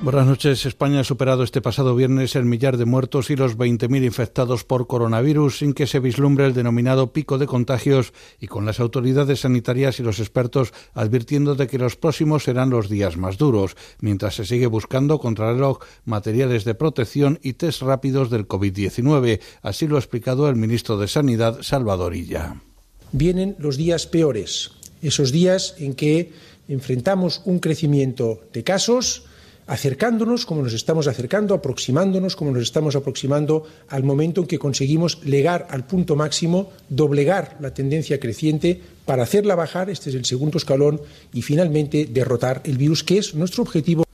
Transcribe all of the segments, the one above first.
Buenas noches. España ha superado este pasado viernes el millar de muertos y los 20.000 infectados por coronavirus sin que se vislumbre el denominado pico de contagios y con las autoridades sanitarias y los expertos advirtiendo de que los próximos serán los días más duros, mientras se sigue buscando contrarreloj materiales de protección y test rápidos del COVID-19. Así lo ha explicado el ministro de Sanidad, Salvador Illa. Vienen los días peores, esos días en que enfrentamos un crecimiento de casos, acercándonos como nos estamos acercando, aproximándonos como nos estamos aproximando al momento en que conseguimos llegar al punto máximo, doblegar la tendencia creciente para hacerla bajar, este es el segundo escalón, y finalmente derrotar el virus, que es nuestro objetivo.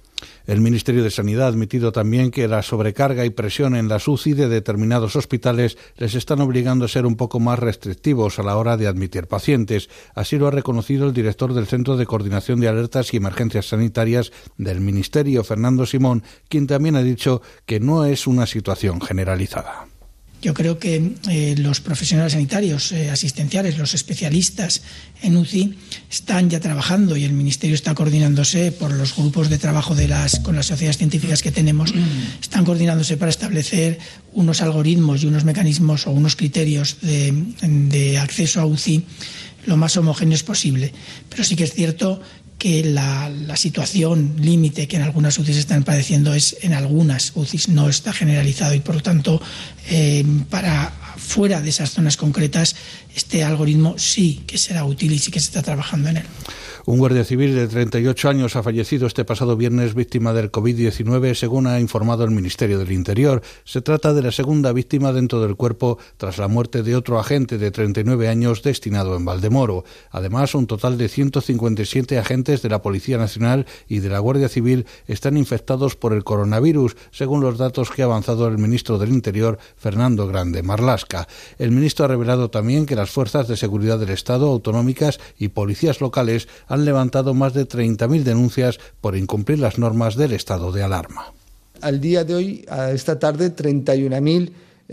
El Ministerio de Sanidad ha admitido también que la sobrecarga y presión en la UCI de determinados hospitales les están obligando a ser un poco más restrictivos a la hora de admitir pacientes. Así lo ha reconocido el director del Centro de Coordinación de Alertas y Emergencias Sanitarias del Ministerio, Fernando Simón, quien también ha dicho que no es una situación generalizada. Yo creo que eh, los profesionales sanitarios, eh, asistenciales, los especialistas en UCI están ya trabajando y el Ministerio está coordinándose por los grupos de trabajo de las, con las sociedades científicas que tenemos, están coordinándose para establecer unos algoritmos y unos mecanismos o unos criterios de, de acceso a UCI lo más homogéneos posible. Pero sí que es cierto que la, situación límite que en algunas UCIs están padeciendo es en algunas UCIs no está generalizado y por lo tanto eh, para fuera de esas zonas concretas este algoritmo sí que será útil y sí que se está trabajando en él. Un guardia civil de 38 años ha fallecido este pasado viernes víctima del COVID-19, según ha informado el Ministerio del Interior. Se trata de la segunda víctima dentro del cuerpo tras la muerte de otro agente de 39 años destinado en Valdemoro. Además, un total de 157 agentes de la Policía Nacional y de la Guardia Civil están infectados por el coronavirus, según los datos que ha avanzado el ministro del Interior, Fernando Grande Marlasca. El ministro ha revelado también que las fuerzas de seguridad del Estado, autonómicas y policías locales levantado más de 30.000 denuncias por incumplir las normas del estado de alarma. Al día de hoy, a esta tarde, 31.000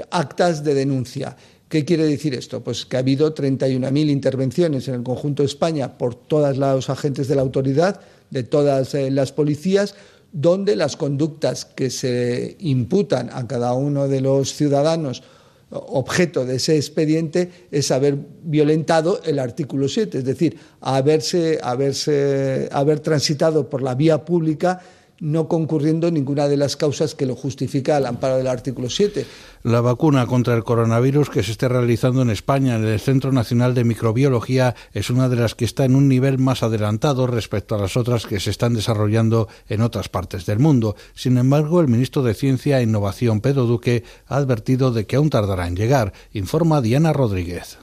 actas de denuncia. ¿Qué quiere decir esto? Pues que ha habido 31.000 intervenciones en el conjunto de España por todos los agentes de la autoridad, de todas eh, las policías, donde las conductas que se imputan a cada uno de los ciudadanos objeto de ese expediente es haber violentado el artículo 7, es decir, haberse, haberse, haber transitado por la vía pública no concurriendo ninguna de las causas que lo justifica al amparo del artículo 7. La vacuna contra el coronavirus que se esté realizando en España en el Centro Nacional de Microbiología es una de las que está en un nivel más adelantado respecto a las otras que se están desarrollando en otras partes del mundo. Sin embargo, el ministro de Ciencia e Innovación, Pedro Duque, ha advertido de que aún tardará en llegar, informa Diana Rodríguez.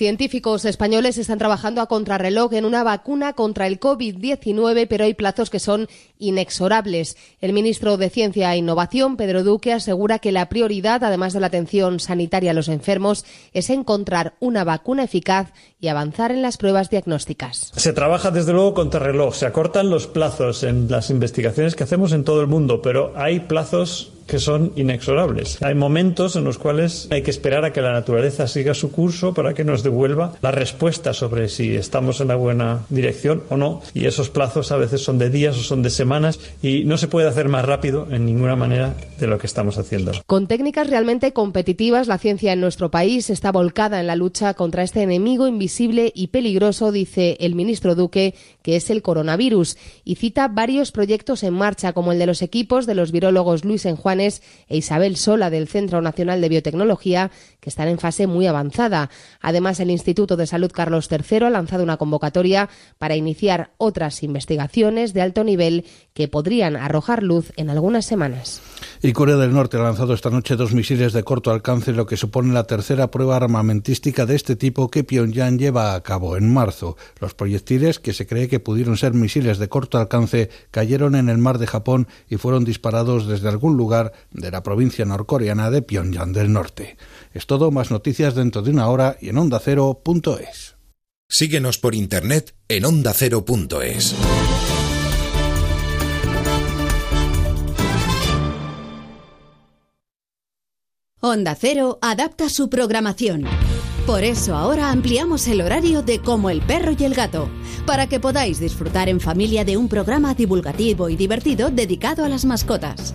Científicos españoles están trabajando a contrarreloj en una vacuna contra el COVID-19, pero hay plazos que son inexorables. El ministro de Ciencia e Innovación, Pedro Duque, asegura que la prioridad, además de la atención sanitaria a los enfermos, es encontrar una vacuna eficaz y avanzar en las pruebas diagnósticas. Se trabaja desde luego contrarreloj, se acortan los plazos en las investigaciones que hacemos en todo el mundo, pero hay plazos que son inexorables. Hay momentos en los cuales hay que esperar a que la naturaleza siga su curso para que nos devuelva la respuesta sobre si estamos en la buena dirección o no. Y esos plazos a veces son de días o son de semanas y no se puede hacer más rápido en ninguna manera de lo que estamos haciendo. Con técnicas realmente competitivas, la ciencia en nuestro país está volcada en la lucha contra este enemigo invisible y peligroso, dice el ministro Duque, que es el coronavirus, y cita varios proyectos en marcha, como el de los equipos de los virólogos Luis E Isabel Sola del Centro Nacional de Biotecnología, que están en fase muy avanzada. Además, el Instituto de Salud Carlos III ha lanzado una convocatoria para iniciar otras investigaciones de alto nivel que podrían arrojar luz en algunas semanas. Y Corea del Norte ha lanzado esta noche dos misiles de corto alcance, lo que supone la tercera prueba armamentística de este tipo que Pyongyang lleva a cabo en marzo. Los proyectiles, que se cree que pudieron ser misiles de corto alcance, cayeron en el mar de Japón y fueron disparados desde algún lugar de la provincia norcoreana de Pyongyang del Norte. Es todo, más noticias dentro de una hora y en ondacero.es. Síguenos por internet en ondacero.es. Onda Cero adapta su programación. Por eso ahora ampliamos el horario de Como el perro y el gato, para que podáis disfrutar en familia de un programa divulgativo y divertido dedicado a las mascotas.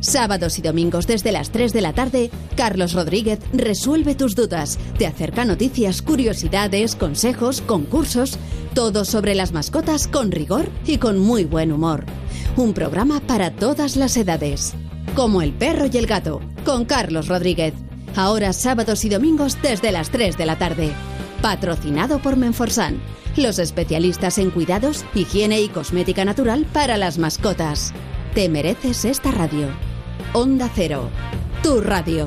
Sábados y domingos desde las 3 de la tarde, Carlos Rodríguez resuelve tus dudas, te acerca noticias, curiosidades, consejos, concursos, todo sobre las mascotas con rigor y con muy buen humor. Un programa para todas las edades. Como el perro y el gato, con Carlos Rodríguez. Ahora sábados y domingos desde las 3 de la tarde. Patrocinado por Menforsan, los especialistas en cuidados, higiene y cosmética natural para las mascotas. Te mereces esta radio. Onda Cero, tu radio.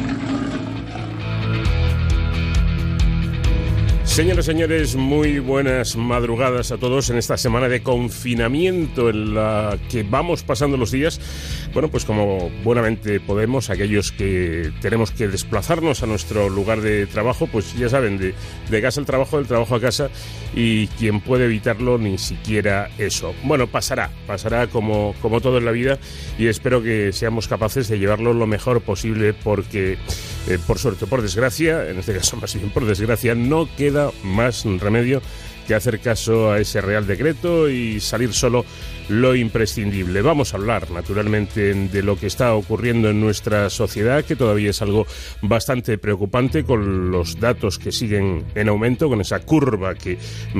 Señoras y señores, muy buenas madrugadas a todos en esta semana de confinamiento en la que vamos pasando los días. Bueno, pues como buenamente podemos, aquellos que tenemos que desplazarnos a nuestro lugar de trabajo, pues ya saben, de, de casa al trabajo, del trabajo a casa, y quien puede evitarlo, ni siquiera eso. Bueno, pasará, pasará como, como todo en la vida, y espero que seamos capaces de llevarlo lo mejor posible porque eh, por suerte, por desgracia, en este caso más bien por desgracia, no queda más remedio que hacer caso a ese Real Decreto y salir solo lo imprescindible. Vamos a hablar, naturalmente, de lo que está ocurriendo en nuestra sociedad, que todavía es algo bastante preocupante con los datos que siguen en aumento, con esa curva que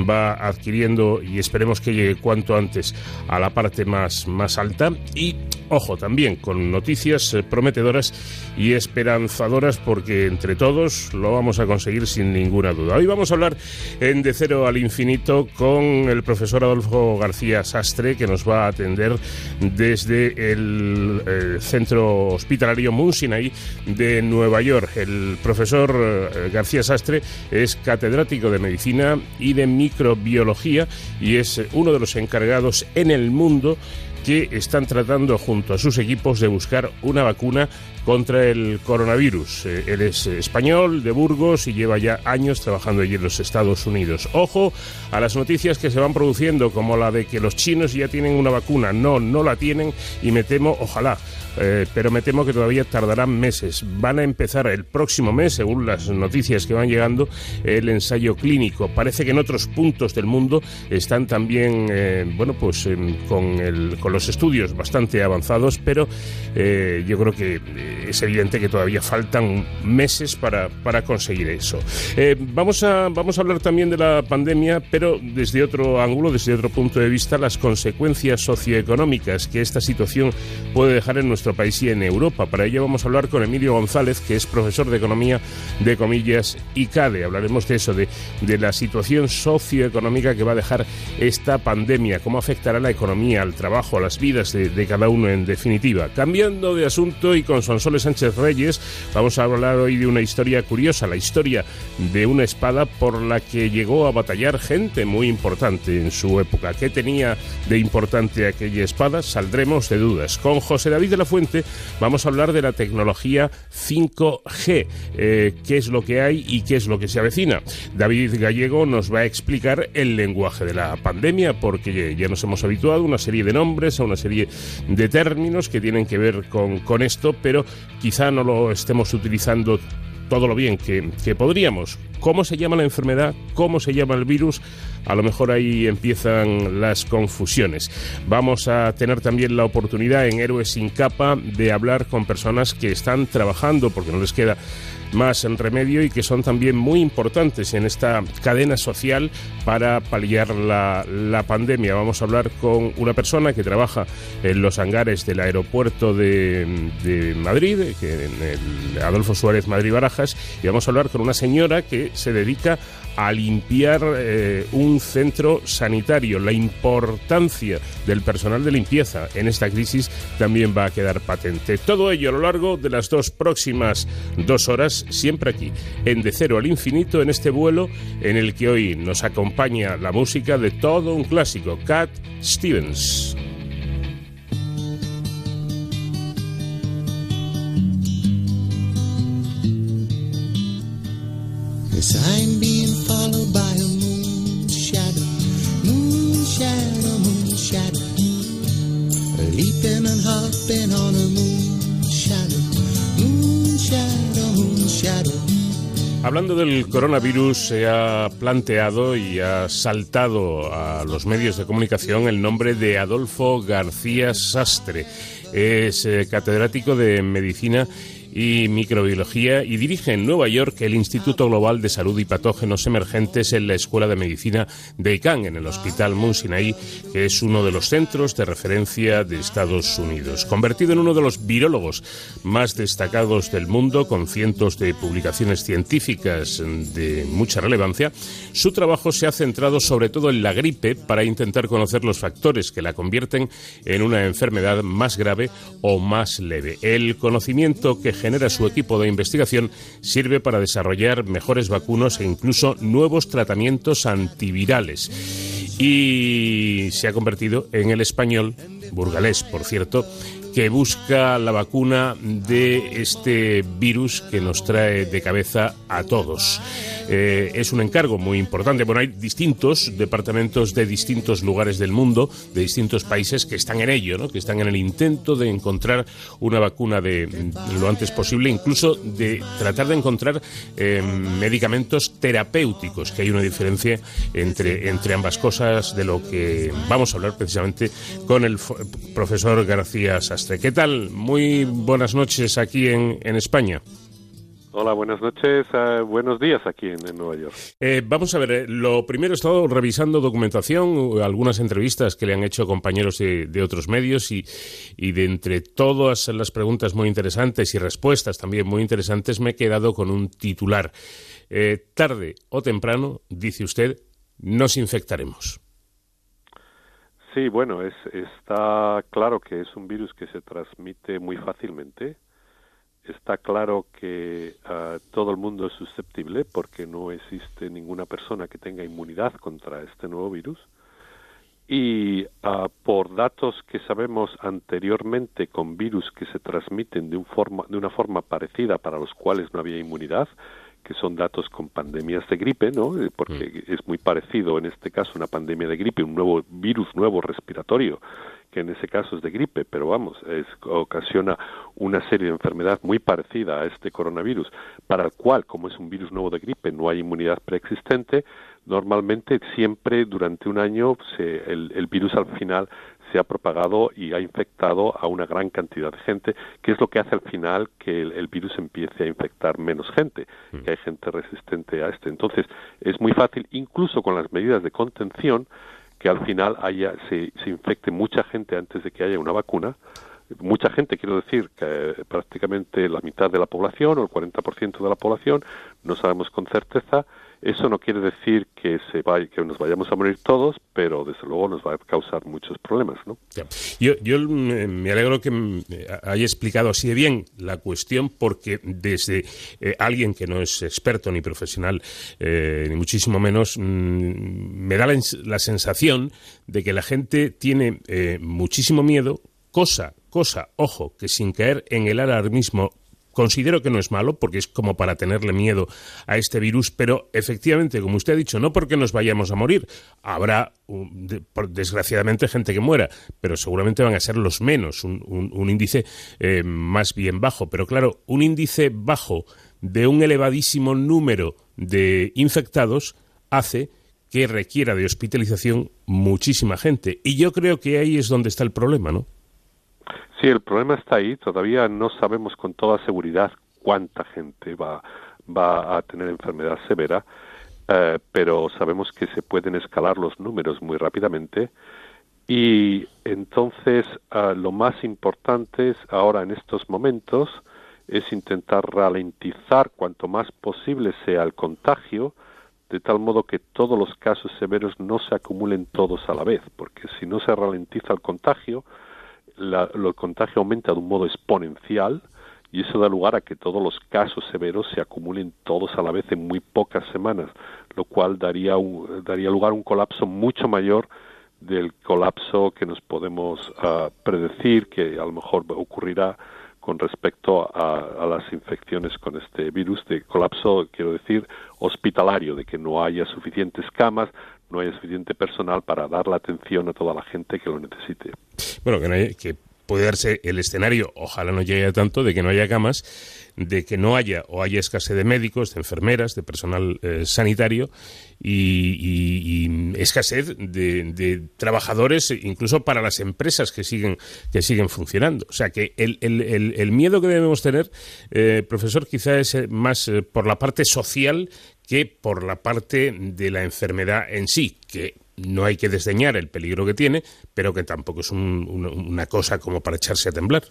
va adquiriendo y esperemos que llegue cuanto antes a la parte más, más alta. Y, ojo, también con noticias eh, prometedoras y esperanzadoras, porque entre todos lo vamos a conseguir sin ninguna duda. Hoy vamos a hablar en De Cero al Infinito con el profesor Adolfo García Sastre, que nos va a atender desde el, eh, centro hospitalario Munsinay de Nueva York. El profesor eh, García Sastre es catedrático de medicina y de microbiología y es uno de los encargados en el mundo que están tratando junto a sus equipos de buscar una vacuna contra el coronavirus. Eh, él es español, de Burgos, y lleva ya años trabajando allí en los Estados Unidos. Ojo a las noticias que se van produciendo, como la de que los chinos ya tienen una vacuna. No, no la tienen y me temo, ojalá, eh, pero me temo que todavía tardarán meses. Van a empezar el próximo mes, según las noticias que van llegando, el ensayo clínico. Parece que en otros puntos del mundo están también, eh, bueno, pues con, el, con los estudios bastante avanzados, pero eh, yo creo que es evidente que todavía faltan meses para, para conseguir eso. vamos, a, vamos a hablar también de la pandemia, pero desde otro ángulo, desde otro punto de vista, las consecuencias socioeconómicas que esta situación puede dejar en nuestro país y en Europa. Para ello vamos a hablar con Emilio González, que es profesor de Economía de Comillas y CADE. Hablaremos de eso, de, de la situación socioeconómica que va a dejar esta pandemia, cómo afectará la economía, al trabajo, las vidas de, cada uno en definitiva. Cambiando de asunto y con Sonsoles Sánchez Reyes, vamos a hablar hoy de una historia curiosa, la historia de una espada por la que llegó a batallar gente muy importante en su época. ¿Qué tenía de importante aquella espada? Saldremos de dudas. Con José David de la Fuente, vamos a hablar de la tecnología 5G, eh, qué es lo que hay y qué es lo que se avecina. David Gallego nos va a explicar el lenguaje de la pandemia, porque ya nos hemos habituado a una serie de nombres, a una serie de términos que tienen que ver con, con esto, pero quizá no lo estemos utilizando todo lo bien que, que podríamos. ¿Cómo se llama la enfermedad? ¿Cómo se llama el virus? a lo mejor ahí empiezan las confusiones. Vamos a tener también la oportunidad en Héroes sin capa de hablar con personas que están trabajando, porque no les queda más en remedio y que son también muy importantes en esta cadena social para paliar la, pandemia. Vamos a hablar con una persona que trabaja en los hangares del aeropuerto de, Madrid, que en el Adolfo Suárez Madrid Barajas, y vamos a hablar con una señora que se dedica limpiar eh, un centro sanitario. La importancia del personal de limpieza en esta crisis también va a quedar patente. Todo ello a lo largo de las dos próximas dos horas, siempre aquí, en De Cero al Infinito, en este vuelo en el que hoy nos acompaña la música de todo un clásico, Cat Stevens. Hablando del coronavirus, se ha planteado y ha saltado a los medios de comunicación el nombre de Adolfo García Sastre. Es eh, catedrático de medicina y Microbiología y dirige en Nueva York el Instituto Global de Salud y Patógenos Emergentes en la Escuela de Medicina de ICANN, en el Hospital Mount Sinai, que es uno de los centros de referencia de Estados Unidos. Convertido en uno de los virólogos más destacados del mundo, con cientos de publicaciones científicas de mucha relevancia, su trabajo se ha centrado sobre todo en la gripe para intentar conocer los factores que la convierten en una enfermedad más grave o más leve. El conocimiento que genera su equipo de investigación sirve para desarrollar mejores vacunas e incluso nuevos tratamientos antivirales. Y se ha convertido en el español, burgalés por cierto, que busca la vacuna de este virus que nos trae de cabeza a todos. Eh, es un encargo muy importante. Bueno, hay distintos departamentos de distintos lugares del mundo, de distintos países que están en ello, ¿no? que están en el intento de encontrar una vacuna de, lo antes posible, incluso de tratar de encontrar eh, medicamentos terapéuticos, que hay una diferencia entre, entre ambas cosas de lo que vamos a hablar precisamente con el profesor García ¿Qué tal? Muy buenas noches aquí en, en España. Hola, buenas noches, eh, buenos días aquí en, Nueva York. Eh, vamos a ver, eh, lo primero he estado revisando documentación, algunas entrevistas que le han hecho compañeros de, otros medios y, y, de entre todas las preguntas muy interesantes y respuestas también muy interesantes me he quedado con un titular. tarde o temprano, dice usted, nos infectaremos. Sí, bueno, es, está claro que es un virus que se transmite muy fácilmente está claro que ah, todo el mundo es susceptible porque no existe ninguna persona que tenga inmunidad contra este nuevo virus. Y ah, por datos que sabemos anteriormente con virus que se transmiten de, un forma, de una forma parecida para los cuales no había inmunidad, que son datos con pandemias de gripe, ¿no? Eh, porque mm. es muy parecido en este caso una pandemia de gripe, un nuevo virus nuevo respiratorio que en ese caso es de gripe, pero vamos, es, ocasiona una serie de enfermedad muy parecida a este coronavirus, para el cual, como es un virus nuevo de gripe, no hay inmunidad preexistente, normalmente siempre durante un año se, el, virus al final se ha propagado y ha infectado a una gran cantidad de gente, que es lo que hace al final que el, virus empiece a infectar menos gente, mm. que hay gente resistente a este. Entonces, es muy fácil, incluso con las medidas de contención, que al final haya, se, se infecte mucha gente antes de que haya una vacuna. Mucha gente, quiero decir, que prácticamente la mitad de la población o el 40% de la población, no sabemos con certeza, eso no quiere decir que se que nos vayamos a morir todos, pero desde luego nos va a causar muchos problemas, ¿no? Yo, yo me alegro que haya explicado así de bien la cuestión, porque desde eh, alguien que no es experto ni profesional, eh, ni muchísimo menos, mm, me da la, sensación de que la gente tiene eh, muchísimo miedo, cosa, cosa, ojo, que sin caer en el alarmismo Considero que no es malo porque es como para tenerle miedo a este virus, pero efectivamente, como usted ha dicho, no porque nos vayamos a morir. Habrá, desgraciadamente, gente que muera, pero seguramente van a ser los menos, un, índice eh, más bien bajo. Pero claro, un índice bajo de un elevadísimo número de infectados hace que requiera de hospitalización muchísima gente. Y yo creo que ahí es donde está el problema, ¿no? Sí, el problema está ahí. Todavía no sabemos con toda seguridad cuánta gente va, va a tener enfermedad severa, eh, pero sabemos que se pueden escalar los números muy rápidamente. Y entonces eh, lo más importante es ahora en estos momentos es intentar ralentizar cuanto más posible sea el contagio, de tal modo que todos los casos severos no se acumulen todos a la vez, porque si no se ralentiza el contagio, la, el contagio aumenta de un modo exponencial y eso da lugar a que todos los casos severos se acumulen todos a la vez en muy pocas semanas, lo cual daría, un, daría lugar a un colapso mucho mayor del colapso que nos podemos uh, predecir que a lo mejor ocurrirá con respecto a, a, las infecciones con este virus de colapso, quiero decir, hospitalario, de que no haya suficientes camas, no haya suficiente personal para dar la atención a toda la gente que lo necesite. Bueno, que, no hay, que puede darse el escenario, ojalá no llegue a tanto, de que no haya camas, de que no haya o haya escasez de médicos, de enfermeras, de personal eh, sanitario y, escasez de, de, trabajadores, incluso para las empresas que siguen, que siguen funcionando. O sea que el, el, el, el miedo que debemos tener, eh, profesor, quizá es eh, más por la parte social que por la parte de la enfermedad en sí, que no hay que desdeñar el peligro que tiene, pero que tampoco es un, una, una, cosa como para echarse a temblar.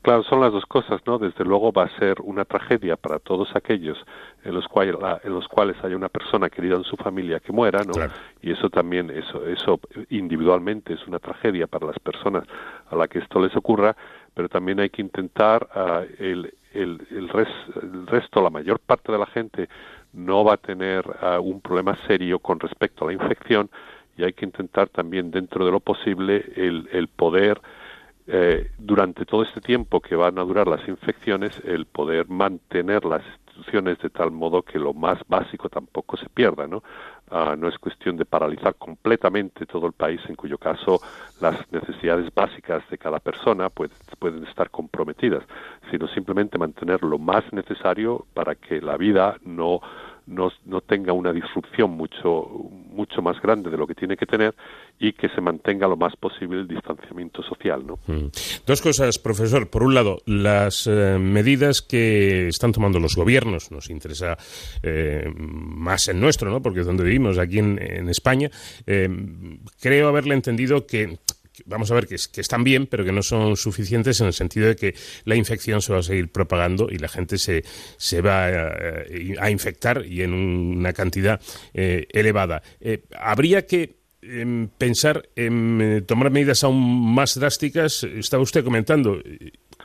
Claro, son las dos cosas, ¿no? Desde luego va a ser una tragedia para todos aquellos en los cuales, en los cuales haya una persona querida en su familia que muera, ¿no? Claro. Y eso también, eso, eso individualmente es una tragedia para las personas a las que esto les ocurra, pero también hay que intentar uh, el, el, el, res, el resto, la mayor parte de la gente no va a tener uh, un problema serio con respecto a la infección y hay que intentar también dentro de lo posible el, el poder eh, durante todo este tiempo que van a durar las infecciones el poder mantener las instituciones de tal modo que lo más básico tampoco se pierda, ¿no? Uh, no es cuestión de paralizar completamente todo el país, en cuyo caso las necesidades básicas de cada persona puede, pueden estar comprometidas, sino simplemente mantener lo más necesario para que la vida no no, no, tenga una disrupción mucho, mucho más grande de lo que tiene que tener y que se mantenga lo más posible el distanciamiento social. ¿no? Mm. Dos cosas, profesor. Por un lado, las eh, medidas que están tomando los gobiernos, nos interesa eh, más en nuestro, ¿no? porque es donde vivimos, aquí en, en España, eh, creo haberle entendido que vamos a ver que, que, están bien, pero que no son suficientes en el sentido de que la infección se va a seguir propagando y la gente se, se va a, a infectar y en una cantidad eh, elevada. Eh, habría que eh, pensar en eh, tomar medidas aún más drásticas. Estaba usted comentando.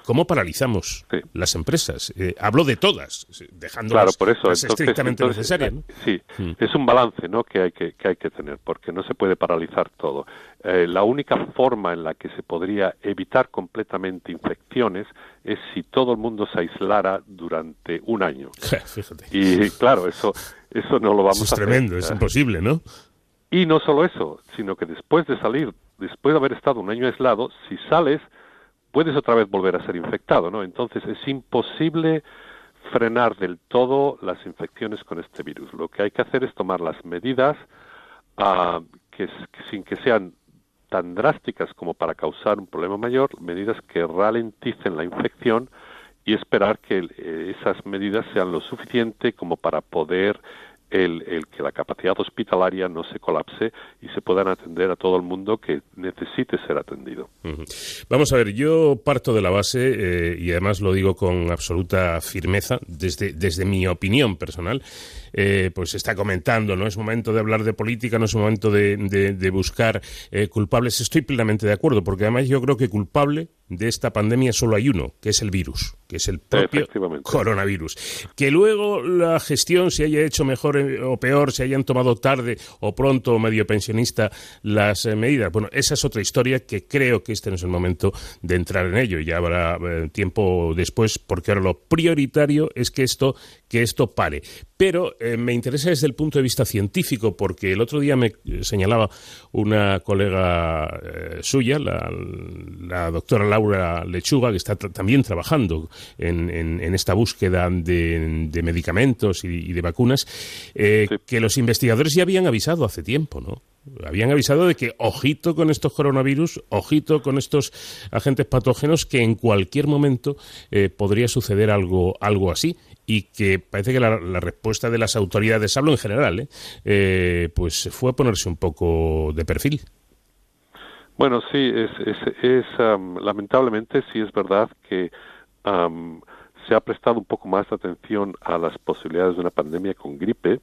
¿Cómo paralizamos sí. las empresas? Eh, hablo de todas, dejándolas claro, por eso. Las entonces, estrictamente entonces, necesarias. ¿no? Sí, mm. es un balance ¿no? que, hay que, que hay que tener, porque no se puede paralizar todo. Eh, la única forma en la que se podría evitar completamente infecciones es si todo el mundo se aislara durante un año. Fíjate. Y claro, eso, eso no lo vamos eso es a tremendo, hacer. es imposible, ¿no? Y no solo eso, sino que después de salir, después de haber estado un año aislado, si sales puedes otra vez volver a ser infectado, ¿no? Entonces es imposible frenar del todo las infecciones con este virus. Lo que hay que hacer es tomar las medidas uh, que, sin que sean tan drásticas como para causar un problema mayor, medidas que ralenticen la infección y esperar que eh, esas medidas sean lo suficiente como para poder el, el, que la capacidad hospitalaria no se colapse y se puedan atender a todo el mundo que necesite ser atendido. Vamos a ver, yo parto de la base, eh, y además lo digo con absoluta firmeza, desde, desde mi opinión personal, eh, pues está comentando, no es momento de hablar de política, no es momento de, de, de buscar eh, culpables. Estoy plenamente de acuerdo, porque además yo creo que culpable de esta pandemia solo hay uno, que es el virus, que es el propio coronavirus. Que luego la gestión se haya hecho mejor o peor, se hayan tomado tarde o pronto o medio pensionista las eh, medidas. Bueno, esa es otra historia que creo que este no es el momento de entrar en ello. Ya habrá eh, tiempo después, porque ahora lo prioritario es que esto, que esto pare. Pero eh, me interesa desde el punto de vista científico, porque el otro día me señalaba una colega eh, suya, la, la, doctora Laura Lechuga, que está también trabajando en, en, en esta búsqueda de, de medicamentos y, y, de vacunas, eh, sí. que los investigadores ya habían avisado hace tiempo, ¿no? habían avisado de que ojito con estos coronavirus, ojito con estos agentes patógenos, que en cualquier momento eh, podría suceder algo, algo así y que parece que la, la respuesta de las autoridades, hablo en general, ¿eh? Eh, pues fue ponerse un poco de perfil. Bueno, sí, es, es, es um, lamentablemente sí es verdad que um, se ha prestado un poco más de atención a las posibilidades de una pandemia con gripe,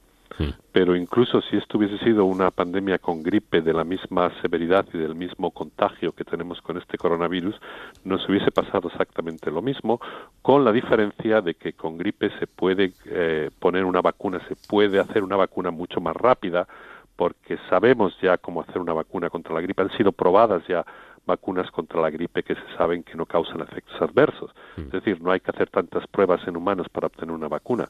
pero incluso si esto hubiese sido una pandemia con gripe de la misma severidad y del mismo contagio que tenemos con este coronavirus, nos hubiese pasado exactamente lo mismo, con la diferencia de que con gripe se puede eh, poner una vacuna, se puede hacer una vacuna mucho más rápida, porque sabemos ya cómo hacer una vacuna contra la gripe, han sido probadas ya vacunas contra la gripe que se saben que no causan efectos adversos. Mm. Es decir, no hay que hacer tantas pruebas en humanos para obtener una vacuna.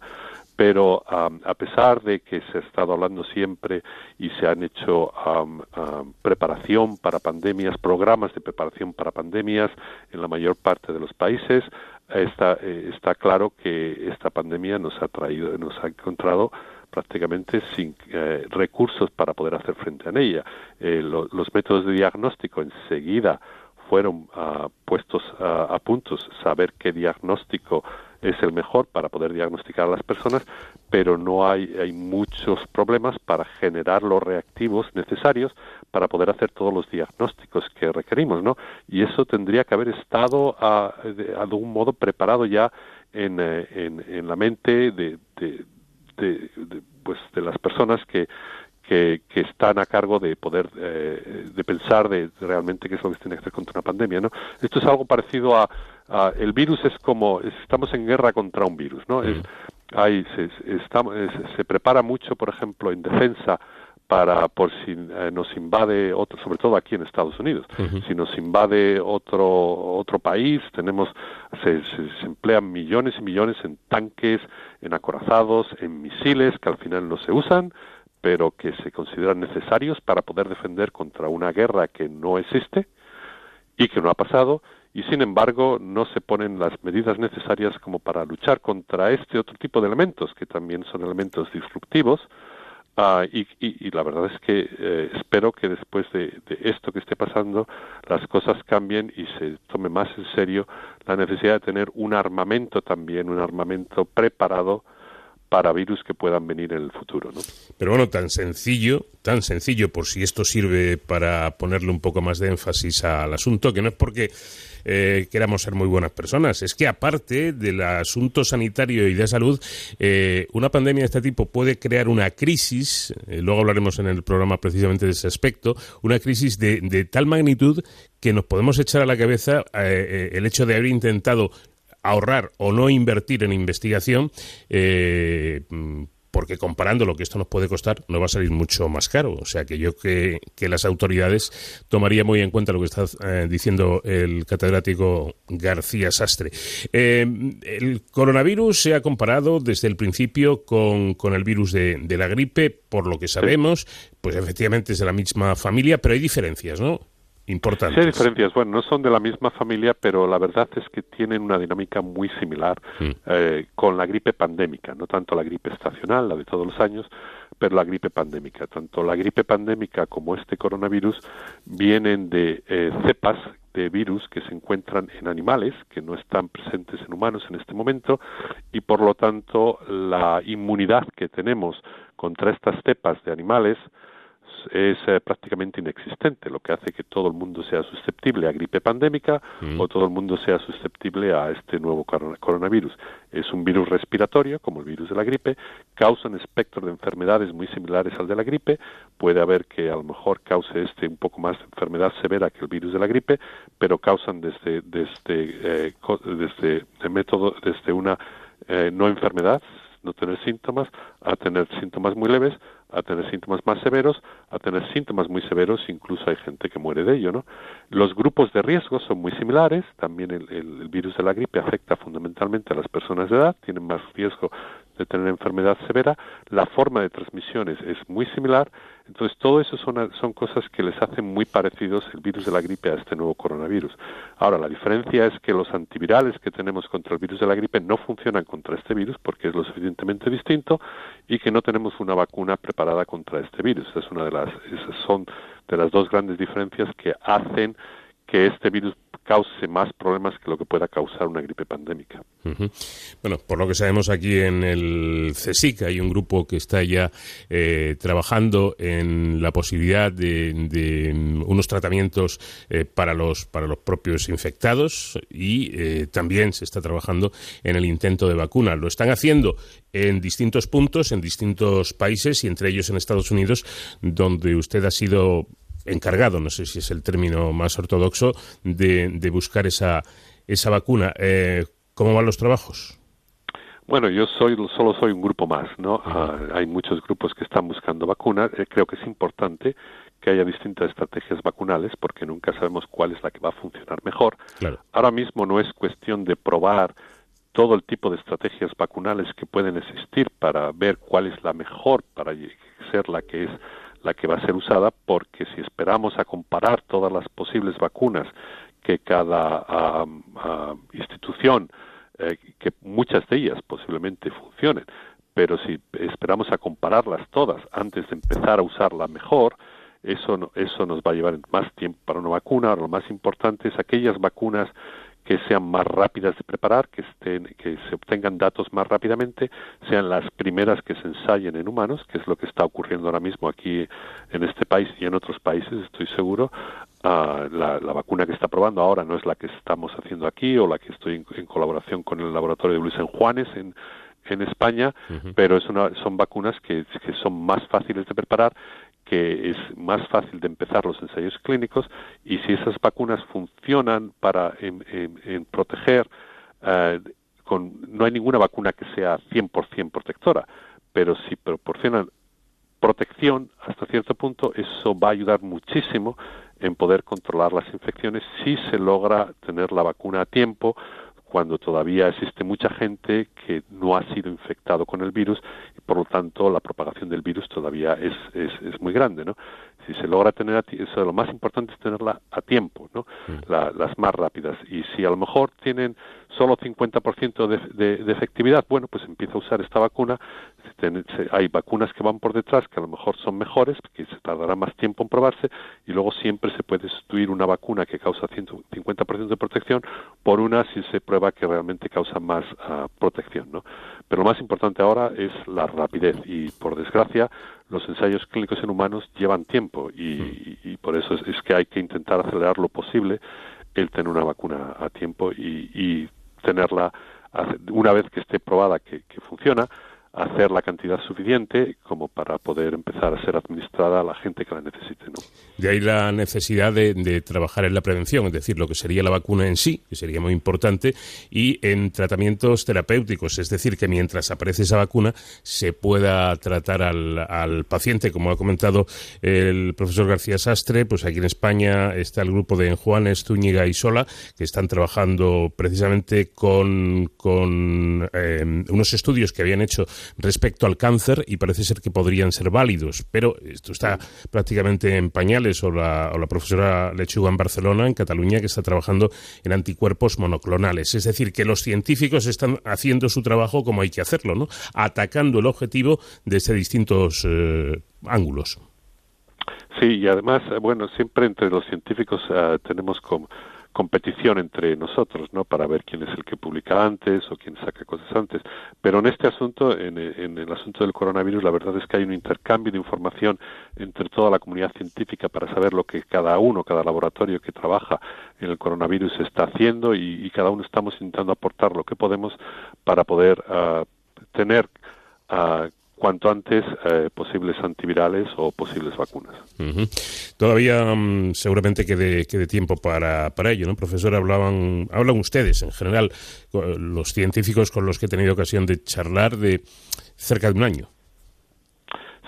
Pero a pesar de que se ha estado hablando siempre y se han hecho preparación para pandemias, programas de preparación para pandemias en la mayor parte de los países, está, eh, está claro que esta pandemia nos ha traído, nos ha encontrado prácticamente sin eh, recursos para poder hacer frente a ella. Eh, los métodos de diagnóstico enseguida fueron uh, puestos uh, a puntos, saber qué diagnóstico es el mejor para poder diagnosticar a las personas, pero no hay, hay muchos problemas para generar los reactivos necesarios para poder hacer todos los diagnósticos que requerimos, ¿no? Y eso tendría que haber estado uh, de algún modo preparado ya en, eh, en, la mente de, de, pues de las personas que, que, que, están a cargo de poder eh, de pensar de, realmente qué es lo que se tiene que hacer contra una pandemia no esto es algo parecido a, a el virus es como estamos en guerra contra un virus no es hay se, estamos, se prepara mucho por ejemplo en defensa para por si eh, nos invade otro, sobre todo aquí en Estados Unidos, si nos invade otro otro país, tenemos se, se, emplean millones y millones en tanques, en acorazados, en misiles que al final no se usan, pero que se consideran necesarios para poder defender contra una guerra que no existe y que no ha pasado. Y sin embargo no se ponen las medidas necesarias como para luchar contra este otro tipo de elementos que también son elementos disruptivos Ah, y, y, la verdad es que eh, espero que después de, de, esto que esté pasando las cosas cambien y se tome más en serio la necesidad de tener un armamento también, un armamento preparado para virus que puedan venir en el futuro. ¿no? Pero bueno, tan sencillo, tan sencillo, por si esto sirve para ponerle un poco más de énfasis al asunto, que no es porque eh, queramos ser muy buenas personas, es que aparte del asunto sanitario y de salud, eh, una pandemia de este tipo puede crear una crisis, eh, luego hablaremos en el programa precisamente de ese aspecto, una crisis de, de tal magnitud que nos podemos echar a la cabeza el hecho de haber intentado ahorrar o no invertir en investigación, eh, porque comparando lo que esto nos puede costar, no va a salir mucho más caro. O sea que yo que, que las autoridades tomarían muy en cuenta lo que está eh, diciendo el catedrático García Sastre. Eh, el coronavirus se ha comparado desde el principio con, con el virus de, de, la gripe, por lo que sabemos, pues efectivamente es de la misma familia, pero hay diferencias, ¿no? Importantes. Sí, hay diferencias. Bueno, no son de la misma familia, pero la verdad es que tienen una dinámica muy similar mm. eh, con la gripe pandémica, no tanto la gripe estacional, la de todos los años, pero la gripe pandémica. Tanto la gripe pandémica como este coronavirus vienen de eh, cepas de virus que se encuentran en animales, que no están presentes en humanos en este momento, y por lo tanto la inmunidad que tenemos contra estas cepas de animales es eh, prácticamente inexistente, lo que hace que todo el mundo sea susceptible a gripe pandémica mm. o todo el mundo sea susceptible a este nuevo coronavirus. Es un virus respiratorio, como el virus de la gripe, causa un espectro de enfermedades muy similares al de la gripe, puede haber que a lo mejor cause este un poco más de enfermedad severa que el virus de la gripe, pero causan desde, desde, eh, desde, de método, desde una eh, no enfermedad, no tener síntomas, a tener síntomas muy leves, a tener síntomas más severos, a tener síntomas muy severos, incluso hay gente que muere de ello, ¿no? Los grupos de riesgo son muy similares, también el, el, virus de la gripe afecta fundamentalmente a las personas de edad, tienen más riesgo de tener enfermedad severa, la forma de transmisión es, es muy similar, entonces, todo eso son, son cosas que les hacen muy parecidos el virus de la gripe a este nuevo coronavirus. Ahora, la diferencia es que los antivirales que tenemos contra el virus de la gripe no funcionan contra este virus porque es lo suficientemente distinto y que no tenemos una vacuna preparada contra este virus. Es una de las, esas son de las dos grandes diferencias que hacen que este virus cause más problemas que lo que pueda causar una gripe pandémica. Bueno, por lo que sabemos aquí en el CSIC hay un grupo que está ya eh, trabajando en la posibilidad de, unos tratamientos eh, para los para los propios infectados y eh, también se está trabajando en el intento de vacuna. Lo están haciendo en distintos puntos, en distintos países y entre ellos en Estados Unidos, donde usted ha sido encargado, no sé si es el término más ortodoxo, de, de buscar esa, esa vacuna. Eh, ¿Cómo van los trabajos? Bueno, yo soy solo soy un grupo más, ¿no? Ah, hay muchos grupos que están buscando vacunas. Eh, creo que es importante que haya distintas estrategias vacunales porque nunca sabemos cuál es la que va a funcionar mejor. Ahora mismo no es cuestión de probar todo el tipo de estrategias vacunales que pueden existir para ver cuál es la mejor para ser la que es la que va a ser usada porque si esperamos a comparar todas las posibles vacunas que cada institución, eh, que muchas de ellas posiblemente funcionen, pero si esperamos a compararlas todas antes de empezar a usarla mejor, eso, eso nos va a llevar más tiempo para una vacuna. Lo más importante es aquellas vacunas que sean más rápidas de preparar, que, estén, que se obtengan datos más rápidamente, sean las primeras que se ensayen en humanos, que es lo que está ocurriendo ahora mismo aquí en este país y en otros países, estoy seguro. Uh, la, la, vacuna que está probando ahora no es la que estamos haciendo aquí o la que estoy en, en colaboración con el laboratorio de Luis en Juanes en, en España, pero es una, son vacunas que, que, son más fáciles de preparar que es más fácil de empezar los ensayos clínicos y si esas vacunas funcionan para en, en, proteger, eh, con, no hay ninguna vacuna que sea 100% protectora, pero si proporcionan protección hasta cierto punto, eso va a ayudar muchísimo en poder controlar las infecciones si se logra tener la vacuna a tiempo cuando todavía existe mucha gente que no ha sido infectado con el virus y por lo tanto la propagación del virus todavía es, es, es muy grande, ¿no? Si se logra tener, a eso lo más importante es tenerla a tiempo, ¿no? Mm. las más rápidas. Y si a lo mejor tienen solo 50% de, de, de efectividad, bueno, pues empieza a usar esta vacuna. Hay vacunas que van por detrás que a lo mejor son mejores, que se tardará más tiempo en probarse, y luego siempre se puede sustituir una vacuna que causa 50% de protección por una si se prueba que realmente causa más uh, protección, ¿no? Pero lo más importante ahora es la rapidez y, por desgracia, los ensayos clínicos en humanos llevan tiempo y, y, por eso es, es, que hay que intentar acelerar lo posible el tener una vacuna a tiempo y, y tenerla una vez que esté probada que, que funciona hacer la cantidad suficiente como para poder empezar a ser administrada a la gente que la necesite. ¿no? De ahí la necesidad de, de, trabajar en la prevención, es decir, lo que sería la vacuna en sí, que sería muy importante, y en tratamientos terapéuticos, es decir, que mientras aparece esa vacuna se pueda tratar al, al paciente, como ha comentado el profesor García Sastre, pues aquí en España está el grupo de Juanes, Zúñiga y Sola, que están trabajando precisamente con, con eh, unos estudios que habían hecho respecto al cáncer y parece ser que podrían ser válidos, pero esto está prácticamente en pañales o la, profesora Lechuga en Barcelona, en Cataluña, que está trabajando en anticuerpos monoclonales. Es decir, que los científicos están haciendo su trabajo como hay que hacerlo, ¿no? Atacando el objetivo desde distintos eh, ángulos. Sí, y además, eh, bueno, siempre entre los científicos uh, tenemos como competición entre nosotros, ¿no? Para ver quién es el que publica antes o quién saca cosas antes. Pero en este asunto, en, en, el asunto del coronavirus, la verdad es que hay un intercambio de información entre toda la comunidad científica para saber lo que cada uno, cada laboratorio que trabaja en el coronavirus está haciendo y, cada uno estamos intentando aportar lo que podemos para poder uh, tener uh, cuanto antes eh, posibles antivirales o posibles vacunas. Uh -huh. Todavía um, seguramente quede, quede tiempo para, para ello, ¿no? Profesor, hablaban, hablan ustedes en general, los científicos con los que he tenido ocasión de charlar, de cerca de un año.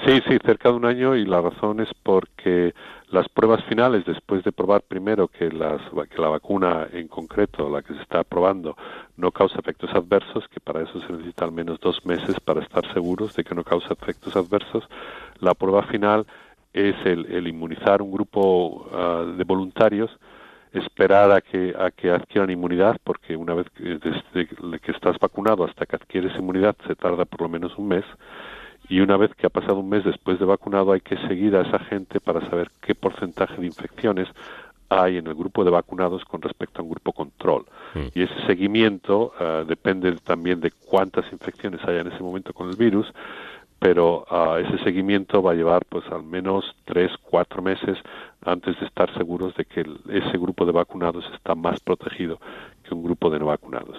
Sí, sí, cerca de un año y la razón es porque las pruebas finales, después de probar primero que, las, la vacuna en concreto, la que se está probando, no causa efectos adversos, que para eso se necesita al menos dos meses para estar seguros de que no causa efectos adversos, la prueba final es el, el inmunizar un grupo uh, de voluntarios, esperar a que, a que adquieran inmunidad, porque una vez que, desde que estás vacunado hasta que adquieres inmunidad se tarda por lo menos un mes, y una vez que ha pasado un mes después de vacunado hay que seguir a esa gente para saber qué porcentaje de infecciones hay en el grupo de vacunados con respecto a un grupo control. Mm. Y ese seguimiento uh, depende también de cuántas infecciones haya en ese momento con el virus, pero uh, ese seguimiento va a llevar pues al menos tres, cuatro meses antes de estar seguros de que el, ese grupo de vacunados está más protegido que un grupo de no vacunados.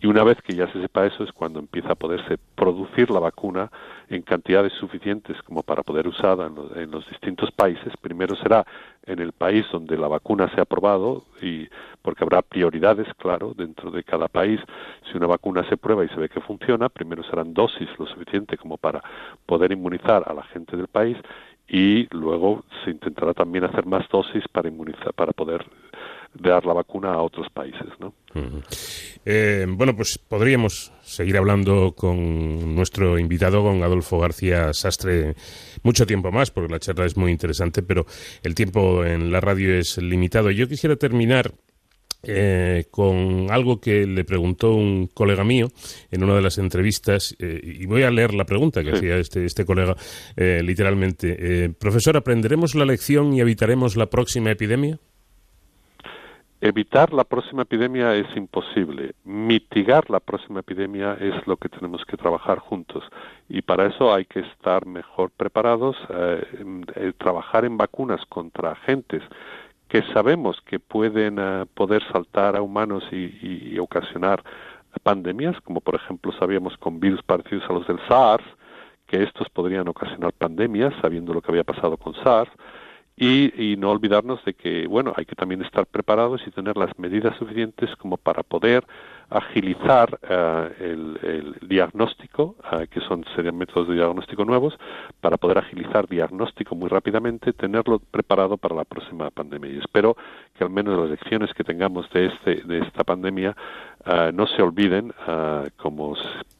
Y una vez que ya se sepa eso es cuando empieza a poderse producir la vacuna en cantidades suficientes como para poder usarla en, en los distintos países. Primero será en el país donde la vacuna se ha aprobado y porque habrá prioridades, claro, dentro de cada país. Si una vacuna se prueba y se ve que funciona, primero serán dosis lo suficiente como para poder inmunizar a la gente del país y luego se intentará también hacer más dosis para inmunizar, para poder dar la vacuna a otros países, ¿no? eh, bueno, pues podríamos seguir hablando con nuestro invitado, con Adolfo García Sastre, mucho tiempo más, porque la charla es muy interesante, pero el tiempo en la radio es limitado. Yo quisiera terminar eh, con algo que le preguntó un colega mío en una de las entrevistas, eh, y voy a leer la pregunta que hacía este, este colega eh, literalmente. Profesor, ¿aprenderemos la lección y evitaremos la próxima epidemia? Evitar la próxima epidemia es imposible. Mitigar la próxima epidemia es lo que tenemos que trabajar juntos. Y para eso hay que estar mejor preparados, eh, trabajar en vacunas contra agentes que sabemos que pueden uh, poder saltar a humanos y, y, y, ocasionar pandemias, como por ejemplo sabíamos con virus parecidos a los del SARS, que estos podrían ocasionar pandemias, sabiendo lo que había pasado con SARS, y, y, no olvidarnos de que, bueno, hay que también estar preparados y tener las medidas suficientes como para poder agilizar uh, el, el, diagnóstico, uh, que son serían métodos de diagnóstico nuevos, para poder agilizar diagnóstico muy rápidamente, tenerlo preparado para la próxima pandemia. Y espero que al menos las lecciones que tengamos de, este, de esta pandemia uh, no se olviden, como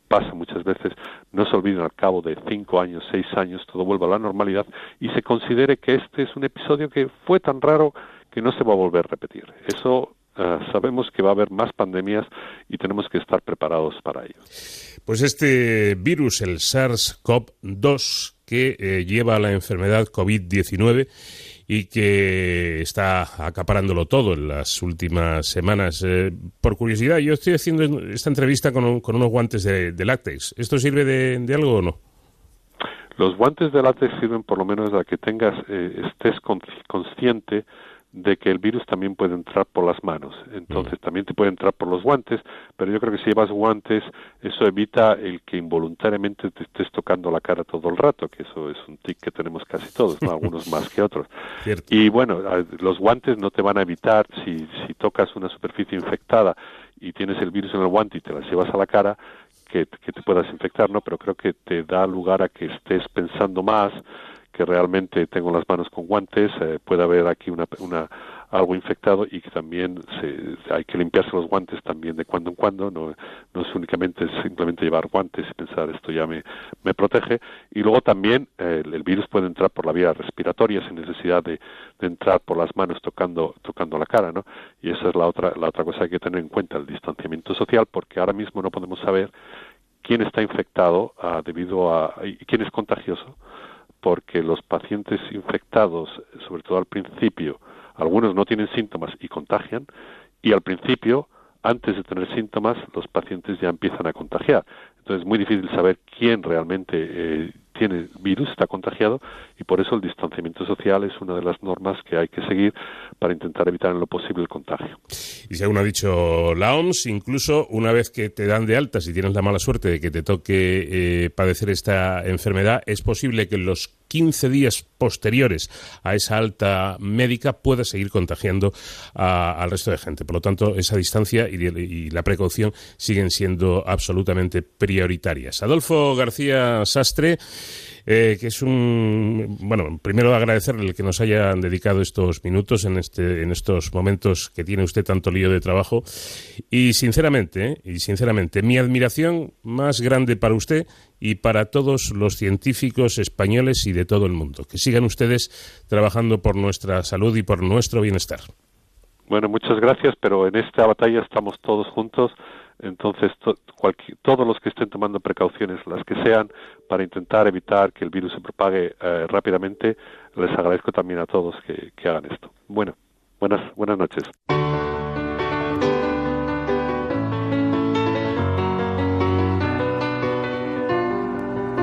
pasa muchas veces, no se olviden al cabo de cinco años, seis años, todo vuelva a la normalidad y se considere que este es un episodio que fue tan raro que no se va a volver a repetir. Eso Uh, sabemos que va a haber más pandemias y tenemos que estar preparados para ello. Pues este virus, el SARS-CoV-2, que eh, lleva a la enfermedad COVID-19 y que está acaparándolo todo en las últimas semanas. Eh, por curiosidad, yo estoy haciendo esta entrevista con, con unos guantes de, de, látex. ¿Esto sirve de, de, algo o no? Los guantes de látex sirven por lo menos a que tengas, eh, estés consciente de que el virus también puede entrar por las manos. Entonces, mm. también te puede entrar por los guantes, pero yo creo que si llevas guantes, eso evita el que involuntariamente te estés tocando la cara todo el rato, que eso es un tic que tenemos casi todos, ¿no? algunos más que otros. Cierto. Y bueno, los guantes no te van a evitar, si, si tocas una superficie infectada y tienes el virus en el guante y te las llevas a la cara, que, que te puedas infectar, ¿no? Pero creo que te da lugar a que estés pensando más, que realmente tengo las manos con guantes, eh, puede haber aquí una, una, algo infectado y que también se, hay que limpiarse los guantes también de cuando en cuando, no, no es únicamente simplemente llevar guantes y pensar esto ya me, me protege. Y luego también eh, el, virus puede entrar por la vía respiratoria sin necesidad de, entrar por las manos tocando, tocando la cara, ¿no? Y esa es la otra, la otra cosa que hay que tener en cuenta, el distanciamiento social, porque ahora mismo no podemos saber quién está infectado uh, debido a y quién es contagioso porque los pacientes infectados, sobre todo al principio, algunos no tienen síntomas y contagian, y al principio, antes de tener síntomas, los pacientes ya empiezan a contagiar. Entonces es muy difícil saber quién realmente eh, tiene virus, está contagiado, y por eso el distanciamiento social es una de las normas que hay que seguir para intentar evitar en lo posible el contagio. Y según ha dicho la OMS, incluso una vez que te dan de alta, si tienes la mala suerte de que te toque eh, padecer esta enfermedad, es posible que los 15 días posteriores a esa alta médica pueda seguir contagiando al resto de gente. Por lo tanto, esa distancia y, y la precaución siguen siendo absolutamente prioritarias. Adolfo García Sastre eh, que es un bueno primero agradecerle que nos haya dedicado estos minutos en este en estos momentos que tiene usted tanto lío de trabajo. Y sinceramente y sinceramente mi admiración más grande para usted y para todos los científicos españoles y de todo el mundo. Que sigan ustedes trabajando por nuestra salud y por nuestro bienestar. Bueno muchas gracias pero en esta batalla estamos todos juntos entonces, to, todos los que estén tomando precauciones, las que sean, para intentar evitar que el virus se propague eh, rápidamente, les agradezco también a todos que, que hagan esto. Bueno. Buenas, buenas noches.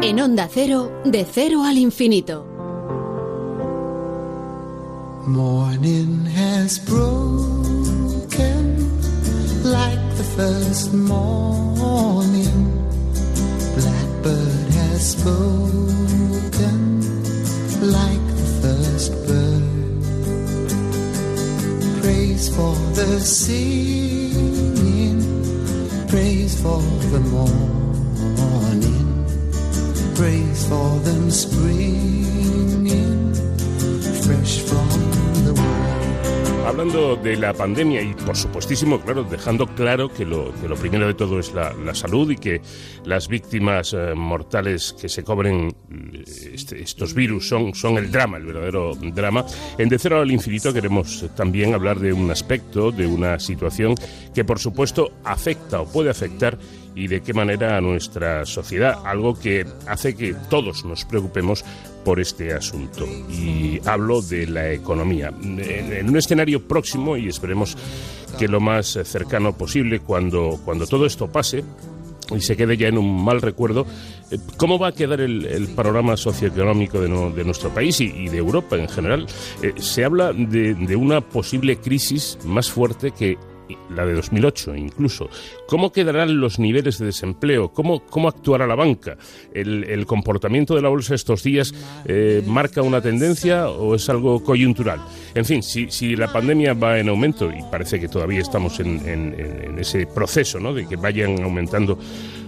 En Onda Cero, de cero al infinito. Morning has broken like the first morning. Blackbird has spoken like the first bird. Praise for the singing, praise for the morning, praise for them springing fresh from. Hablando de la pandemia y por supuestísimo, claro, dejando claro que lo, que lo primero de todo es la, salud y que las víctimas eh, mortales que se cobren eh, este- estos virus son, son el drama, el verdadero drama. En De Cero al Infinito queremos también hablar de un aspecto, de una situación que por supuesto afecta o puede afectar y de qué manera a nuestra sociedad, algo que hace que todos nos preocupemos por este asunto. Y hablo de la economía. En, un escenario próximo, y esperemos que lo más cercano posible, cuando, cuando todo esto pase, y se quede ya en un mal recuerdo, eh, ¿cómo va a quedar el, panorama socioeconómico de, de nuestro país y, y de Europa en general? Eh, se habla de, de una posible crisis más fuerte que la de 2008 incluso. ¿Cómo quedarán los niveles de desempleo? ¿Cómo, cómo actuará la banca? ¿El, comportamiento de la bolsa estos días eh, marca una tendencia o es algo coyuntural? En fin, si, si la pandemia va en aumento, y parece que todavía estamos en, en- ese proceso, ¿no? de que vayan aumentando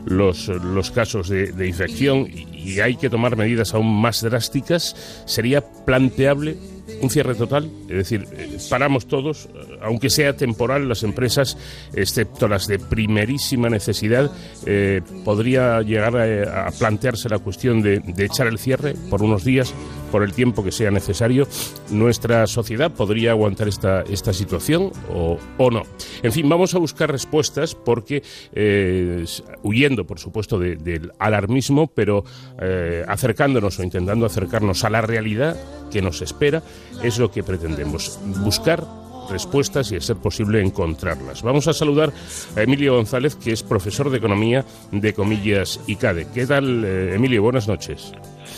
los, los casos de, de infección y hay que tomar medidas aún más drásticas, ¿sería planteable un cierre total? Es decir, eh, paramos todos, eh, aunque sea temporal, las empresas, excepto las de primerísima necesidad, eh, podría llegar a, plantearse la cuestión de echar el cierre por unos días, por el tiempo que sea necesario. ¿Nuestra sociedad podría aguantar esta, esta situación o, o no? En fin, vamos a buscar respuestas porque, eh, huyendo, por supuesto, de- del alarmismo, pero eh, acercándonos o intentando acercarnos a la realidad que nos espera, es lo que pretendemos. Buscar respuestas y, a ser posible, encontrarlas. Vamos a saludar a Emilio González, que es profesor de Economía de Comillas y CADE. ¿Qué tal, eh, Emilio? Buenas noches.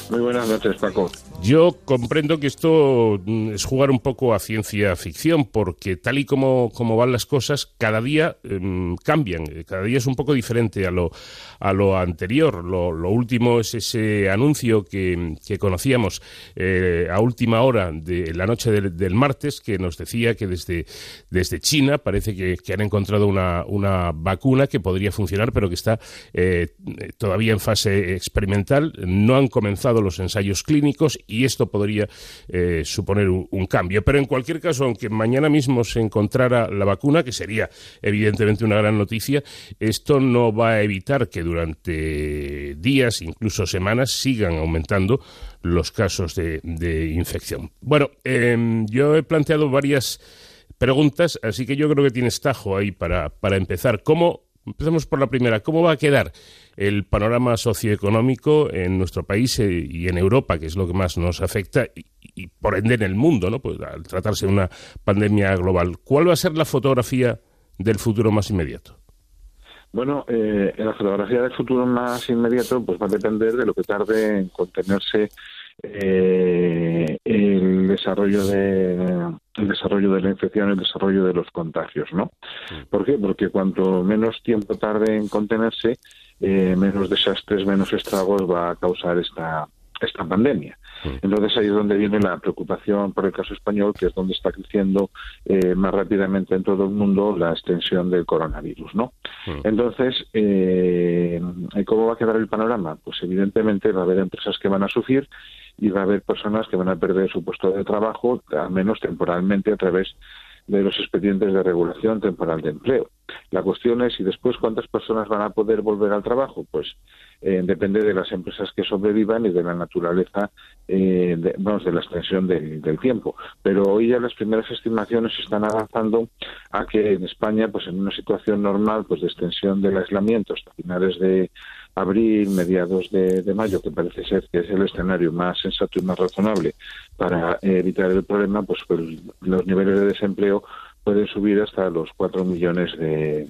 Muy buenas noches, Paco. Yo comprendo que esto mm, es jugar un poco a ciencia ficción, porque tal y como, como van las cosas, cada día em, cambian, eh, cada día es un poco diferente a lo, a lo anterior. Lo, último es ese anuncio que, que conocíamos eh, a última hora de la noche del, martes, que nos decía que desde, desde China parece que, que han encontrado una, una vacuna que podría funcionar, pero que está eh, todavía en fase experimental. No han comenzado los ensayos clínicos y esto podría eh, suponer un, cambio. Pero en cualquier caso, aunque mañana mismo se encontrara la vacuna, que sería evidentemente una gran noticia, esto no va a evitar que durante días, incluso semanas, sigan aumentando los casos de, de infección. Bueno, em, yo he planteado varias preguntas, así que yo creo que tienes tajo ahí para, para empezar. ¿Cómo, empezamos por la primera, cómo va a quedar el panorama socioeconómico en nuestro país eh, y en Europa, que es lo que más nos afecta, y, por ende en el mundo, ¿no? Pues al tratarse de una pandemia global. ¿Cuál va a ser la fotografía del futuro más inmediato? Bueno, eh, la fotografía del futuro más inmediato pues va a depender de lo que tarde en contenerse eh, el desarrollo de el desarrollo de la infección, el desarrollo de los contagios, ¿no? ¿Por qué? Porque cuanto menos tiempo tarde en contenerse, eh, menos desastres, menos estragos va a causar esta esta pandemia. Entonces ahí es donde viene la preocupación por el caso español, que es donde está creciendo eh, más rápidamente en todo el mundo la extensión del coronavirus, ¿no? Entonces, eh, ¿cómo va a quedar el panorama? Pues evidentemente va a haber empresas que van a sufrir y va a haber personas que van a perder su puesto de trabajo, al menos temporalmente, a través de los expedientes de regulación temporal de empleo. La cuestión es, ¿y después cuántas personas van a poder volver al trabajo? Pues eh, depende de las empresas que sobrevivan y de la naturaleza, eh, de, la extensión del, del tiempo. Pero hoy ya las primeras estimaciones están avanzando a que en España, pues en una situación normal, pues de extensión del aislamiento hasta finales de, abril, mediados de, de mayo, que parece ser que es el escenario más sensato y más razonable para eh, evitar el problema, pues, pues los niveles de desempleo pueden subir hasta los 4 millones de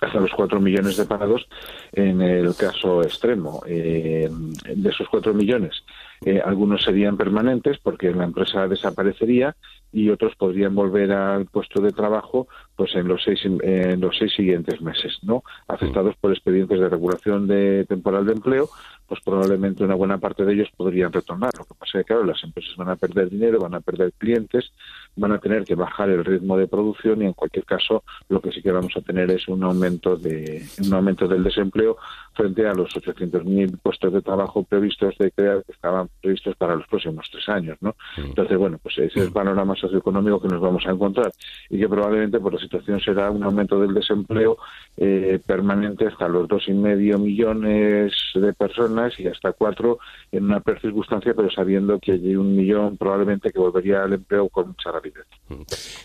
hasta los 4 millones de parados en el caso extremo. Eh, de esos 4 millones, eh, algunos serían permanentes porque la empresa desaparecería y otros podrían volver al puesto de trabajo pues en los seis en los seis siguientes meses no afectados por expedientes de regulación de temporal de empleo pues probablemente una buena parte de ellos podrían retornar. Lo que pasa es que claro las empresas van a perder dinero van a perder clientes van a tener que bajar el ritmo de producción y en cualquier caso lo que sí que vamos a tener es un aumento de un aumento del desempleo frente a los 800.000 puestos de trabajo previstos de crear que estaban previstos para los próximos tres años no entonces bueno pues ese es el panorama socioeconómico que nos vamos a encontrar y que probablemente por la situación será un aumento del desempleo eh, permanente hasta los dos y medio millones de personas y hasta cuatro en una circunstancia, pero sabiendo que hay un millón probablemente que volvería al empleo con mucha rapidez.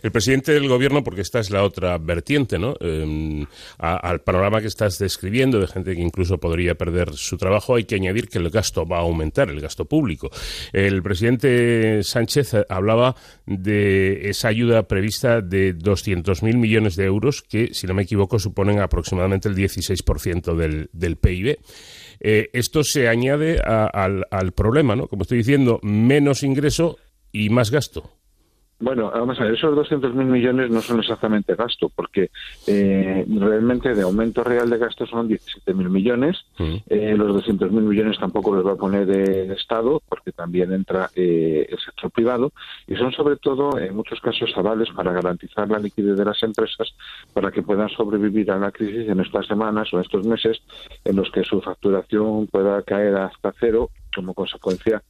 El presidente del gobierno, porque esta es la otra vertiente, ¿no? Eh, a, al panorama que estás describiendo de gente que incluso podría perder su trabajo, hay que añadir que el gasto va a aumentar, el gasto público. El presidente Sánchez hablaba de esa ayuda prevista de 200.000 millones de euros, que, si no me equivoco, suponen aproximadamente el 16% del, PIB. Eh, esto se añade al, al problema, ¿no? Como estoy diciendo, menos ingreso y más gasto. Bueno, vamos a ver, esos 200.000 millones no son exactamente gasto, porque eh, realmente de aumento real de gasto son 17.000 millones. Eh, los 200.000 millones tampoco los va a poner el Estado, porque también entra eh, el sector privado. Y son sobre todo, en muchos casos, avales para garantizar la liquidez de las empresas para que puedan sobrevivir a la crisis en estas semanas o estos meses en los que su facturación pueda caer hasta cero como consecuencia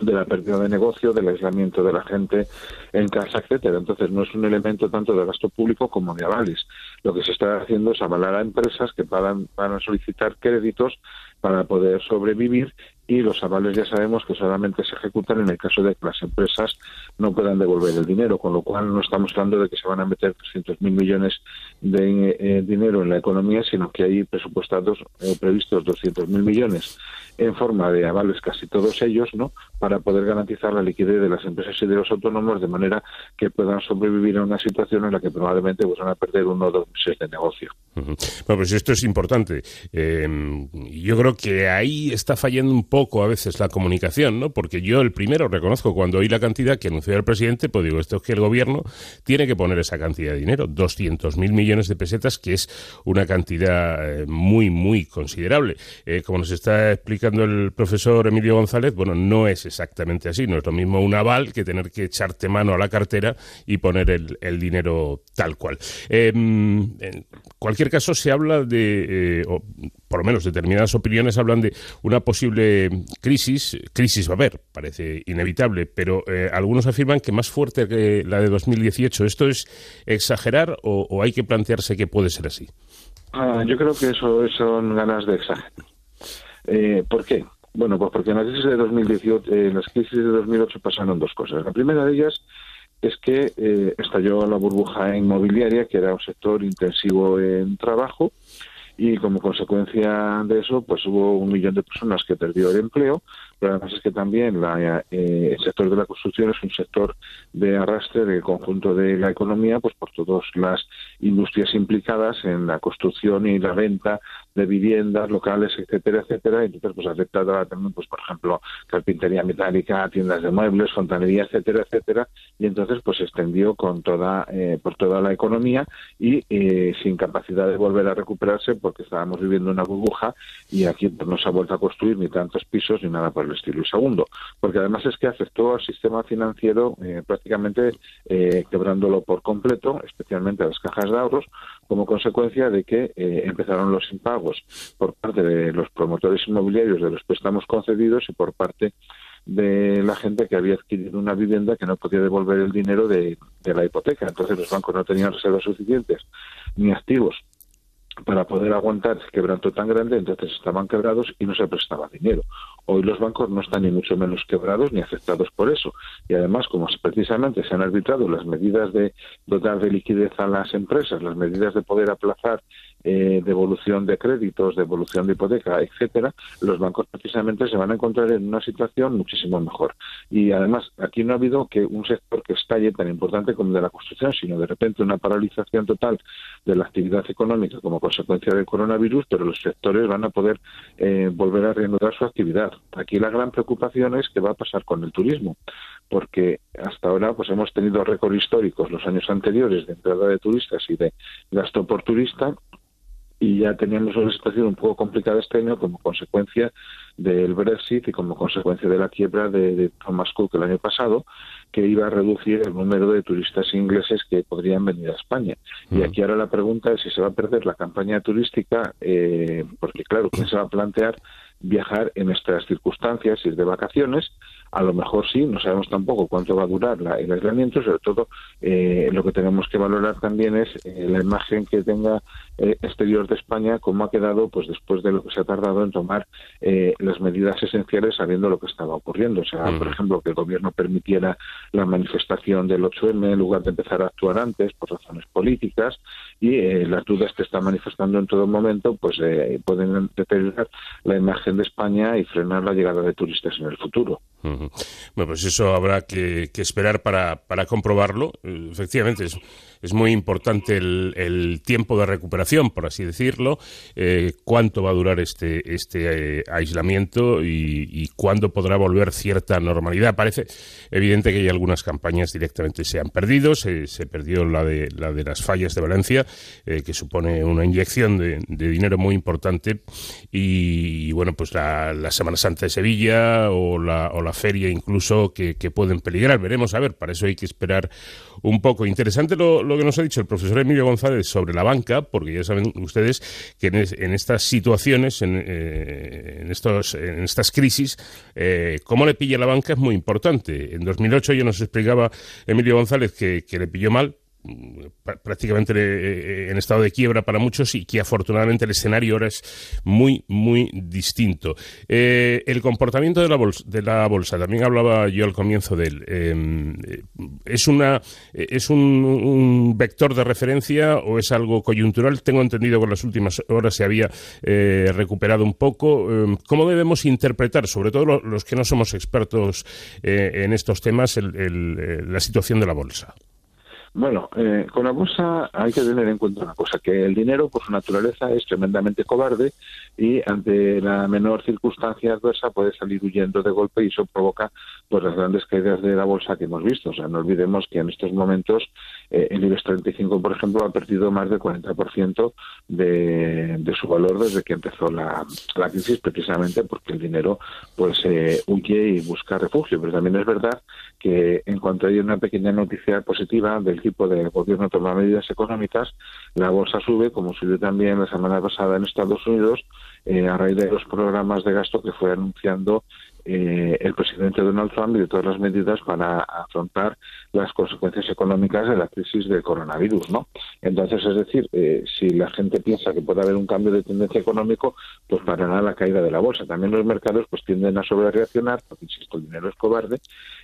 de la pérdida de negocio, del aislamiento de la gente en casa, etcétera. Entonces no es un elemento tanto de gasto público como de avales. Lo que se está haciendo es avalar a empresas que van, van a solicitar créditos para poder sobrevivir y los avales ya sabemos que solamente se ejecutan en el caso de que las empresas no puedan devolver el dinero, con lo cual no estamos hablando de que se van a meter 300.000 millones de eh, dinero en la economía, sino que hay presupuestados eh, previstos 200.000 millones en forma de avales casi todos ellos, ¿no? Para poder garantizar la liquidez de las empresas y de los autónomos de manera que puedan sobrevivir a una situación en la que probablemente pues, van a perder uno o dos meses de negocio. Bueno, pues esto es importante. Eh, yo creo que ahí está fallando un poco a veces la comunicación, ¿no? Porque yo el primero reconozco cuando oí la cantidad que anunció el presidente, pues digo, esto es que el gobierno tiene que poner esa cantidad de dinero, 200.000 millones de pesetas, que es una cantidad eh, muy, muy considerable. Eh, como nos está explicando el profesor Emilio González, bueno, no es exactamente así, no es lo mismo un aval que tener que echarte mano a la cartera y poner el, dinero tal cual. Eh, en cualquier caso, se habla de, eh, por lo menos determinadas opiniones hablan de una posible crisis. Crisis va a haber, parece inevitable, pero eh, algunos afirman que más fuerte que la de 2018. ¿Esto es exagerar o, hay que plantearse que puede ser así? Ah, yo creo que eso son ganas de exagerar. Eh, ¿Por qué? Bueno, pues porque en la crisis de 2018, eh, en las crisis de 2008 pasaron dos cosas. La primera de ellas es que eh, estalló la burbuja inmobiliaria, que era un sector intensivo en trabajo, y como consecuencia de eso, pues hubo un millón de personas que perdió el empleo, pero además es que también la, eh, el sector de la construcción es un sector de arrastre del conjunto de la economía, pues por todas las industrias implicadas en la construcción y la venta de viviendas locales, etcétera, etcétera. Entonces, pues afectada también, pues por ejemplo, carpintería metálica, tiendas de muebles, fontanería, etcétera, etcétera. Y entonces, pues se extendió con toda, eh, por toda la economía y eh, sin capacidad de volver a recuperarse porque estábamos viviendo una burbuja y aquí pues, no se ha vuelto a construir ni tantos pisos ni nada por el estilo. Segundo, porque además es que afectó al sistema financiero eh, prácticamente eh, quebrándolo por completo, especialmente a las cajas de ahorros, como consecuencia de que eh, empezaron los impagos por parte de los promotores inmobiliarios de los préstamos concedidos y por parte de la gente que había adquirido una vivienda que no podía devolver el dinero de, de la hipoteca. Entonces los bancos no tenían reservas suficientes ni activos para poder aguantar ese quebranto tan grande, entonces estaban quebrados y no se prestaba dinero. Hoy los bancos no están ni mucho menos quebrados ni afectados por eso. Y además, como precisamente se han arbitrado las medidas de dotar de liquidez a las empresas, las medidas de poder aplazar eh, devolución de créditos, devolución de hipoteca, etcétera, los bancos precisamente se van a encontrar en una situación muchísimo mejor. Y además, aquí no ha habido que un sector que estalle tan importante como el de la construcción, sino de repente una paralización total de la actividad económica como consecuencia del coronavirus, pero los sectores van a poder eh, volver a reanudar su actividad. Aquí la gran preocupación es qué va a pasar con el turismo, porque hasta ahora pues hemos tenido récords históricos los años anteriores de entrada de turistas y de gasto por turista y ya teníamos una situación un poco complicada este año como consecuencia del Brexit y como consecuencia de la quiebra de, Thomas Cook el año pasado, que iba a reducir el número de turistas ingleses que podrían venir a España. Y mm. aquí ahora la pregunta es si se va a perder la campaña turística, eh, porque claro, ¿quién se va a plantear viajar en estas circunstancias, ir de vacaciones? A lo mejor sí, no sabemos tampoco cuánto va a durar la, el aislamiento, sobre todo eh, lo que tenemos que valorar también es eh, la imagen que tenga eh, exterior de España, cómo ha quedado pues después de lo que se ha tardado en tomar las medidas esenciales sabiendo lo que estaba ocurriendo. O sea, por ejemplo, que el gobierno permitiera la manifestación del 8M en lugar de empezar a actuar antes por razones políticas y las dudas que está manifestando en todo momento pues pueden deteriorar la imagen de España y frenar la llegada de turistas en el futuro. Bueno, pues eso habrá que, esperar para, para comprobarlo. Efectivamente, es, es muy importante el, tiempo de recuperación, por así decirlo, eh, cuánto va a durar este, este eh, aislamiento y, cuándo podrá volver cierta normalidad. Parece evidente que hay algunas campañas directamente se han perdido. Se, perdió la de, la de las fallas de Valencia, eh, que supone una inyección de, dinero muy importante. Y, bueno, pues la, Semana Santa de Sevilla la, o la feria incluso que, que pueden peligrar. Veremos, a ver, para eso hay que esperar un poco. Interesante lo, lo que nos ha dicho el profesor Emilio González sobre la banca, porque ya saben ustedes que en, estas situaciones, en, eh, en, estos, en estas crisis, eh, cómo le pilla la banca es muy importante. En 2008 ya nos explicaba Emilio González que, que le pilló mal, prácticamente eh, en estado de quiebra para muchos y que afortunadamente el escenario ahora es muy, muy distinto. Eh, el comportamiento de la, bolsa, de la bolsa, también hablaba yo al comienzo de él, em, ¿es, una, es un, vector de referencia o es algo coyuntural? Tengo entendido que en las últimas horas se había eh, recuperado un poco. Em, ¿Cómo debemos interpretar, sobre todo los que no somos expertos en estos temas, la situación de la bolsa? Bueno, eh, con la bolsa hay que tener en cuenta una cosa, que el dinero por su naturaleza es tremendamente cobarde y ante la menor circunstancia adversa puede salir huyendo de golpe y eso provoca pues las grandes caídas de la bolsa que hemos visto. O sea, no olvidemos que en estos momentos eh, el IBEX 35, por ejemplo, ha perdido más del 40% de, de su valor desde que empezó la, la crisis, precisamente porque el dinero pues eh, huye y busca refugio. Pero también es verdad que en cuanto hay una pequeña noticia positiva del tipo de gobierno toma medidas económicas, la bolsa sube, como subió también la semana pasada en Estados Unidos, eh, a raíz de los programas de gasto que fue anunciando eh, el presidente Donald Trump y de todas las medidas para afrontar las consecuencias económicas de la crisis del coronavirus, ¿no? Entonces, es decir, eh, si la gente piensa que puede haber un cambio de tendencia económico, pues parará la caída de la bolsa. También los mercados pues tienden a sobrereaccionar, porque insisto, el dinero es cobarde,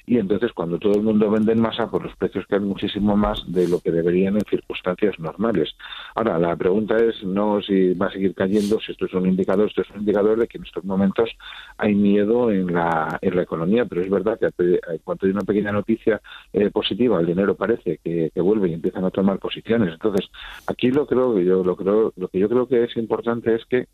y entonces cuando todo el mundo vende en masa, pues los precios caen muchísimo más de lo que deberían en circunstancias normales. Ahora, la pregunta es no si va a seguir cayendo, si esto es un indicador, esto es un indicador de que en estos momentos hay miedo en la, en la economía, pero es verdad que en cuanto hay una pequeña noticia eh, positiva, el dinero parece que, vuelve y empiezan a tomar posiciones. Entonces, aquí lo creo que yo lo creo, lo que yo creo que es importante es que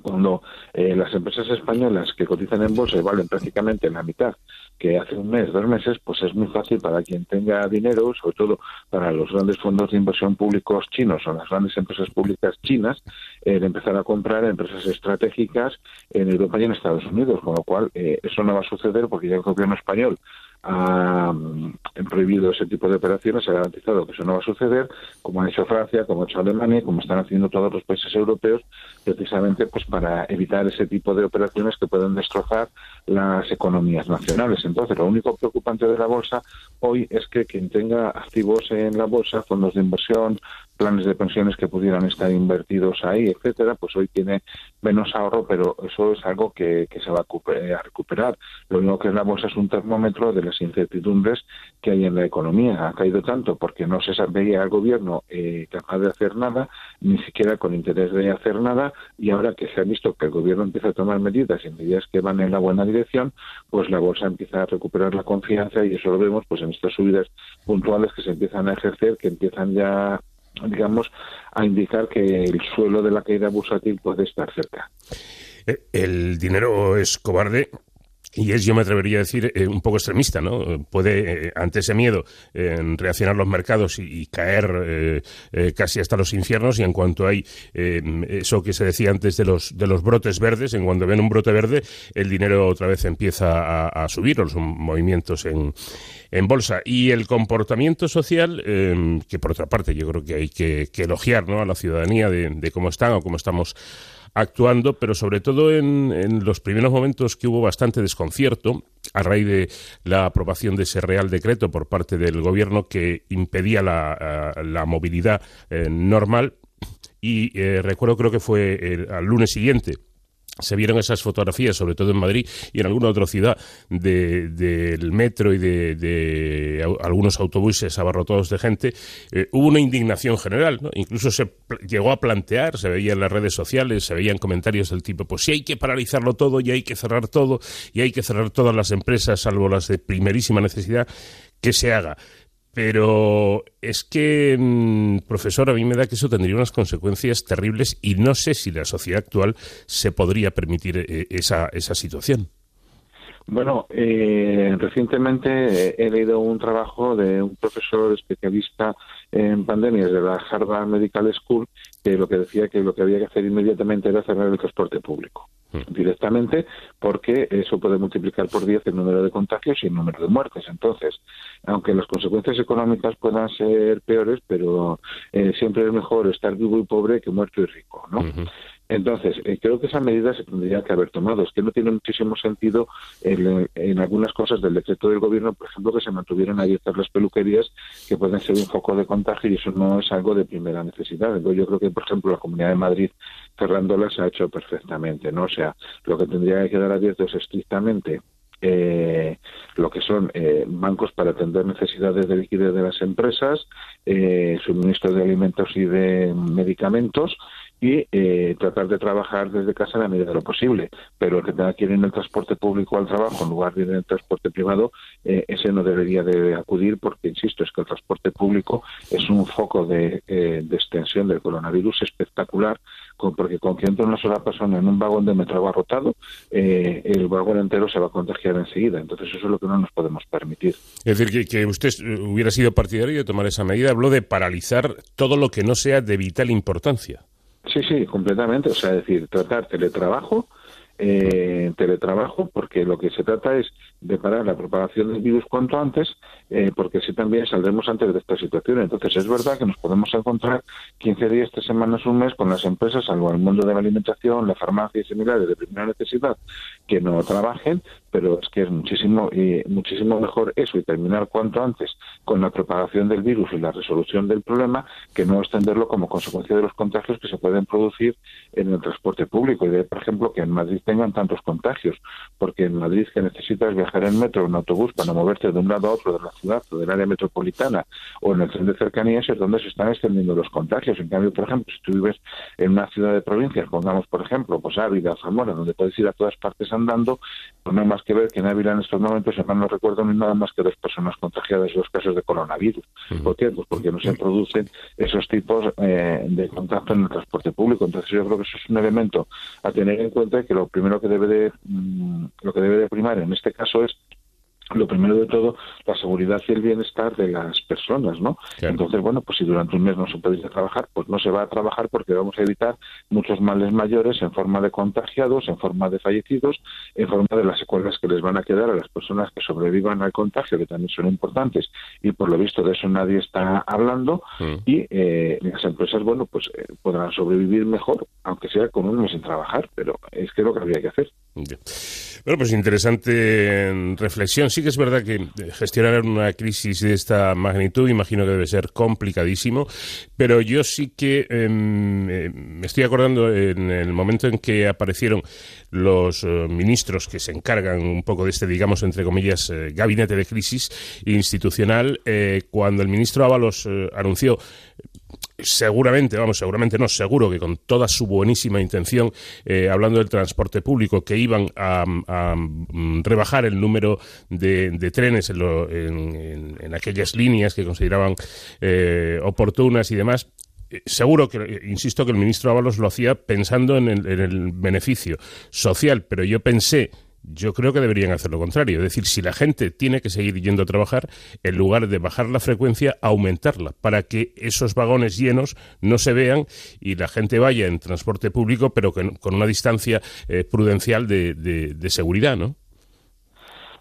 cuando eh, las empresas españolas que cotizan en bolsa valen prácticamente la mitad que hace un mes, dos meses, pues es muy fácil para quien tenga dinero, sobre todo para los grandes fondos de inversión públicos chinos o las grandes empresas públicas chinas, eh, empezar a comprar empresas estratégicas en Europa y en Estados Unidos, con lo cual eh, eso no va a suceder porque ya el gobierno español ha prohibido ese tipo de operaciones, ha garantizado que eso no va a suceder, como ha hecho Francia, como ha hecho Alemania, como están haciendo todos los países europeos, precisamente pues para evitar ese tipo de operaciones que pueden destrozar las economías nacionales. Entonces, lo único preocupante de la bolsa hoy es que quien tenga activos en la bolsa, fondos de inversión, planes de pensiones que pudieran estar invertidos ahí, etcétera, pues hoy tiene menos ahorro, pero eso es algo que, se va a recuperar. Lo único que es la bolsa es un termómetro de las incertidumbres que hay en la economía. Ha caído tanto porque no se veía al gobierno eh, capaz de hacer nada, ni siquiera con interés de hacer nada, y ahora que se ha visto que el gobierno empieza a tomar medidas y medidas que van en la buena dirección, pues la bolsa empieza a recuperar la confianza y eso lo vemos pues en estas subidas puntuales que se empiezan a ejercer, que empiezan ya digamos, a indicar que el suelo de la caída bursátil puede estar cerca. Eh, El dinero es cobarde y es, yo me atrevería a decir, eh, un poco extremista, ¿no? Puede, eh, ante ese miedo, eh, reaccionar los mercados y, y caer eh, eh, casi hasta los infiernos. Y en cuanto hay eso que se decía antes de los, de los brotes verdes, en cuanto ven un brote verde, el dinero otra vez empieza a, a subir, los movimientos en, en bolsa. Y el comportamiento social, que por otra parte yo creo que hay que, elogiar ¿no? a la ciudadanía de cómo están o cómo estamos actuando, pero sobre todo en, los primeros momentos que hubo bastante desconcierto a raíz de la aprobación de ese Real Decreto por parte del Gobierno que impedía la, la movilidad eh, normal. Y eh, recuerdo, creo que fue el, al lunes siguiente, se vieron esas fotografías, sobre todo en Madrid y en alguna otra ciudad, del de, metro y de, algunos autobuses abarrotados de gente, eh, hubo una indignación general. ¿no? Incluso se llegó a plantear, se veía en las redes sociales, se veían comentarios del tipo, pues si hay que paralizarlo todo y hay que cerrar todo y hay que cerrar todas las empresas, salvo las de primerísima necesidad, que se haga. Pero es que, mmm, profesor, a mí me da que eso tendría unas consecuencias terribles y no sé si la sociedad actual se podría permitir eh, esa, esa situación. Bueno, eh, recientemente he leído un trabajo de un profesor especialista en pandemias de la Harvard Medical School que lo que decía que lo que había que hacer inmediatamente era cerrar el transporte público directamente porque eso puede multiplicar por 10 el número de contagios y el número de muertes. Entonces, aunque las consecuencias económicas puedan ser peores, pero eh, siempre es mejor estar vivo y pobre que muerto y rico, ¿no? Uh -huh. Entonces, eh, creo que esa medida se tendría que haber tomado. Es que no tiene muchísimo sentido en, en, algunas cosas del decreto del gobierno, por ejemplo, que se mantuvieran abiertas las peluquerías, que pueden ser un foco de contagio y eso no es algo de primera necesidad. Entonces, yo creo que, por ejemplo, la Comunidad de Madrid cerrándolas ha hecho perfectamente, ¿no? O sea, lo que tendría que quedar abierto es estrictamente eh, lo que son eh, bancos para atender necesidades de liquidez de las empresas, eh, suministro de alimentos y de medicamentos y eh, tratar de trabajar desde casa en la medida de lo posible. Pero el que tenga que ir en el transporte público al trabajo en lugar de ir en el transporte privado, eh, ese no debería de acudir porque, insisto, es que el transporte público es un foco de, eh, de extensión del coronavirus espectacular con, porque con que entre una sola persona en un vagón de metro abarrotado, eh, el vagón entero se va a contagiar enseguida. Entonces eso es lo que no nos podemos permitir. Es decir, que, que usted hubiera sido partidario de tomar esa medida. Habló de paralizar todo lo que no sea de vital importancia. Sí, sí, completamente. O sea, es decir, tratar teletrabajo, eh, teletrabajo, porque lo que se trata es de parar la propagación del virus cuanto antes, eh, porque así también saldremos antes de esta situación. Entonces, es verdad que nos podemos encontrar 15 días, 3 semanas, un mes con las empresas, salvo el mundo de la alimentación, la farmacia y similares de primera necesidad, que no trabajen, pero es que es muchísimo, eh, muchísimo mejor eso y terminar cuanto antes con la propagación del virus y la resolución del problema que no extenderlo como consecuencia de los contagios que se pueden producir en el transporte público. Y de, por ejemplo, que en Madrid tengan tantos contagios, porque en Madrid que necesitas viajar en metro o en autobús para moverte de un lado a otro de la ciudad o del área metropolitana o en el tren de cercanías es donde se están extendiendo los contagios. En cambio, por ejemplo, si tú vives en una ciudad de provincias, pongamos, por ejemplo, pues Ávila, Zamora, donde puedes ir a todas partes andando, pues no hay más que ver que en Ávila en estos momentos, si no recuerdo, ni nada más que dos personas contagiadas los casos de coronavirus. ¿Por qué? Pues porque no se producen esos tipos eh, de contacto en el transporte público. Entonces yo creo que eso es un elemento a tener en cuenta que lo primero que debe de, mmm, lo que debe de primar en este caso es lo primero de todo, la seguridad y el bienestar de las personas, ¿no? Claro. Entonces, bueno, pues si durante un mes no se puede ir a trabajar, pues no se va a trabajar porque vamos a evitar muchos males mayores en forma de contagiados, en forma de fallecidos, en forma de las secuelas que les van a quedar a las personas que sobrevivan al contagio, que también son importantes, y por lo visto de eso nadie está hablando, mm. y eh, las empresas, bueno, pues eh, podrán sobrevivir mejor, aunque sea con un mes sin trabajar, pero es que es lo que habría que hacer. Bueno, pues interesante reflexión. Sí, que es verdad que eh, gestionar una crisis de esta magnitud imagino que debe ser complicadísimo, pero yo sí que em, eh, me estoy acordando en el momento en que aparecieron los eh, ministros que se encargan un poco de este, digamos, entre comillas, gabinete de crisis institucional, cuando el ministro Ábalos anunció seguramente, vamos, seguramente no, seguro que con toda su buenísima intención, eh, hablando del transporte público, que iban a, rebajar el número de, trenes en, lo- en- aquellas líneas que consideraban eh, oportunas y demás. eh, Seguro que, insisto, que el ministro Ábalos lo hacía pensando en el beneficio social, pero yo pensé yo creo que deberían hacer lo contrario. Es decir, si la gente tiene que seguir yendo a trabajar, en lugar de bajar la frecuencia, aumentarla, para que esos vagones llenos no se vean y la gente vaya en transporte público, pero con una distancia eh, prudencial de, de- de seguridad, ¿no?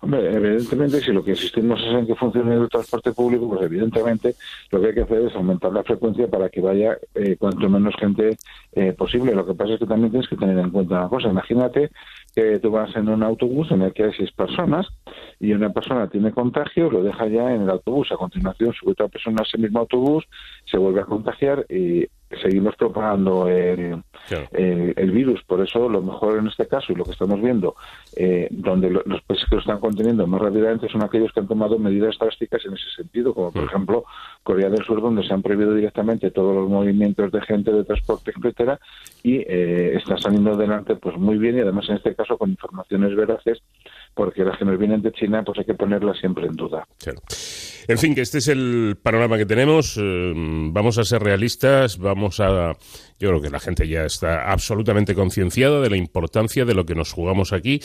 Hombre, evidentemente, si lo que insistimos es en que funcione el transporte público, pues evidentemente lo que hay que hacer es aumentar la frecuencia para que vaya eh, cuanto menos gente eh, posible. Lo que pasa es que también tienes que tener en cuenta una cosa. Imagínate que tú vas en un autobús en el que hay seis personas y una persona tiene contagio, lo deja ya en el autobús. A continuación sube otra persona a ese mismo autobús, se vuelve a contagiar y seguimos propagando el, el, el virus. Por eso, lo mejor en este caso y lo que estamos viendo, eh, donde lo- los países que lo están conteniendo más rápidamente son aquellos que han tomado medidas drásticas en ese sentido, como por ejemplo Corea del Sur, donde se han prohibido directamente todos los movimientos de gente, de transporte, etcétera, y eh, está saliendo adelante pues muy bien y además en este caso con informaciones veraces, porque las que nos vienen de China pues hay que ponerlas siempre en duda. Claro. En fin, que este es el panorama que tenemos. eh, vamos a ser realistas, vamos a... Yo creo que la gente ya está absolutamente concienciada de la importancia de lo que nos jugamos aquí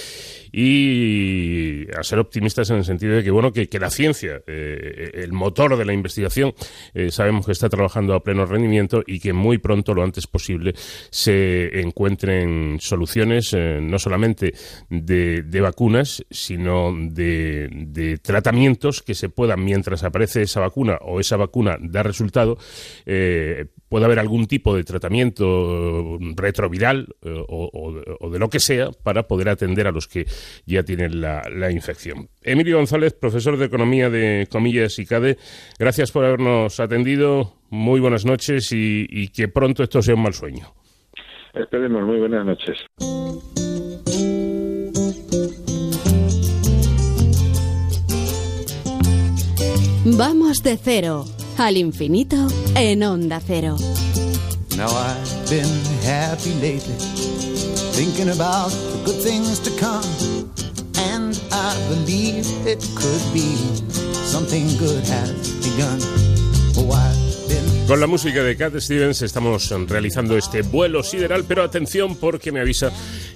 y a ser optimistas en el sentido de que, bueno, que, la ciencia, eh, el motor de la investigación, eh, sabemos que está trabajando a pleno rendimiento y que muy pronto, lo antes posible, se encuentren soluciones eh, no solamente de, vacunas, sino de, de tratamientos que se puedan, mientras aparece esa vacuna o esa vacuna da resultado, puede haber algún tipo de tratamiento eh, retroviral eh, o, o de- o de lo que sea para poder atender a los que ya tienen la, la infección. Emilio González, profesor de Economía de Comillas y CADE, gracias por habernos atendido. Muy buenas noches y, y que pronto esto sea un mal sueño. Esperemos, muy buenas noches. Vamos de cero al infinito en Onda Cero. Now I've been happy lately, thinking about the good things to come. And I believe it could be something good has begun. Oh, I've been Con la música de Cat Stevens estamos realizando este vuelo sideral, pero atención porque me avisa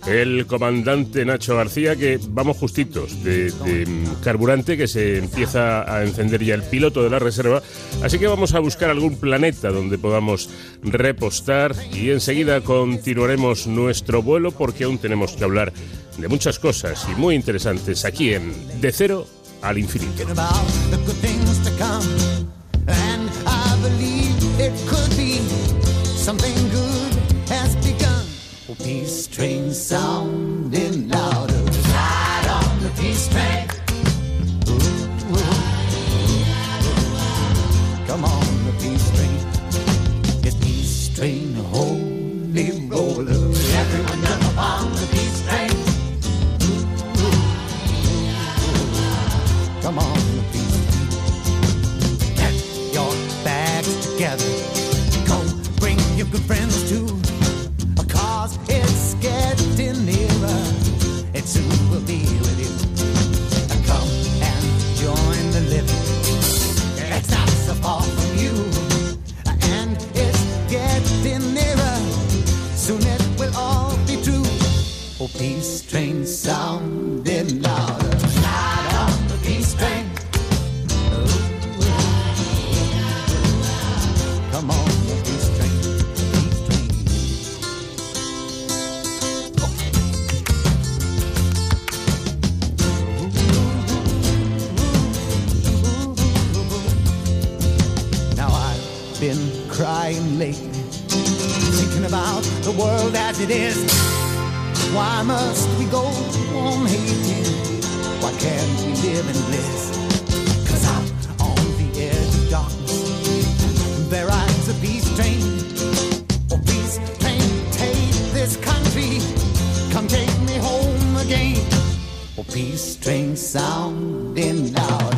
el comandante Nacho García que vamos justitos de, de, carburante, que se empieza a encender ya el piloto de la reserva, así que vamos a buscar algún planeta donde podamos repostar y enseguida continuaremos nuestro vuelo porque aún tenemos que hablar de muchas cosas y muy interesantes aquí en De Cero al Infinito. Train sounding louder. Ride on the peace train. Ooh, ooh. Come on, the peace train. Yes, peace train, holy roller. Everyone jump on the peace train. Come on, the peace train. Get your bags together. Go bring your good friends Oh, peace train sounding louder. Ride on the peace train. Come on, the peace train. Peace train. Now I've been crying lately, thinking about the world as it is. Why must we go on hating Why can't we live in bliss? Cause out on the edge of darkness, there rides a peace train. Oh, peace train, take this country. Come take me home again. Oh, peace train sounding louder.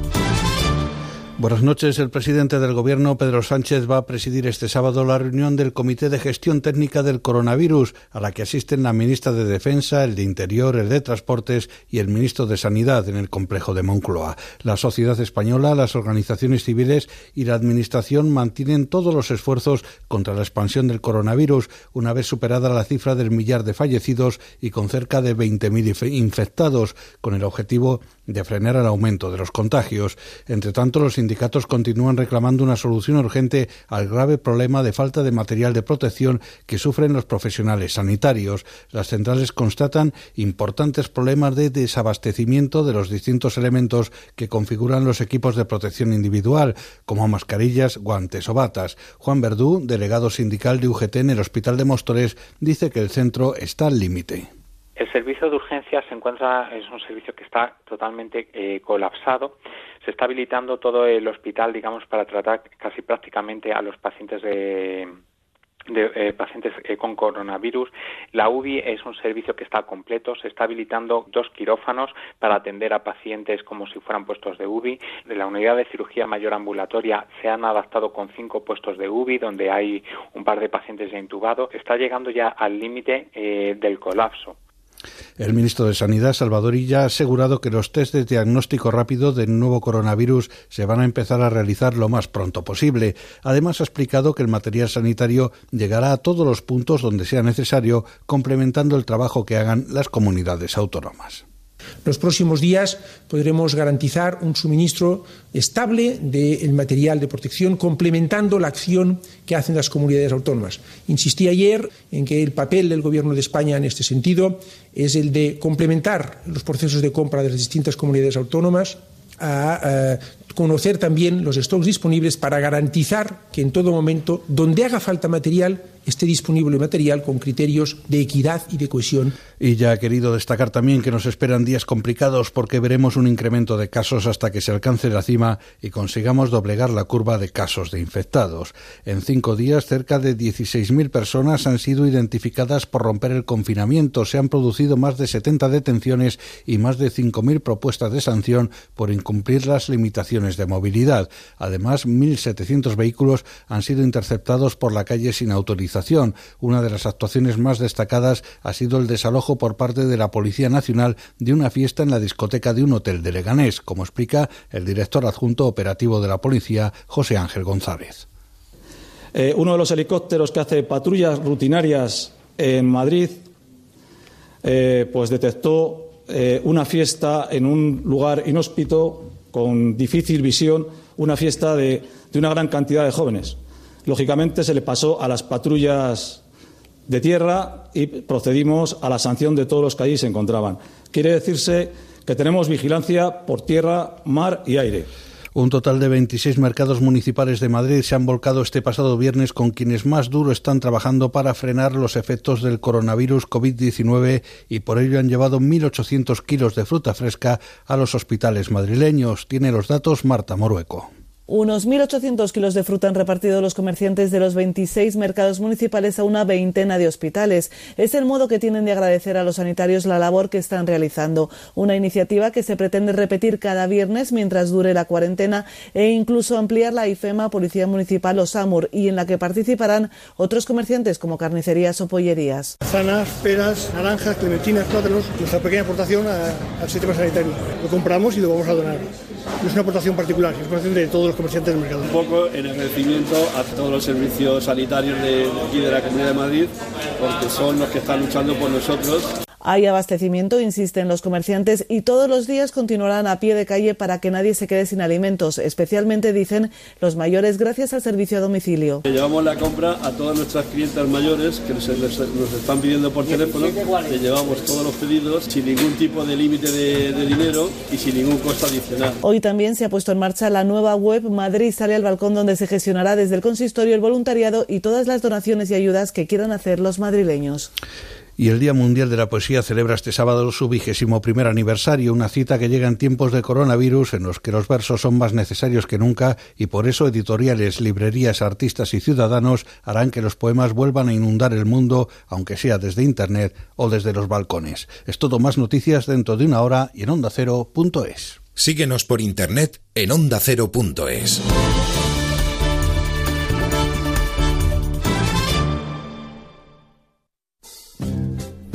Buenas noches. El presidente del Gobierno, Pedro Sánchez, va a presidir este sábado la reunión del Comité de Gestión Técnica del Coronavirus, a la que asisten la ministra de Defensa, el de Interior, el de Transportes y el ministro de Sanidad en el complejo de Moncloa. La sociedad española, las organizaciones civiles y la Administración mantienen todos los esfuerzos contra la expansión del coronavirus, una vez superada la cifra del millar de fallecidos y con cerca de 20.000 infectados, con el objetivo de frenar el aumento de los contagios. Entre tanto, los sindicatos continúan reclamando una solución urgente al grave problema de falta de material de protección que sufren los profesionales sanitarios. Las centrales constatan importantes problemas de desabastecimiento de los distintos elementos que configuran los equipos de protección individual, como mascarillas, guantes o batas. Juan Verdú, delegado sindical de UGT en el Hospital de Móstoles, dice que el centro está al límite. El servicio de urgencias se encuentra, es un servicio que está totalmente eh, colapsado. Se está habilitando todo el hospital, digamos, para tratar casi prácticamente a los pacientes de, de eh, pacientes eh, con coronavirus. La UBI es un servicio que está completo. Se está habilitando dos quirófanos para atender a pacientes como si fueran puestos de UBI. De la unidad de cirugía mayor ambulatoria se han adaptado con cinco puestos de UBI, donde hay un par de pacientes ya intubados. Está llegando ya al límite eh, del colapso. El ministro de Sanidad, Salvador Illa, ha asegurado que los test de diagnóstico rápido del nuevo coronavirus se van a empezar a realizar lo más pronto posible. Además, ha explicado que el material sanitario llegará a todos los puntos donde sea necesario, complementando el trabajo que hagan las comunidades autónomas. Los próximos días podremos garantizar un suministro estable del material de protección, complementando la acción que hacen las comunidades autónomas. Insistí ayer en que el papel del Gobierno de España en este sentido es el de complementar los procesos de compra de las distintas comunidades autónomas a, conocer también los stocks disponibles para garantizar que en todo momento, donde haga falta material, esté disponible material con criterios de equidad y de cohesión. Y ya ha querido destacar también que nos esperan días complicados porque veremos un incremento de casos hasta que se alcance la cima y consigamos doblegar la curva de casos de infectados. En cinco días, cerca de 16.000 personas han sido identificadas por romper el confinamiento. Se han producido más de 70 detenciones y más de 5.000 propuestas de sanción por incumplir las limitaciones de movilidad. Además, 1.700 vehículos han sido interceptados por la calle sin autorización. Una de las actuaciones más destacadas ha sido el desalojo por parte de la Policía Nacional de una fiesta en la discoteca de un hotel de Leganés, como explica el director adjunto operativo de la policía, José Ángel González. Eh, uno de los helicópteros que hace patrullas rutinarias en Madrid, eh, pues detectó eh, una fiesta en un lugar inhóspito con difícil visión una fiesta de, una gran cantidad de jóvenes. Lógicamente se le pasó a las patrullas de tierra y procedimos a la sanción de todos los que allí se encontraban. Quiere decirse que tenemos vigilancia por tierra, mar y aire. Un total de 26 mercados municipales de Madrid se han volcado este pasado viernes con quienes más duro están trabajando para frenar los efectos del coronavirus COVID-19 y por ello han llevado 1.800 kilos de fruta fresca a los hospitales madrileños. Tiene los datos Marta Morueco. Unos 1.800 kilos de fruta han repartido los comerciantes de los 26 mercados municipales a una veintena de hospitales. Es el modo que tienen de agradecer a los sanitarios la labor que están realizando. Una iniciativa que se pretende repetir cada viernes mientras dure la cuarentena e incluso ampliar la IFEMA, Policía Municipal o SAMUR, y en la que participarán otros comerciantes como carnicerías o pollerías. Zanas, peras, naranjas, clementinas, plátanos, nuestra pequeña aportación al sistema sanitario. Lo compramos y lo vamos a donar. No es una aportación particular, es una aportación de todos los Un poco en agradecimiento a todos los servicios sanitarios de, aquí de la Comunidad de Madrid, porque son los que están luchando por nosotros. Hay abastecimiento, insisten los comerciantes, y todos los días continuarán a pie de calle para que nadie se quede sin alimentos, especialmente, dicen, los mayores gracias al servicio a domicilio. Llevamos la compra a todas nuestras clientas mayores que nos, nos están pidiendo por teléfono, le llevamos todos los pedidos sin ningún tipo de límite de, de dinero y sin ningún costo adicional. Hoy también se ha puesto en marcha la nueva web Madrid sale al balcón donde se gestionará desde el consistorio el voluntariado y todas las donaciones y ayudas que quieran hacer los madrileños. Y el Día Mundial de la Poesía celebra este sábado su vigésimo primer aniversario, una cita que llega en tiempos de coronavirus en los que los versos son más necesarios que nunca y por eso editoriales, librerías, artistas y ciudadanos harán que los poemas vuelvan a inundar el mundo, aunque sea desde Internet o desde los balcones. Es todo más noticias dentro de una hora y en ondacero.es. Síguenos por Internet en ondacero.es.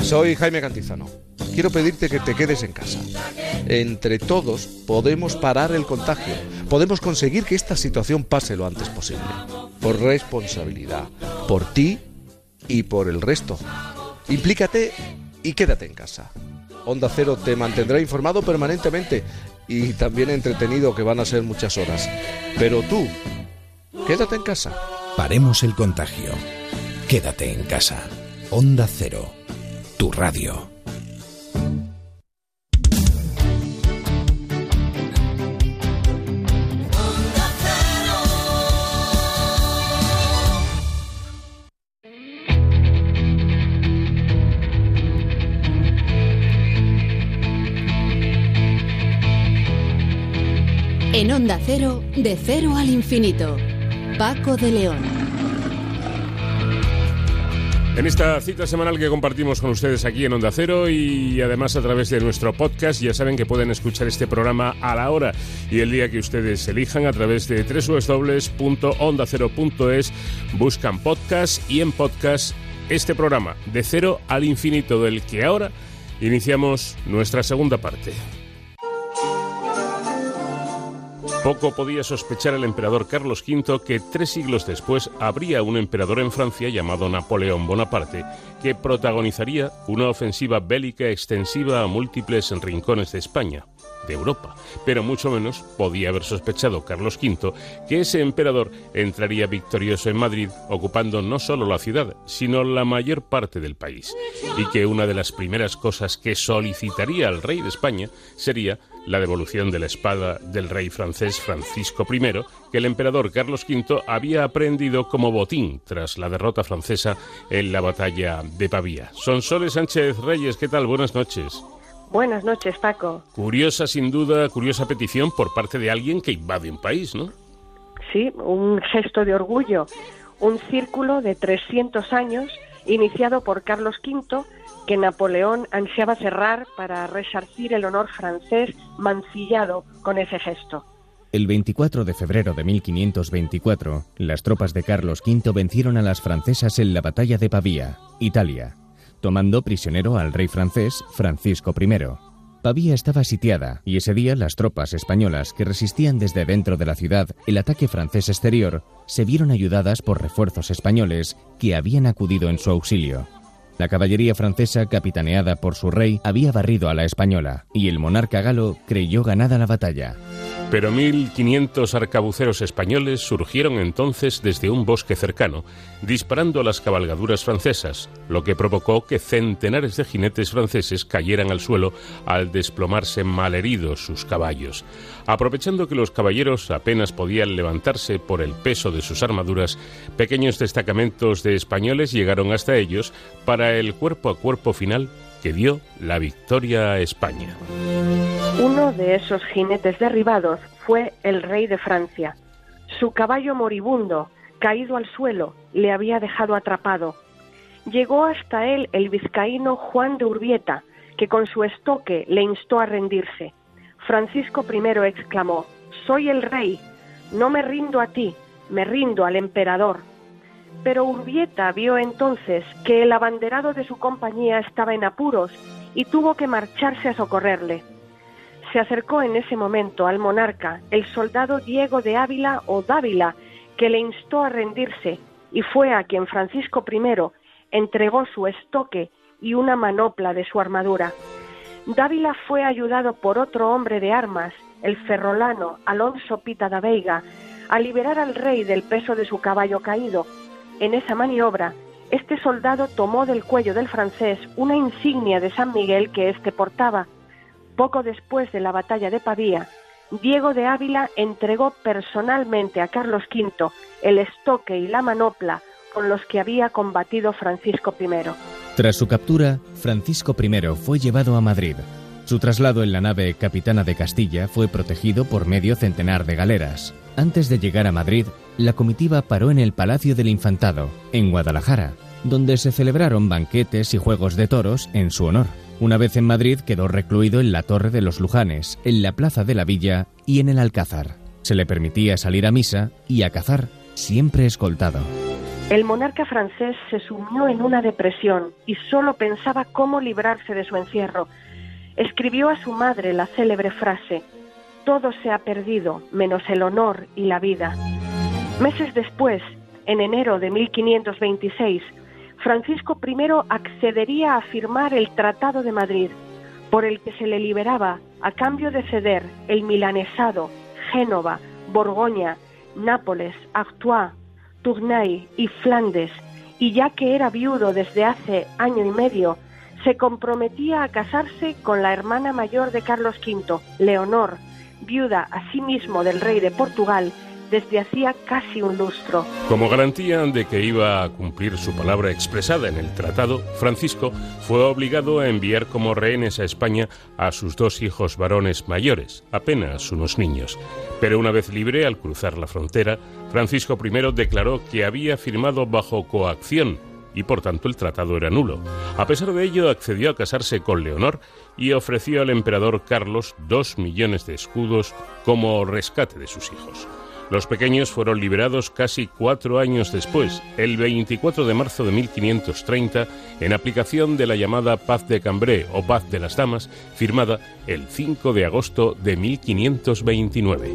Soy Jaime Cantizano. Quiero pedirte que te quedes en casa. Entre todos podemos parar el contagio. Podemos conseguir que esta situación pase lo antes posible. Por responsabilidad. Por ti y por el resto. Implícate y quédate en casa. Onda Cero te mantendrá informado permanentemente y también entretenido que van a ser muchas horas. Pero tú, quédate en casa. Paremos el contagio. Quédate en casa. Onda Cero tu radio. En Onda Cero, de cero al infinito. Paco de León. En esta cita semanal que compartimos con ustedes aquí en Onda Cero y además a través de nuestro podcast, ya saben que pueden escuchar este programa a la hora y el día que ustedes elijan a través de www.ondacero.es, buscan podcast y en podcast este programa de cero al infinito del que ahora iniciamos nuestra segunda parte. Poco podía sospechar el emperador Carlos V que tres siglos después habría un emperador en Francia llamado Napoleón Bonaparte que protagonizaría una ofensiva bélica extensiva a múltiples rincones de España, de Europa, pero mucho menos podía haber sospechado Carlos V que ese emperador entraría victorioso en Madrid, ocupando no solo la ciudad, sino la mayor parte del país, y que una de las primeras cosas que solicitaría al rey de España sería la devolución de la espada del rey francés Francisco I, que el emperador Carlos V había aprendido como botín tras la derrota francesa en la batalla de Pavía. Sonsoles Sánchez Reyes, ¿qué tal? Buenas noches. Buenas noches, Paco. Curiosa, sin duda, curiosa petición por parte de alguien que invade un país, ¿no? Sí, un gesto de orgullo, un círculo de 300 años iniciado por Carlos V que Napoleón ansiaba cerrar para resarcir el honor francés mancillado con ese gesto. El 24 de febrero de 1524, las tropas de Carlos V vencieron a las francesas en la batalla de Pavía, Italia, tomando prisionero al rey francés Francisco I. Pavía estaba sitiada y ese día las tropas españolas que resistían desde dentro de la ciudad el ataque francés exterior se vieron ayudadas por refuerzos españoles que habían acudido en su auxilio. La caballería francesa, capitaneada por su rey, había barrido a la española, y el monarca galo creyó ganada la batalla. Pero 1.500 arcabuceros españoles surgieron entonces desde un bosque cercano, disparando a las cabalgaduras francesas, lo que provocó que centenares de jinetes franceses cayeran al suelo al desplomarse malheridos sus caballos. Aprovechando que los caballeros apenas podían levantarse por el peso de sus armaduras, pequeños destacamentos de españoles llegaron hasta ellos para el cuerpo a cuerpo final dio la victoria a España. Uno de esos jinetes derribados fue el rey de Francia, Su caballo moribundo, caído al suelo, le había dejado atrapado. Llegó hasta él el vizcaíno Juan de Urbieta, que con su estoque le instó a rendirse. Francisco I exclamó, Soy el rey, no me rindo a ti, me rindo al emperador. Pero Urbieta vio entonces que el abanderado de su compañía estaba en apuros y tuvo que marcharse a socorrerle. Se acercó en ese momento al monarca el soldado Diego de Ávila o Dávila, que le instó a rendirse y fue a quien Francisco I entregó su estoque y una manopla de su armadura. Dávila fue ayudado por otro hombre de armas, el ferrolano Alonso Pita da Veiga, a liberar al rey del peso de su caballo caído. En esa maniobra, este soldado tomó del cuello del francés una insignia de San Miguel que éste portaba. Poco después de la batalla de Pavía, Diego de Ávila entregó personalmente a Carlos V el estoque y la manopla con los que había combatido Francisco I. Tras su captura, Francisco I fue llevado a Madrid. Su traslado en la nave Capitana de Castilla fue protegido por medio centenar de galeras. Antes de llegar a Madrid, la comitiva paró en el Palacio del Infantado, en Guadalajara, donde se celebraron banquetes y juegos de toros en su honor. Una vez en Madrid quedó recluido en la Torre de los Lujanes, en la Plaza de la Villa y en el Alcázar. Se le permitía salir a misa y a cazar, siempre escoltado. El monarca francés se sumió en una depresión y solo pensaba cómo librarse de su encierro. Escribió a su madre la célebre frase, Todo se ha perdido, menos el honor y la vida. Meses después, en enero de 1526, Francisco I accedería a firmar el Tratado de Madrid, por el que se le liberaba, a cambio de ceder el milanesado, Génova, Borgoña, Nápoles, Artois, Tournai y Flandes, y ya que era viudo desde hace año y medio, se comprometía a casarse con la hermana mayor de Carlos V, Leonor, viuda asimismo del rey de Portugal desde hacía casi un lustro. Como garantía de que iba a cumplir su palabra expresada en el tratado, Francisco fue obligado a enviar como rehenes a España a sus dos hijos varones mayores, apenas unos niños. Pero una vez libre, al cruzar la frontera, Francisco I declaró que había firmado bajo coacción y por tanto el tratado era nulo. A pesar de ello, accedió a casarse con Leonor y ofreció al emperador Carlos dos millones de escudos como rescate de sus hijos. Los pequeños fueron liberados casi cuatro años después, el 24 de marzo de 1530, en aplicación de la llamada Paz de Cambrai o Paz de las Damas, firmada el 5 de agosto de 1529.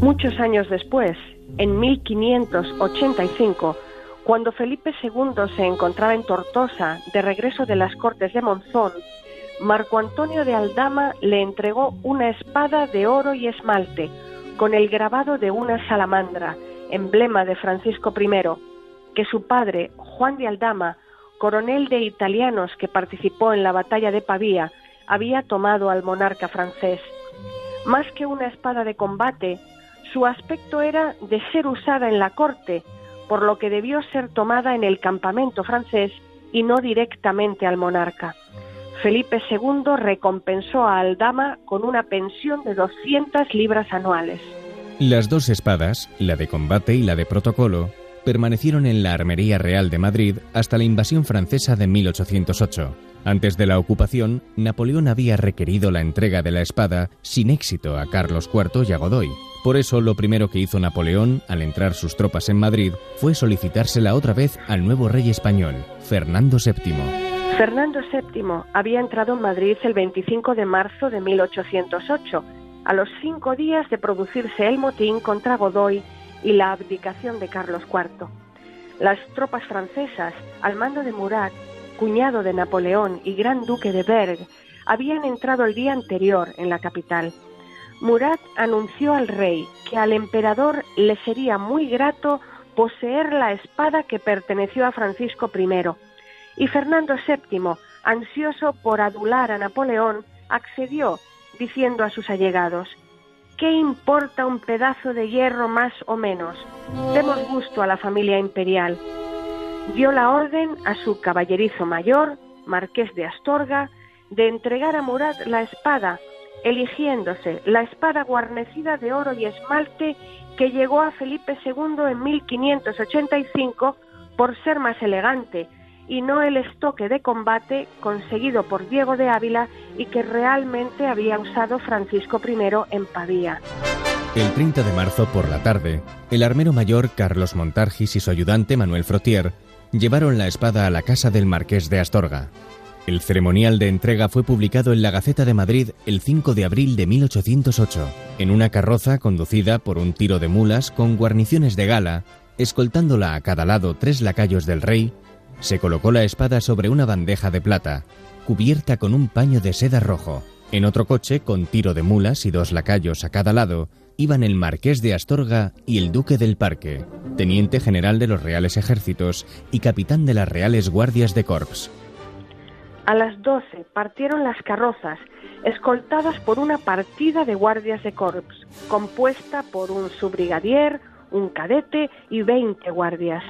Muchos años después, en 1585, cuando Felipe II se encontraba en Tortosa, de regreso de las Cortes de Monzón, Marco Antonio de Aldama le entregó una espada de oro y esmalte, con el grabado de una salamandra, emblema de Francisco I, que su padre, Juan de Aldama, coronel de italianos que participó en la batalla de Pavía, había tomado al monarca francés. Más que una espada de combate, su aspecto era de ser usada en la corte, por lo que debió ser tomada en el campamento francés y no directamente al monarca. Felipe II recompensó a Aldama con una pensión de 200 libras anuales. Las dos espadas, la de combate y la de protocolo, permanecieron en la Armería Real de Madrid hasta la invasión francesa de 1808. Antes de la ocupación, Napoleón había requerido la entrega de la espada sin éxito a Carlos IV y a Godoy. Por eso, lo primero que hizo Napoleón al entrar sus tropas en Madrid fue solicitársela otra vez al nuevo rey español, Fernando VII. Fernando VII había entrado en Madrid el 25 de marzo de 1808, a los cinco días de producirse el motín contra Godoy y la abdicación de Carlos IV. Las tropas francesas, al mando de Murat, cuñado de Napoleón y gran duque de Berg, habían entrado el día anterior en la capital. Murat anunció al rey que al emperador le sería muy grato poseer la espada que perteneció a Francisco I y Fernando VII, ansioso por adular a Napoleón, accedió, diciendo a sus allegados, ¿qué importa un pedazo de hierro más o menos? Demos gusto a la familia imperial. Dio la orden a su caballerizo mayor, marqués de Astorga, de entregar a Murat la espada, eligiéndose la espada guarnecida de oro y esmalte que llegó a Felipe II en 1585 por ser más elegante y no el estoque de combate conseguido por Diego de Ávila y que realmente había usado Francisco I en Pavía. El 30 de marzo por la tarde, el armero mayor Carlos Montargis y su ayudante Manuel Frotier llevaron la espada a la casa del marqués de Astorga. El ceremonial de entrega fue publicado en la Gaceta de Madrid el 5 de abril de 1808, en una carroza conducida por un tiro de mulas con guarniciones de gala, escoltándola a cada lado tres lacayos del rey, se colocó la espada sobre una bandeja de plata, cubierta con un paño de seda rojo. En otro coche, con tiro de mulas y dos lacayos a cada lado, iban el marqués de Astorga y el duque del Parque, teniente general de los Reales Ejércitos y capitán de las Reales Guardias de Corps. A las 12 partieron las carrozas, escoltadas por una partida de guardias de corps, compuesta por un subbrigadier, un cadete y 20 guardias.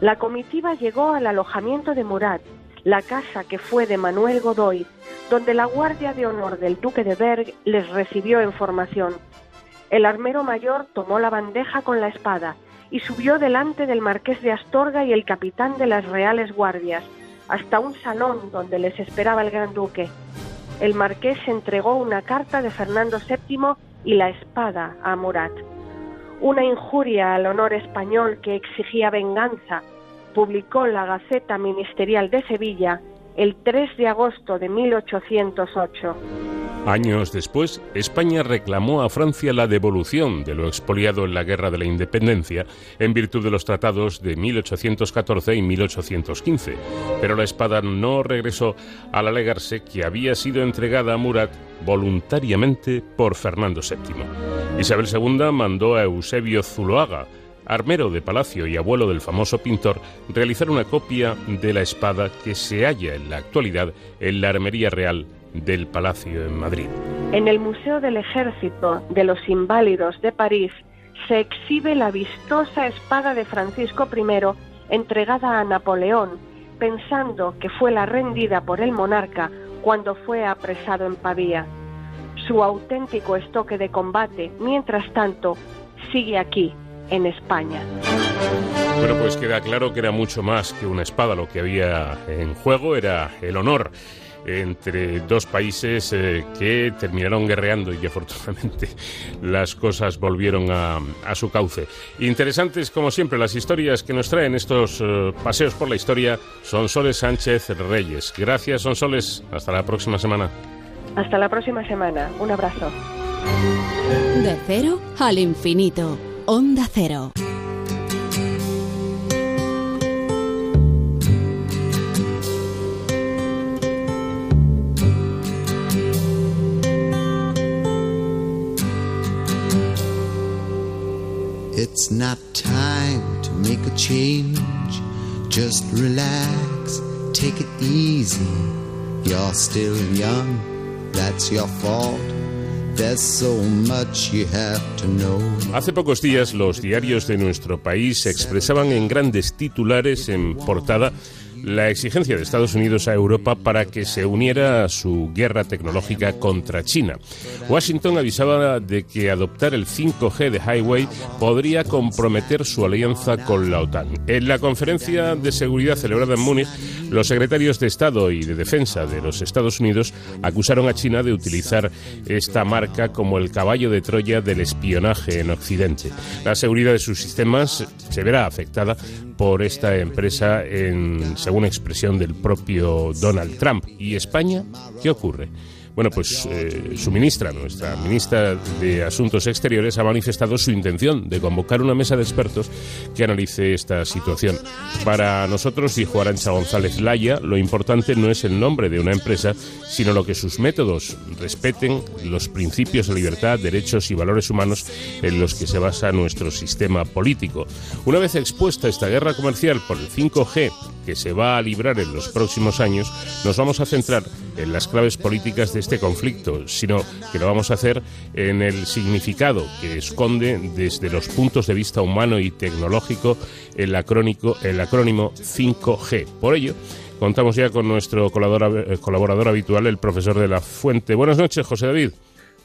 La comitiva llegó al alojamiento de Murat, la casa que fue de Manuel Godoy, donde la Guardia de Honor del Duque de Berg les recibió en formación. El armero mayor tomó la bandeja con la espada y subió delante del marqués de Astorga y el capitán de las Reales Guardias, hasta un salón donde les esperaba el gran duque. El marqués entregó una carta de Fernando VII y la espada a Murat. Una injuria al honor español que exigía venganza publicó la Gaceta Ministerial de Sevilla el 3 de agosto de 1808. Años después, España reclamó a Francia la devolución de lo expoliado en la Guerra de la Independencia en virtud de los tratados de 1814 y 1815, pero la espada no regresó al alegarse que había sido entregada a Murat voluntariamente por Fernando VII. Isabel II mandó a Eusebio Zuloaga, armero de palacio y abuelo del famoso pintor, realizar una copia de la espada que se halla en la actualidad en la Armería Real del Palacio en Madrid. En el Museo del Ejército de los Inválidos de París se exhibe la vistosa espada de Francisco I entregada a Napoleón, pensando que fue la rendida por el monarca cuando fue apresado en Pavía. Su auténtico estoque de combate, mientras tanto, sigue aquí, en España. Bueno, pues queda claro que era mucho más que una espada, lo que había en juego era el honor entre dos países eh, que terminaron guerreando y que afortunadamente las cosas volvieron a, su cauce. Interesantes como siempre las historias que nos traen estos eh, paseos por la historia son Soles Sánchez Reyes. Gracias, Son Soles. Hasta la próxima semana. Hasta la próxima semana. Un abrazo. De cero al infinito. Onda Cero. It's not time to make a change. Just relax, take it easy. You're still young, that's your fault. Hace pocos días los diarios de nuestro país expresaban en grandes titulares en portada la exigencia de Estados Unidos a Europa para que se uniera a su guerra tecnológica contra China. Washington avisaba de que adoptar el 5G de Highway podría comprometer su alianza con la OTAN. En la conferencia de seguridad celebrada en Múnich, los secretarios de Estado y de Defensa de los Estados Unidos acusaron a China de utilizar esta marca como el caballo de Troya del espionaje en Occidente. La seguridad de sus sistemas se verá afectada por esta empresa en según expresión del propio Donald Trump. ¿Y España? ¿Qué ocurre? Bueno, pues eh, su ministra, nuestra ministra de Asuntos Exteriores, ha manifestado su intención de convocar una mesa de expertos que analice esta situación. Para nosotros, dijo Arancha González Laya, lo importante no es el nombre de una empresa, sino lo que sus métodos respeten los principios de libertad, derechos y valores humanos en los que se basa nuestro sistema político. Una vez expuesta esta guerra comercial por el 5G que se va a librar en los próximos años, nos vamos a centrar en las claves políticas de este conflicto, sino que lo vamos a hacer en el significado que esconde desde los puntos de vista humano y tecnológico el, acrónico, el acrónimo 5G. Por ello, contamos ya con nuestro colaborador, colaborador habitual, el profesor de la Fuente. Buenas noches, José David.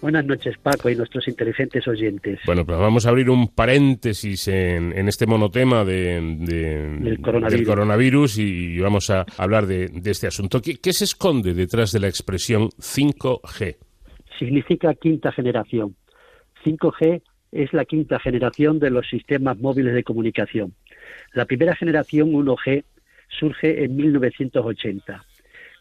Buenas noches, Paco, y nuestros inteligentes oyentes. Bueno, pues vamos a abrir un paréntesis en, en este monotema de, de- Del coronavirus. del coronavirus y vamos a hablar de, de este asunto. ¿Qué, qué se esconde detrás de la expresión 5G? Significa quinta generación. 5G es la quinta generación de los sistemas móviles de comunicación. La primera generación, 1G, surge en 1980.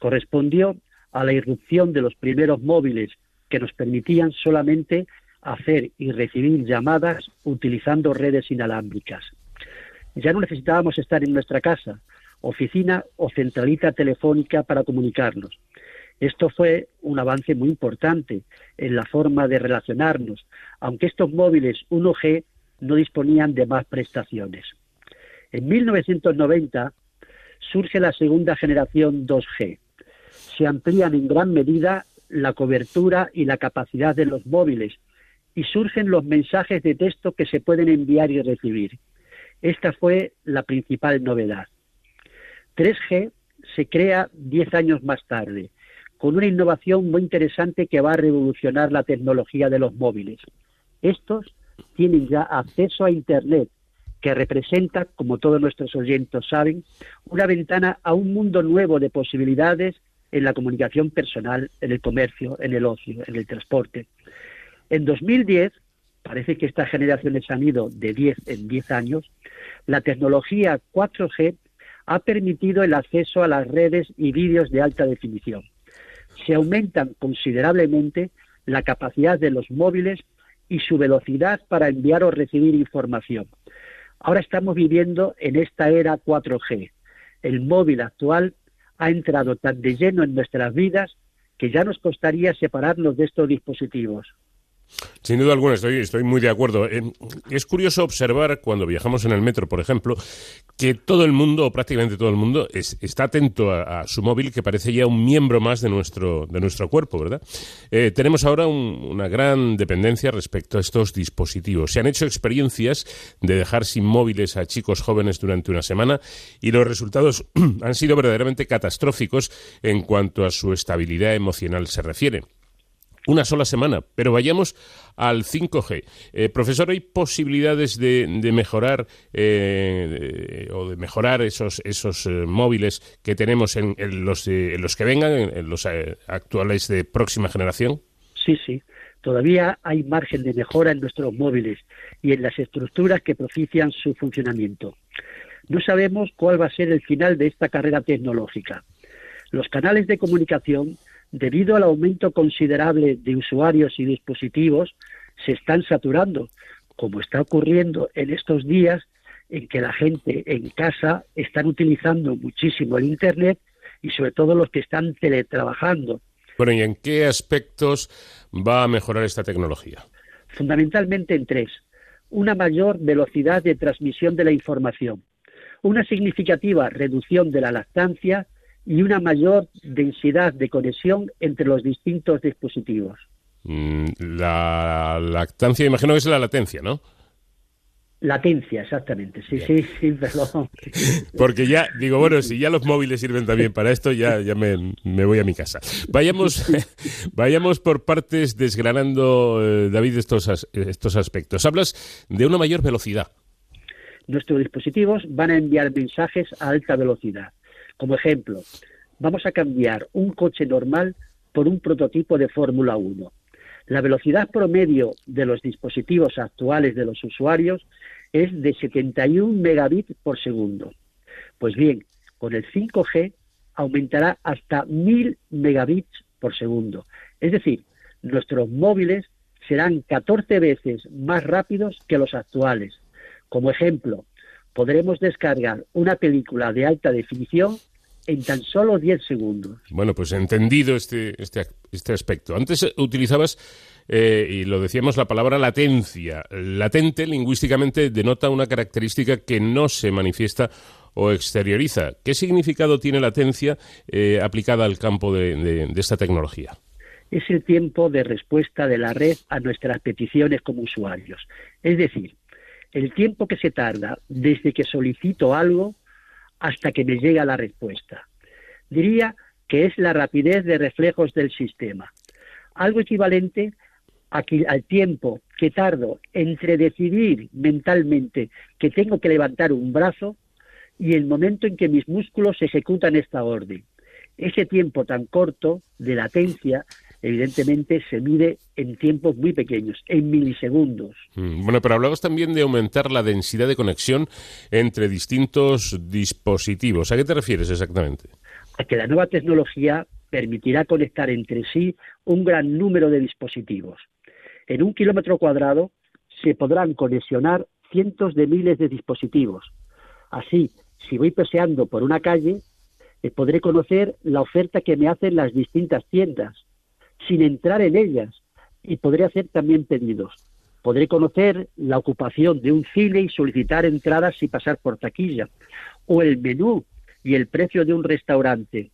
Correspondió a la irrupción de los primeros móviles que nos permitían solamente hacer y recibir llamadas utilizando redes inalámbricas. Ya no necesitábamos estar en nuestra casa, oficina o centralita telefónica para comunicarnos. Esto fue un avance muy importante en la forma de relacionarnos, aunque estos móviles 1G no disponían de más prestaciones. En 1990 surge la segunda generación 2G. Se amplían en gran medida la cobertura y la capacidad de los móviles y surgen los mensajes de texto que se pueden enviar y recibir. Esta fue la principal novedad. 3G se crea 10 años más tarde, con una innovación muy interesante que va a revolucionar la tecnología de los móviles. Estos tienen ya acceso a Internet, que representa, como todos nuestros oyentes saben, una ventana a un mundo nuevo de posibilidades en la comunicación personal, en el comercio, en el ocio, en el transporte. En 2010, parece que estas generaciones han ido de 10 en 10 años, la tecnología 4G ha permitido el acceso a las redes y vídeos de alta definición. Se aumentan considerablemente la capacidad de los móviles y su velocidad para enviar o recibir información. Ahora estamos viviendo en esta era 4G. El móvil actual ha entrado tan de lleno en nuestras vidas que ya nos costaría separarnos de estos dispositivos. Sin duda alguna, estoy, estoy muy de acuerdo. Eh, Es curioso observar cuando viajamos en el metro, por ejemplo, que todo el mundo, o prácticamente todo el mundo, es- está atento a, a su móvil, que parece ya un miembro más de nuestro, de nuestro cuerpo, ¿verdad? Eh, tenemos ahora un- una gran dependencia respecto a estos dispositivos. Se han hecho experiencias de dejar sin móviles a chicos jóvenes durante una semana y los resultados han sido verdaderamente catastróficos en cuanto a su estabilidad emocional se refiere una sola semana, pero vayamos al 5G. Eh, profesor, ¿hay posibilidades de, mejorar eh, o de mejorar esos, esos eh, móviles que tenemos en, los, en los que vengan, en, en los eh, actuales de próxima generación? Sí, sí. Todavía hay margen de mejora en nuestros móviles y en las estructuras que propician su funcionamiento. No sabemos cuál va a ser el final de esta carrera tecnológica. Los canales de comunicación, debido al aumento considerable de usuarios y dispositivos, se están saturando, como está ocurriendo en estos días en que la gente en casa están utilizando muchísimo el Internet y sobre todo los que están teletrabajando. Bueno, ¿y en qué aspectos va a mejorar esta tecnología? fundamentalmente en tres. Una mayor velocidad de transmisión de la información, una significativa reducción de la lactancia y una mayor densidad de conexión entre los distintos dispositivos. Mm, La lactancia, imagino que es la latencia, ¿no? Latencia, exactamente. Sí, sí, sí, perdón. Porque ya, digo, bueno, si ya los móviles sirven también para esto, ya, ya me, me voy a mi casa. Vayamos, vayamos por partes desgranando, eh, David, estos, as- estos aspectos. Hablas de una mayor velocidad. Nuestros dispositivos van a enviar mensajes a alta velocidad. Como ejemplo, vamos a cambiar un coche normal por un prototipo de Fórmula 1. La velocidad promedio de los dispositivos actuales de los usuarios es de 71 megabits por segundo. Pues bien, con el 5G aumentará hasta 1000 megabits por segundo. Es decir, nuestros móviles serán 14 veces más rápidos que los actuales. Como ejemplo, podremos descargar una película de alta definición en tan solo 10 segundos. Bueno, pues entendido este, este, este aspecto. Antes eh, utilizabas, eh, y lo decíamos, la palabra latencia. Latente lingüísticamente denota una característica que no se manifiesta o exterioriza. ¿Qué significado tiene latencia eh, aplicada al campo de, de- de esta tecnología? es el tiempo de respuesta de la red a nuestras peticiones como usuarios. Es decir, el tiempo que se tarda desde que solicito algo hasta que me llega la respuesta. Diría que es la rapidez de reflejos del sistema, algo equivalente al tiempo que tardo entre decidir mentalmente que tengo que levantar un brazo y el momento en que mis músculos ejecutan esta orden. Ese tiempo tan corto de latencia evidentemente se mide en tiempos muy pequeños, en milisegundos. Mm, Bueno, pero hablabas también de aumentar la densidad de conexión entre distintos dispositivos. ¿A qué te refieres exactamente? A que la nueva tecnología permitirá conectar entre sí un gran número de dispositivos. En un kilómetro cuadrado se podrán conexionar cientos de miles de dispositivos. Así, si voy paseando por una calle, eh, podré conocer la oferta que me hacen las distintas tiendas, sin entrar en ellas, y podré hacer también pedidos. Podré conocer la ocupación de un cine y solicitar entradas y pasar por taquilla, o el menú y el precio de un restaurante.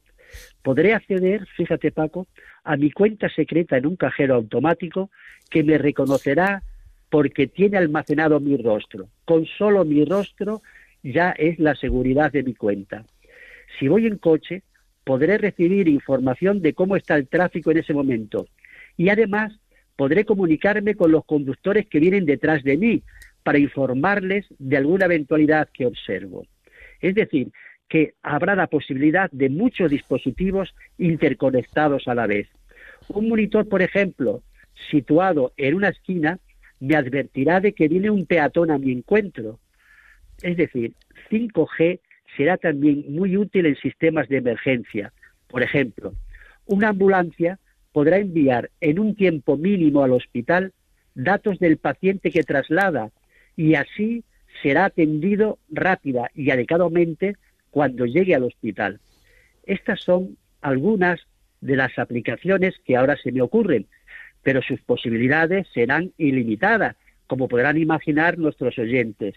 Podré acceder, fíjate Paco, a mi cuenta secreta en un cajero automático que me reconocerá porque tiene almacenado mi rostro. Con solo mi rostro ya es la seguridad de mi cuenta. Si voy en coche, podré recibir información de cómo está el tráfico en ese momento y además podré comunicarme con los conductores que vienen detrás de mí para informarles de alguna eventualidad que observo. Es decir, que habrá la posibilidad de muchos dispositivos interconectados a la vez. Un monitor, por ejemplo, situado en una esquina, me advertirá de que viene un peatón a mi encuentro. Es decir, 5G será también muy útil en sistemas de emergencia. Por ejemplo, una ambulancia podrá enviar en un tiempo mínimo al hospital datos del paciente que traslada y así será atendido rápida y adecuadamente cuando llegue al hospital. Estas son algunas de las aplicaciones que ahora se me ocurren, pero sus posibilidades serán ilimitadas, como podrán imaginar nuestros oyentes.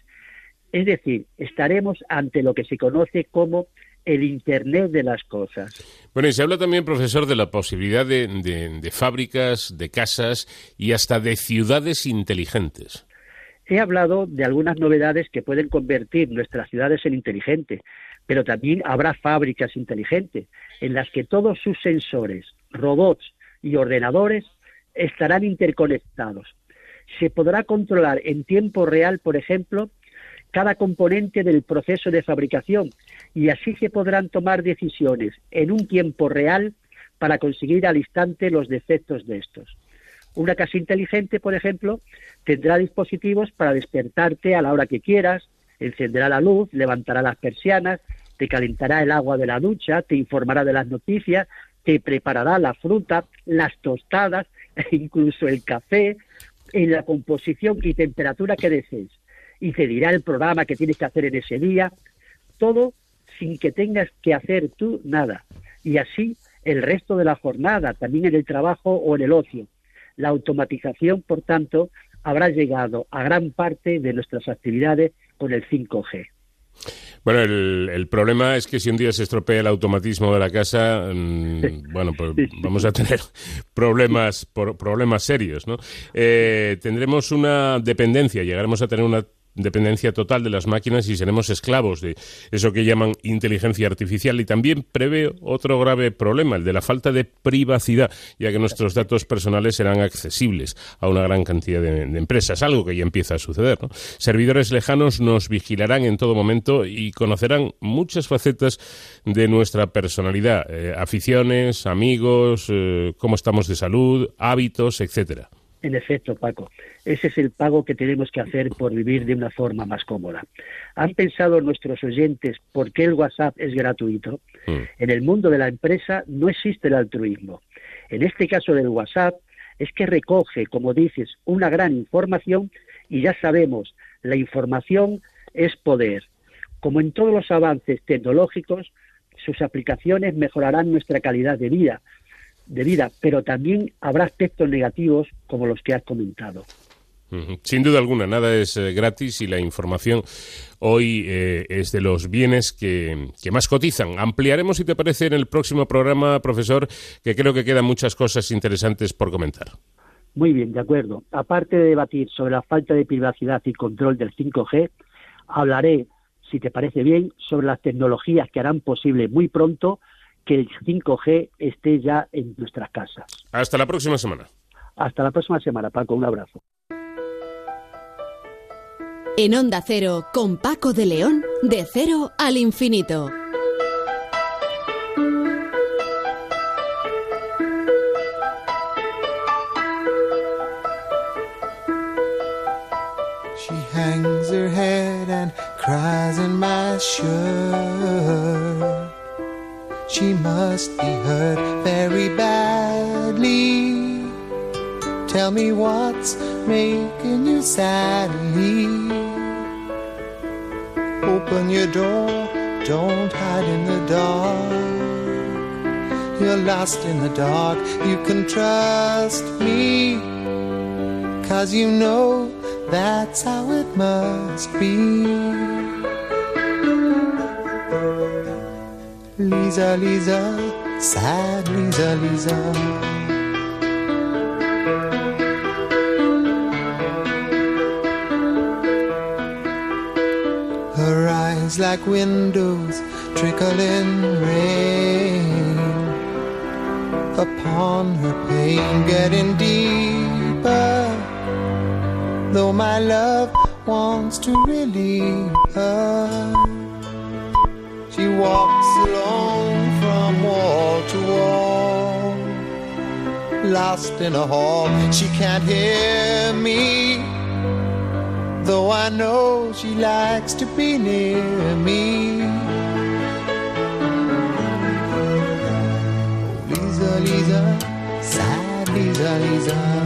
Es decir, estaremos ante lo que se conoce como el Internet de las cosas. Bueno, y se habla también, profesor, de la posibilidad de, de- de fábricas, de casas y hasta de ciudades inteligentes. He hablado de algunas novedades que pueden convertir nuestras ciudades en inteligentes, pero también habrá fábricas inteligentes en las que todos sus sensores, robots y ordenadores estarán interconectados. Se podrá controlar en tiempo real, por ejemplo, cada componente del proceso de fabricación y así se podrán tomar decisiones en un tiempo real para conseguir al instante los defectos de estos. Una casa inteligente, por ejemplo, tendrá dispositivos para despertarte a la hora que quieras, encenderá la luz, levantará las persianas, te calentará el agua de la ducha, te informará de las noticias, te preparará la fruta, las tostadas e incluso el café en la composición y temperatura que desees. Y te dirá el programa que tienes que hacer en ese día, todo sin que tengas que hacer tú nada. Y así el resto de la jornada, también en el trabajo o en el ocio. La automatización, por tanto, habrá llegado a gran parte de nuestras actividades con el 5G. Bueno, el, el problema es que si un día se estropea el automatismo de la casa, mm, bueno, pues vamos a tener problemas, por- problemas serios, ¿no? Eh, tendremos una dependencia, llegaremos a tener una dependencia total de las máquinas y seremos esclavos de eso que llaman inteligencia artificial y también prevé otro grave problema, el de la falta de privacidad, ya que nuestros datos personales serán accesibles a una gran cantidad de, empresas, algo que ya empieza a suceder. ¿no? Servidores lejanos nos vigilarán en todo momento y conocerán muchas facetas de nuestra personalidad, eh, aficiones, amigos, eh, cómo estamos de salud, hábitos, etcétera. En efecto, Paco, ese es el pago que tenemos que hacer por vivir de una forma más cómoda. ¿Han pensado nuestros oyentes por qué el WhatsApp es gratuito? En el mundo de la empresa no existe el altruismo. En este caso del WhatsApp es que recoge, como dices, una gran información y ya sabemos, la información es poder. Como en todos los avances tecnológicos, sus aplicaciones mejorarán nuestra calidad de vida, de vida, pero también habrá aspectos negativos como los que has comentado. Sin duda alguna, nada es eh, gratis y la información hoy eh, es de los bienes que, que más cotizan. Ampliaremos, si te parece, en el próximo programa, profesor, que creo que quedan muchas cosas interesantes por comentar. Muy bien, de acuerdo. Aparte de debatir sobre la falta de privacidad y control del 5G, hablaré, si te parece bien, sobre las tecnologías que harán posible muy pronto que el 5G esté ya en nuestras casas. Hasta la próxima semana. Hasta la próxima semana, Paco. Un abrazo. En Onda Cero, con Paco de León, de cero al infinito. She hangs her head and cries in my shirt. She must be hurt very badly. Tell me what's making you sadly. Open your door, don't hide in the dark. You're lost in the dark, you can trust me. Cause you know that's how it must be. Lisa, Lisa, sad Lisa, Lisa. Her eyes like windows trickling rain upon her pain, getting deeper. Though my love wants to relieve her, she walks alone from wall to wall, lost in a hall. She can't hear me, though I know she likes to be near me. Oh, Lisa, Lisa, sad Lisa, Lisa.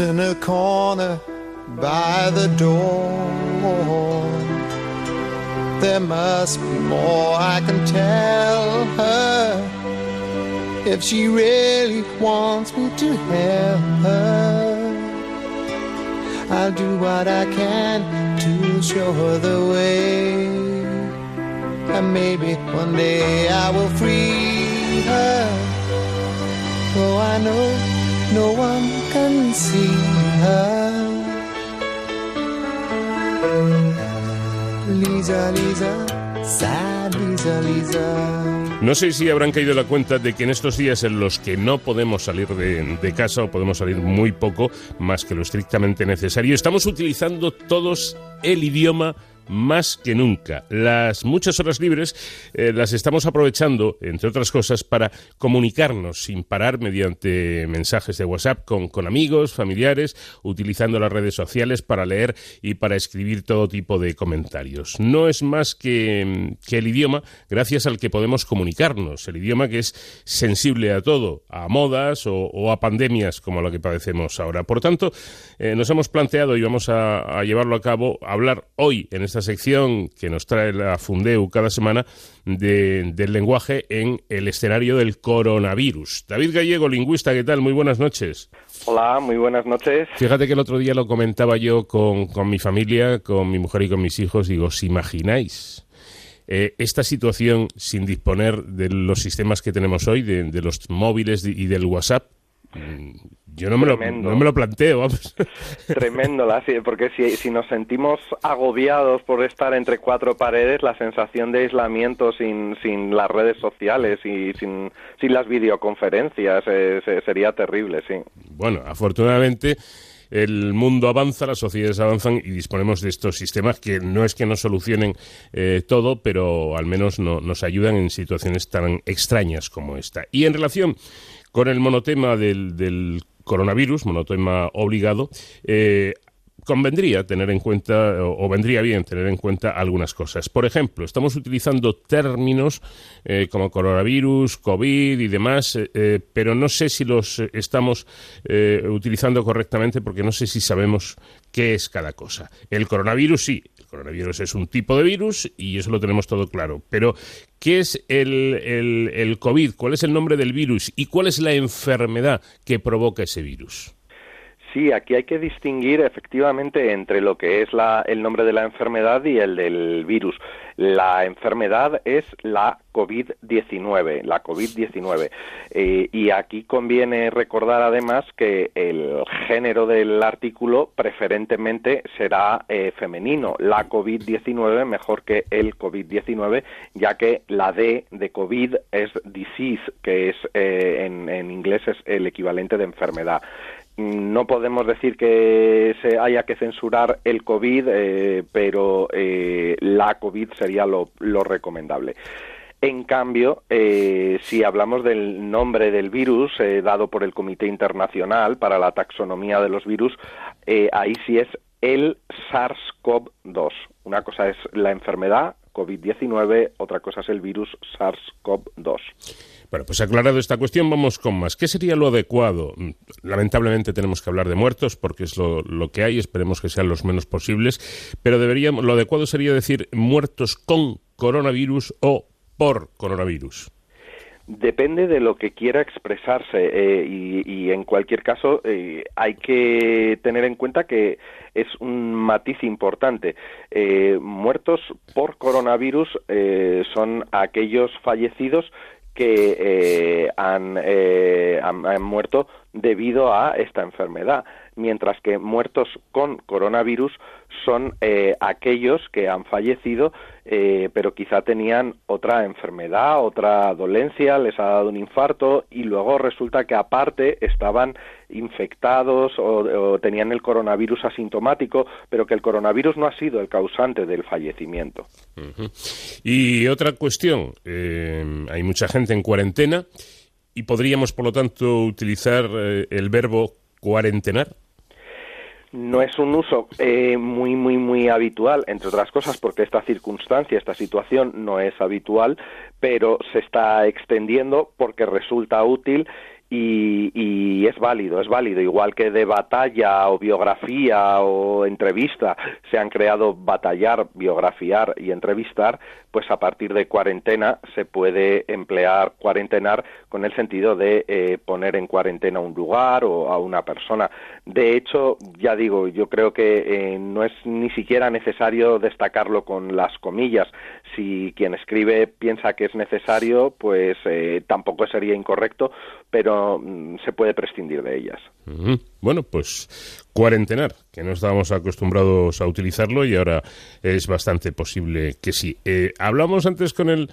In a corner by the door. There must be more I can tell her if she really wants me to help her. I'll do what I can to show her the way. And maybe one day I will free her. Though I know no one No sé si habrán caído la cuenta de que en estos días en los que no podemos salir de casa o podemos salir muy poco, más que lo estrictamente necesario, estamos utilizando todos el idioma más que nunca. Las muchas horas libres eh, las estamos aprovechando, entre otras cosas, para comunicarnos sin parar mediante mensajes de WhatsApp con, con amigos, familiares, utilizando las redes sociales para leer y para escribir todo tipo de comentarios. No es más que, que el idioma gracias al que podemos comunicarnos, el idioma que es sensible a todo, a modas o, a pandemias como la que padecemos ahora. Por tanto, eh, nos hemos planteado y vamos a, llevarlo a cabo, hablar hoy en esta sección que nos trae la Fundeu cada semana de- del lenguaje en el escenario del coronavirus. David Gallego, lingüista, ¿qué tal? Muy buenas noches. Hola, muy buenas noches. Fíjate que el otro día lo comentaba yo con, con mi familia, con mi mujer y con mis hijos. Digo, ¿os imagináis eh, esta situación sin disponer de los sistemas que tenemos hoy, de, de los móviles y del WhatsApp? Yo no me, lo, no me lo planteo, vamos. Tremendo, la- porque si, si nos sentimos agobiados por estar entre cuatro paredes, la sensación de aislamiento sin, sin las redes sociales y sin, sin las videoconferencias eh, se- sería terrible, sí. Bueno, afortunadamente el mundo avanza, las sociedades avanzan y disponemos de estos sistemas que no es que nos solucionen eh, todo, pero al menos no- nos ayudan en situaciones tan extrañas como esta. Y en relación con el monotema del, del coronavirus, monotema obligado, eh, convendría tener en cuenta, o, vendría bien tener en cuenta algunas cosas. Por ejemplo, estamos utilizando términos eh, como coronavirus, COVID y demás, eh, eh, pero no sé si los estamos utilizando correctamente porque no sé si sabemos qué es cada cosa. El coronavirus sí, el coronavirus es un tipo de virus y eso lo tenemos todo claro, pero ¿qué es el, COVID? ¿Cuál es el nombre del virus? ¿Y cuál es la enfermedad que provoca ese virus? Sí, aquí hay que distinguir efectivamente entre lo que es la, el nombre de la enfermedad y el del virus. La enfermedad es la COVID-19, la COVID-19. Eh, y aquí conviene recordar además que el género del artículo preferentemente será eh, femenino, la COVID-19 mejor que el COVID-19, ya que la D de COVID es disease, que es eh, en, en inglés es el equivalente de enfermedad no podemos decir que se haya que censurar el COVID, eh, pero eh, la COVID sería lo, recomendable. En cambio, eh, si hablamos del nombre del virus dado por el Comité Internacional para la Taxonomía de los Virus, ahí sí es el SARS-CoV-2. Una cosa es la enfermedad COVID-19, otra cosa es el virus SARS-CoV-2. Bueno, pues aclarado esta cuestión, vamos con más. ¿Qué sería lo adecuado? Mm, lamentablemente tenemos que hablar de muertos porque es lo, que hay, esperemos que sean los menos posibles, pero deberíamos, lo adecuado sería decir muertos con coronavirus o por coronavirus. Depende de lo que quiera expresarse eh, y, en cualquier caso eh, hay que tener en cuenta que es un matiz importante. Eh, muertos por coronavirus son aquellos fallecidos que eh, eh, han, muerto debido a esta enfermedad, mientras que muertos con coronavirus son eh, aquellos que han fallecido, pero quizá tenían otra enfermedad, otra dolencia, les ha dado un infarto y luego resulta que aparte estaban infectados o, tenían el coronavirus asintomático, pero que el coronavirus no ha sido el causante del fallecimiento. Y otra cuestión, eh, hay mucha gente en cuarentena y podríamos, por lo tanto, utilizar eh, el verbo cuarentenar. No es un uso eh, muy, muy, muy habitual, entre otras cosas porque esta circunstancia, esta situación no es habitual, pero se está extendiendo porque resulta útil y, es válido, es válido, igual que de batalla o biografía o entrevista se han creado batallar, biografiar y entrevistar, pues a partir de cuarentena se puede emplear cuarentenar con el sentido de eh, poner en cuarentena un lugar o a una persona. De hecho, ya digo, yo creo que eh, no es ni siquiera necesario destacarlo con las comillas. Si quien escribe piensa que es necesario, pues eh, tampoco sería incorrecto, pero Mm, se puede prescindir de ellas. Bueno, pues cuarentenar, que no estábamos acostumbrados a utilizarlo y ahora es bastante posible que sí. Eh, hablamos antes con el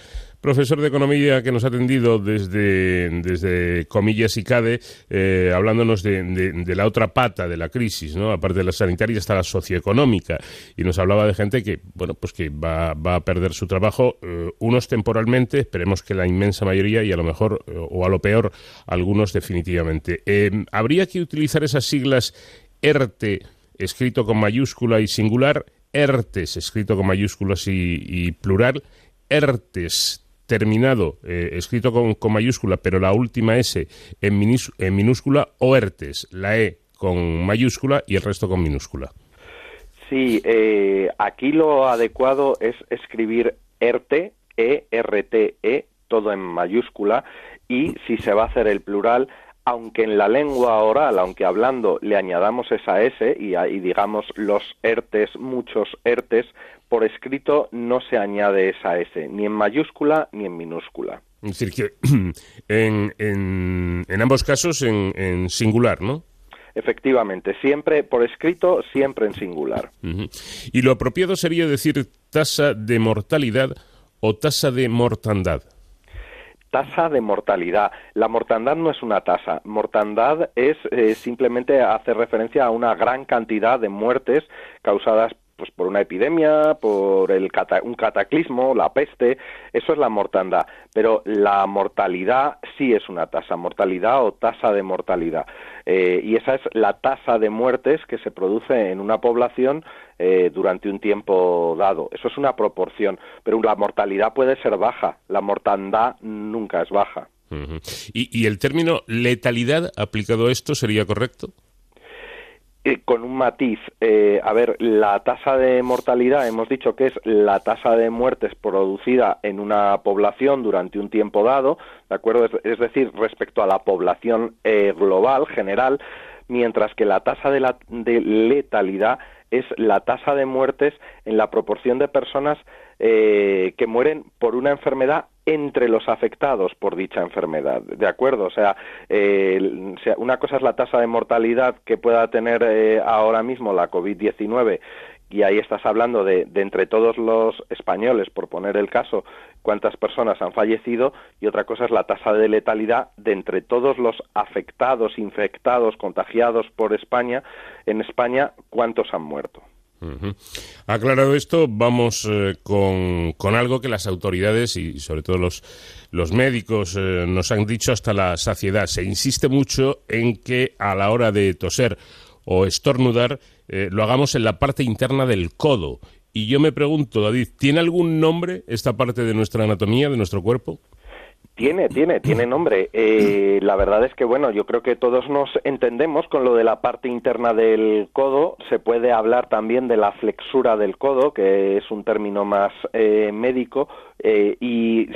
profesor de economía que nos ha atendido desde, desde comillas y CADE, eh, hablándonos de, la otra pata de la crisis, ¿no? Aparte de la sanitaria está la socioeconómica y nos hablaba de gente que, bueno, pues que va, va a perder su trabajo, eh, unos temporalmente, esperemos que la inmensa mayoría y a lo mejor o a lo peor algunos definitivamente. Habría que utilizar esas siglas ERTE, escrito con mayúscula y singular, ERTES, escrito con mayúsculas y, plural, ERTES, terminado, eh, escrito con, mayúscula, pero la última S en, en minúscula, o ERTES, la E con mayúscula y el resto con minúscula. Sí, eh, aquí lo adecuado es escribir ERTE, E-R-T-E, todo en mayúscula, y si se va a hacer el plural, aunque en la lengua oral, aunque hablando le añadamos esa S y, digamos los ERTES, muchos ERTES, por escrito no se añade esa S, ni en mayúscula ni en minúscula. Es decir, que en, en, ambos casos en, singular, ¿no? Efectivamente, siempre por escrito, siempre en singular. Y lo apropiado sería decir tasa de mortalidad o tasa de mortandad tasa de mortalidad. La mortandad no es una tasa. Mortandad es eh, simplemente hacer referencia a una gran cantidad de muertes causadas pues por una epidemia, por el un cataclismo, la peste, eso es la mortandad. Pero la mortalidad sí es una tasa, mortalidad o tasa de mortalidad. Eh, y esa es la tasa de muertes que se produce en una población eh, durante un tiempo dado. Eso es una proporción, pero la mortalidad puede ser baja, la mortandad nunca es baja. ¿Y, el término letalidad aplicado a esto sería correcto? Eh, con un matiz. Eh, a ver, la tasa de mortalidad hemos dicho que es la tasa de muertes producida en una población durante un tiempo dado, ¿de acuerdo? Es, decir, respecto a la población eh, global, general, mientras que la tasa de, la, de letalidad es la tasa de muertes en la proporción de personas eh, que mueren por una enfermedad entre los afectados por dicha enfermedad, ¿de acuerdo? O sea, eh, una cosa es la tasa de mortalidad que pueda tener eh, ahora mismo la COVID-19 y ahí estás hablando de, de, entre todos los españoles, por poner el caso, cuántas personas han fallecido y otra cosa es la tasa de letalidad de entre todos los afectados, infectados, contagiados por España, en España, cuántos han muerto. Aclarado esto, vamos eh, con, con, algo que las autoridades y sobre todo los, los médicos eh, nos han dicho hasta la saciedad. Se insiste mucho en que a la hora de toser o estornudar eh, lo hagamos en la parte interna del codo. Y yo me pregunto, David, ¿tiene algún nombre esta parte de nuestra anatomía, de nuestro cuerpo? Tiene, tiene, tiene nombre. Eh, la verdad es que, bueno, yo creo que todos nos entendemos con lo de la parte interna del codo. Se puede hablar también de la flexura del codo, que es un término más eh, médico, y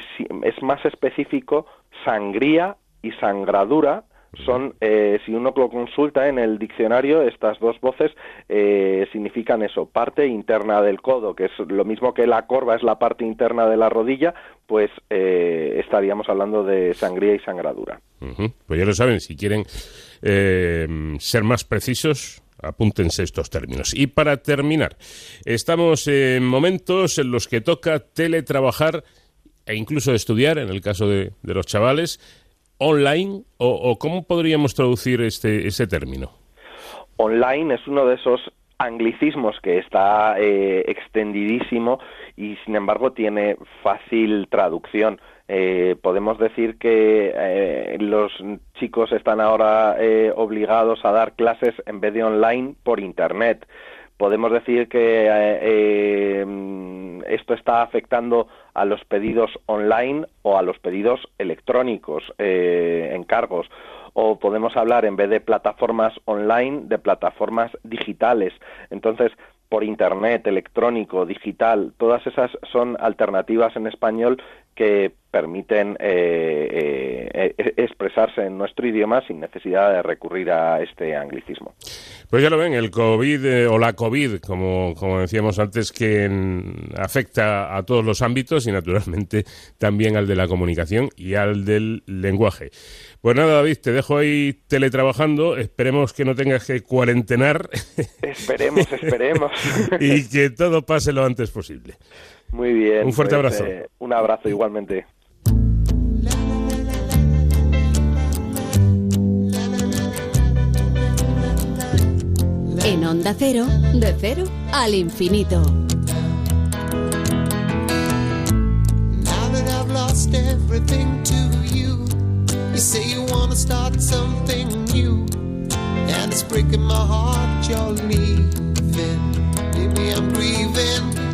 es más específico sangría y sangradura son, eh, si uno lo consulta en el diccionario, estas dos voces eh, significan eso, parte interna del codo, que es lo mismo que la corva es la parte interna de la rodilla, pues eh, estaríamos hablando de sangría y sangradura. Pues ya lo saben, si quieren ser más precisos, apúntense estos términos. Y para terminar, estamos en momentos en los que toca teletrabajar e incluso estudiar, en el caso de los chavales, online o, cómo podríamos traducir este ese término? Online es uno de esos anglicismos que está eh, extendidísimo y sin embargo tiene fácil traducción. Eh, podemos decir que eh, los chicos están ahora obligados a dar clases en vez de online por internet. Podemos decir que esto está afectando a los pedidos online o a los pedidos electrónicos, eh, encargos. O podemos hablar, en vez de plataformas online, de plataformas digitales. Entonces, por Internet, electrónico, digital, todas esas son alternativas en español que permiten eh, eh, eh, expresarse en nuestro idioma sin necesidad de recurrir a este anglicismo. Pues ya lo ven, el COVID o la COVID, como, como decíamos antes, que afecta a todos los ámbitos y naturalmente también al de la comunicación y al del lenguaje. Pues nada, David, te dejo ahí teletrabajando. Esperemos que no tengas que cuarentenar. Esperemos, esperemos. y que todo pase lo antes posible. Muy bien. Un fuerte pues, abrazo. Eh, un abrazo igualmente. En Onda Cero, de cero al infinito. Now that I've lost everything to you, you say you want to start something new, and it's breaking my heart you're leaving. Maybe I'm grieving.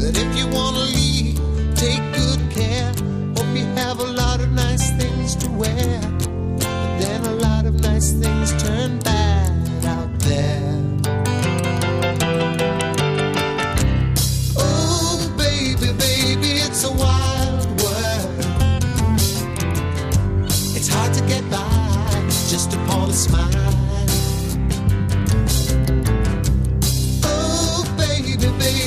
That if you want to leave, take good care. Hope you have a lot of nice things to wear. But then a lot of nice things turn bad out there. Oh, baby, baby, it's a wild world. It's hard to get by just upon a smile. Oh, baby, baby,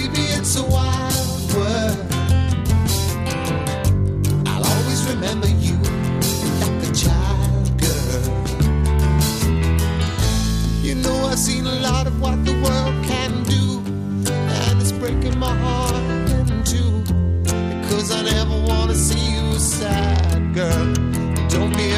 lot of what the world can do, and it's breaking my heart in two. Because I never want to see you sad, girl. Don't be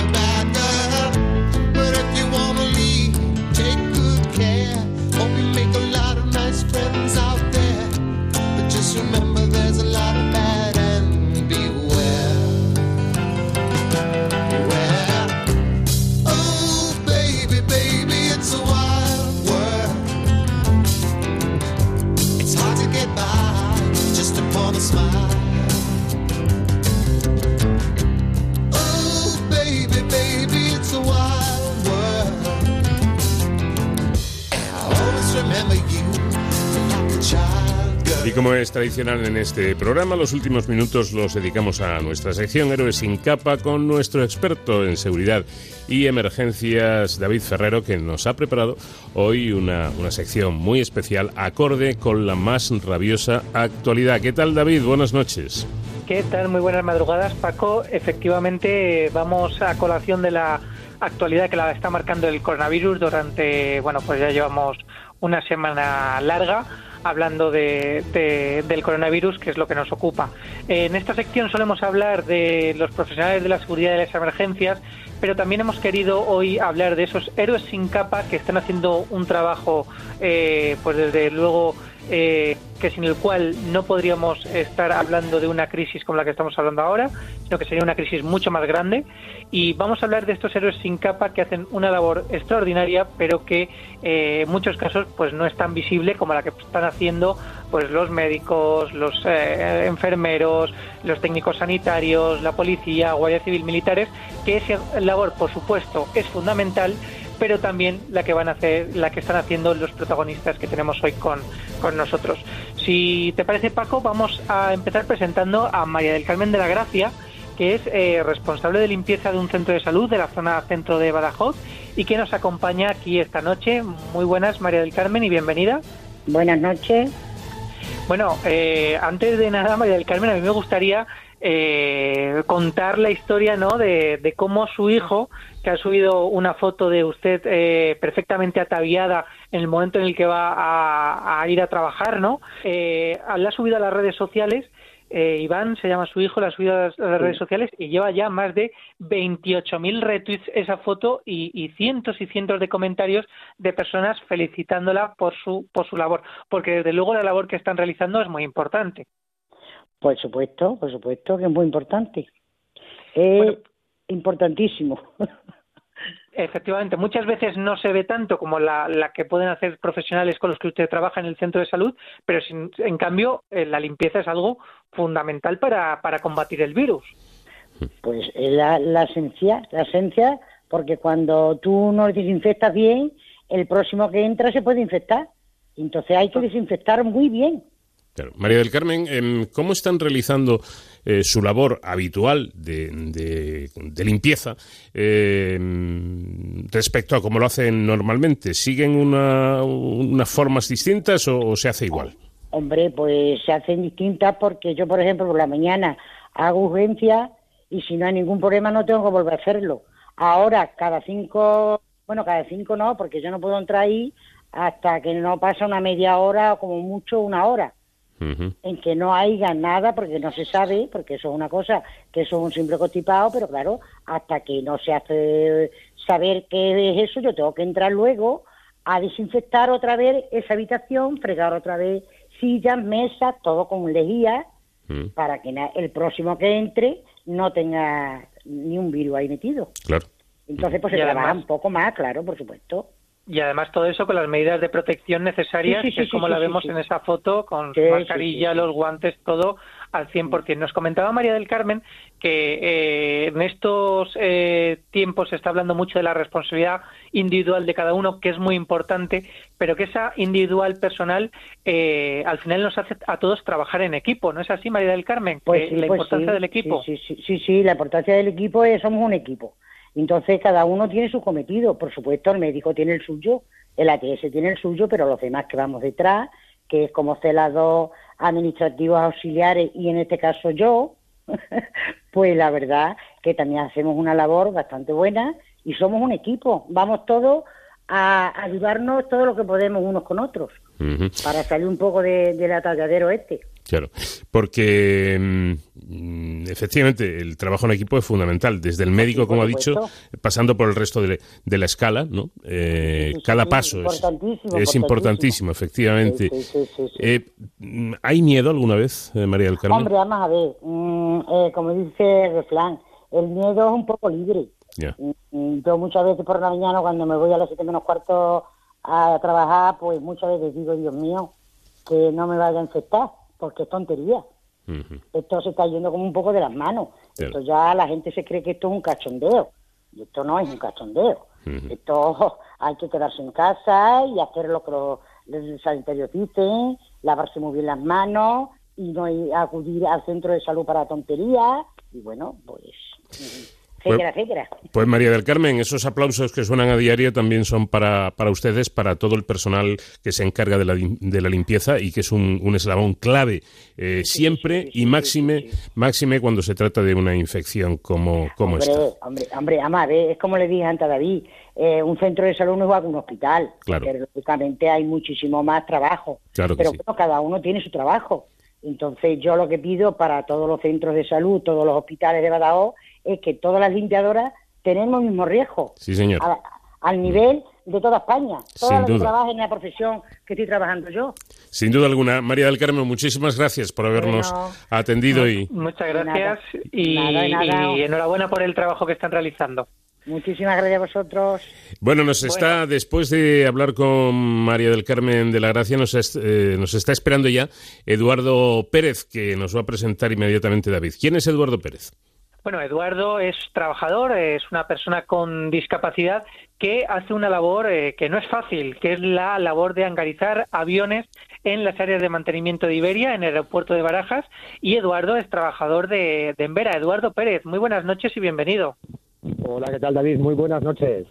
como es tradicional en este programa, los últimos minutos los dedicamos a nuestra sección Héroes sin capa con nuestro experto en seguridad y emergencias, David Ferrero, que nos ha preparado hoy una, una sección muy especial acorde con la más rabiosa actualidad. ¿Qué tal, David? Buenas noches. ¿Qué tal? Muy buenas madrugadas, Paco. Efectivamente, vamos a colación de la actualidad que la está marcando el coronavirus durante, bueno, pues ya llevamos una semana larga hablando de, del coronavirus, que es lo que nos ocupa. En esta sección solemos hablar de los profesionales de la seguridad de las emergencias, pero también hemos querido hoy hablar de esos héroes sin capa que están haciendo un trabajo, eh, pues desde luego eh, que sin el cual no podríamos estar hablando de una crisis como la que estamos hablando ahora, sino que sería una crisis mucho más grande. Y vamos a hablar de estos héroes sin capa que hacen una labor extraordinaria, pero que eh, en muchos casos pues no es tan visible como la que están haciendo pues los médicos, los eh, enfermeros, los técnicos sanitarios, la policía, guardia civil, militares, que esa labor, por supuesto, es fundamental pero también la que van a hacer, la que están haciendo los protagonistas que tenemos hoy con, con nosotros. Si te parece, Paco, vamos a empezar presentando a María del Carmen de la Gracia, que es eh, responsable de limpieza de un centro de salud de la zona centro de Badajoz y que nos acompaña aquí esta noche. Muy buenas, María del Carmen, y bienvenida. Buenas noches. Bueno, eh, antes de nada, María del Carmen, a mí me gustaría eh, contar la historia ¿no? de, cómo su hijo, que ha subido una foto de usted eh, perfectamente ataviada en el momento en el que va a, ir a trabajar, ¿no? Eh, la ha subido a las redes sociales. Eh, Iván se llama su hijo, la ha subido a las, redes sociales y lleva ya más de 28.000 retweets esa foto y, y, cientos y cientos de comentarios de personas felicitándola por su, por su labor, porque desde luego la labor que están realizando es muy importante. Por supuesto, por supuesto que es muy importante. Es importantísimo. Efectivamente, muchas veces no se ve tanto como la, que pueden hacer profesionales con los que usted trabaja en el centro de salud, pero en cambio eh, la limpieza es algo fundamental para, para combatir el virus. Pues la, la esencia, la esencia, porque cuando tú no desinfectas bien, el próximo que entra se puede infectar. Entonces hay que desinfectar muy bien. María del Carmen, em, ¿cómo están realizando eh, su labor habitual de, limpieza em, respecto a cómo lo hacen normalmente? ¿Siguen unas formas distintas o, se hace igual? Hombre, pues se hacen distintas porque yo, por ejemplo, por la mañana hago urgencia y si no hay ningún problema no tengo que volver a hacerlo. Ahora, cada cinco, bueno, cada cinco no, porque yo no puedo entrar ahí hasta que no pasa una media hora o como mucho una hora en que no haya nada porque no se sabe, porque eso es una cosa, que eso es un simple constipado, pero claro, hasta que no se hace saber qué es eso, yo tengo que entrar luego a desinfectar otra vez esa habitación, fregar otra vez sillas, mesas, todo con lejía, para que el próximo que entre no tenga ni un virus ahí metido. Claro. Entonces, pues se trabaja un poco más, claro, por supuesto. Y además todo eso con las medidas de protección necesarias, que es como la vemos en esa foto, con su mascarilla, los guantes, todo al 100%. Nos comentaba María del Carmen que eh, en estos eh, tiempos se está hablando mucho de la responsabilidad individual de cada uno, que es muy importante, pero que esa individual personal eh, al final nos hace a todos trabajar en equipo. ¿No es así, María del Carmen? Pues la pues importancia del equipo. Sí, sí, sí, la importancia del equipo es somos un equipo. Entonces cada uno tiene su cometido. Por supuesto, el médico tiene el suyo, el ATS tiene el suyo, pero los demás que vamos detrás, que es como celador administrativos auxiliares y en este caso yo, pues la verdad que también hacemos una labor bastante buena y somos un equipo. Vamos todos a ayudarnos todo lo que podemos unos con otros para salir un poco de, del atalladero este. Claro, porque mm, efectivamente el trabajo en equipo es fundamental, desde el médico, como ha dicho, pasando por el resto de, la escala, ¿no? Eh, cada paso es, importantísimo, efectivamente. Eh, ¿Hay miedo alguna vez, eh, María del Carmen? Hombre, vamos a ver, mm, como dice Reflán, el miedo es un poco libre. Mm, yo muchas veces por la mañana, cuando me voy a las siete menos cuarto a trabajar, pues muchas veces digo, Dios mío, que no me vaya a infectar porque es tontería. Esto se está yendo como un poco de las manos. Esto ya la gente se cree que esto es un cachondeo. Y esto no es un cachondeo. Esto hay que quedarse en casa y hacer lo que el sanitario existe, lavarse muy bien las manos y no hay- acudir al centro de salud para tonterías y bueno, pues etcétera, etcétera. Pues María del Carmen, esos aplausos que suenan a diario también son para, para ustedes, para todo el personal que se encarga de la, de la limpieza y que es un, un eslabón clave eh, siempre y máxime, máxime cuando se trata de una infección como, como hombre, esta. hombre, hombre, ama, es como le dije antes a David, eh, un centro de salud no es igual que un hospital, Claro. porque lógicamente hay muchísimo más trabajo, Claro que pero bueno, cada uno tiene su trabajo. Entonces yo lo que pido para todos los centros de salud, todos los hospitales de Badajoz, es que todas las limpiadoras tenemos el mismo riesgo, Sí, señor. a- al nivel de toda España, todas Sin duda. trabajan en la profesión que estoy trabajando yo. Sin duda alguna. María del Carmen, muchísimas gracias por habernos Bueno. atendido y Muchas gracias y, Nada, y enhorabuena por el trabajo que están realizando. Muchísimas gracias a vosotros. Bueno, nos está, después de hablar con María del Carmen de la Gracia, nos, es- eh, nos está esperando ya Eduardo Pérez, que nos va a presentar inmediatamente David. ¿Quién es Eduardo Pérez? Bueno, Eduardo es trabajador, es una persona con discapacidad que hace una labor eh, que no es fácil, que es la labor de hangarizar aviones en las áreas de mantenimiento de Iberia, en el aeropuerto de Barajas, y Eduardo es trabajador de, de Embera. Eduardo Pérez, muy buenas noches y bienvenido. Hola, ¿qué tal David? Muy buenas noches.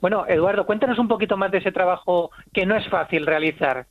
Bueno, Eduardo, cuéntanos un poquito más de ese trabajo que no es fácil realizar.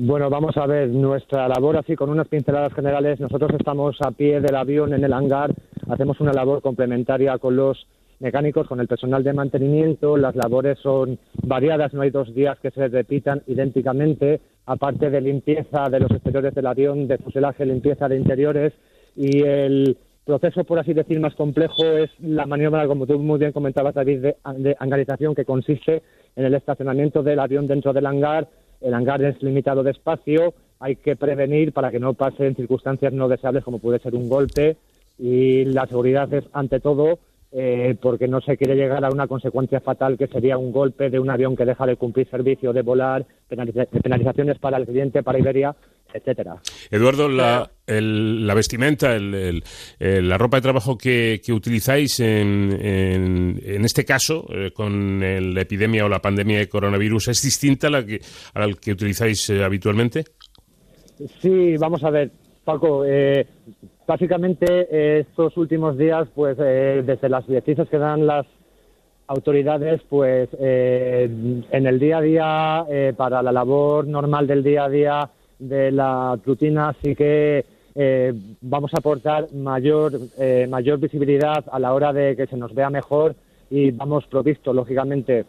Bueno, vamos a ver nuestra labor así con unas pinceladas generales. Nosotros estamos a pie del avión en el hangar, hacemos una labor complementaria con los mecánicos, con el personal de mantenimiento. Las labores son variadas, no hay dos días que se repitan idénticamente, aparte de limpieza de los exteriores del avión, de fuselaje, limpieza de interiores y el proceso, por así decir, más complejo es la maniobra, como tú muy bien comentabas, David, de, de hangarización que consiste en el estacionamiento del avión dentro del hangar. El hangar es limitado de espacio, hay que prevenir para que no pasen circunstancias no deseables como puede ser un golpe. Y la seguridad es ante todo eh, porque no se quiere llegar a una consecuencia fatal que sería un golpe de un avión que deja de cumplir servicio, de volar, penaliza- penalizaciones para el cliente, para Iberia, etcétera. Eduardo, la, el- la vestimenta, el- el- la ropa de trabajo que, que utilizáis en, en, en este caso, eh, con el- la epidemia o la pandemia de coronavirus, ¿es distinta a la que, a la que utilizáis eh, habitualmente? Sí, vamos a ver, Paco. eh, básicamente eh, estos últimos días, pues eh, desde las directrices que dan las autoridades, pues eh, en el día a día, eh, para la labor normal del día a día de la rutina, sí que eh, vamos a aportar mayor, eh, mayor visibilidad a la hora de que se nos vea mejor y vamos provisto, lógicamente,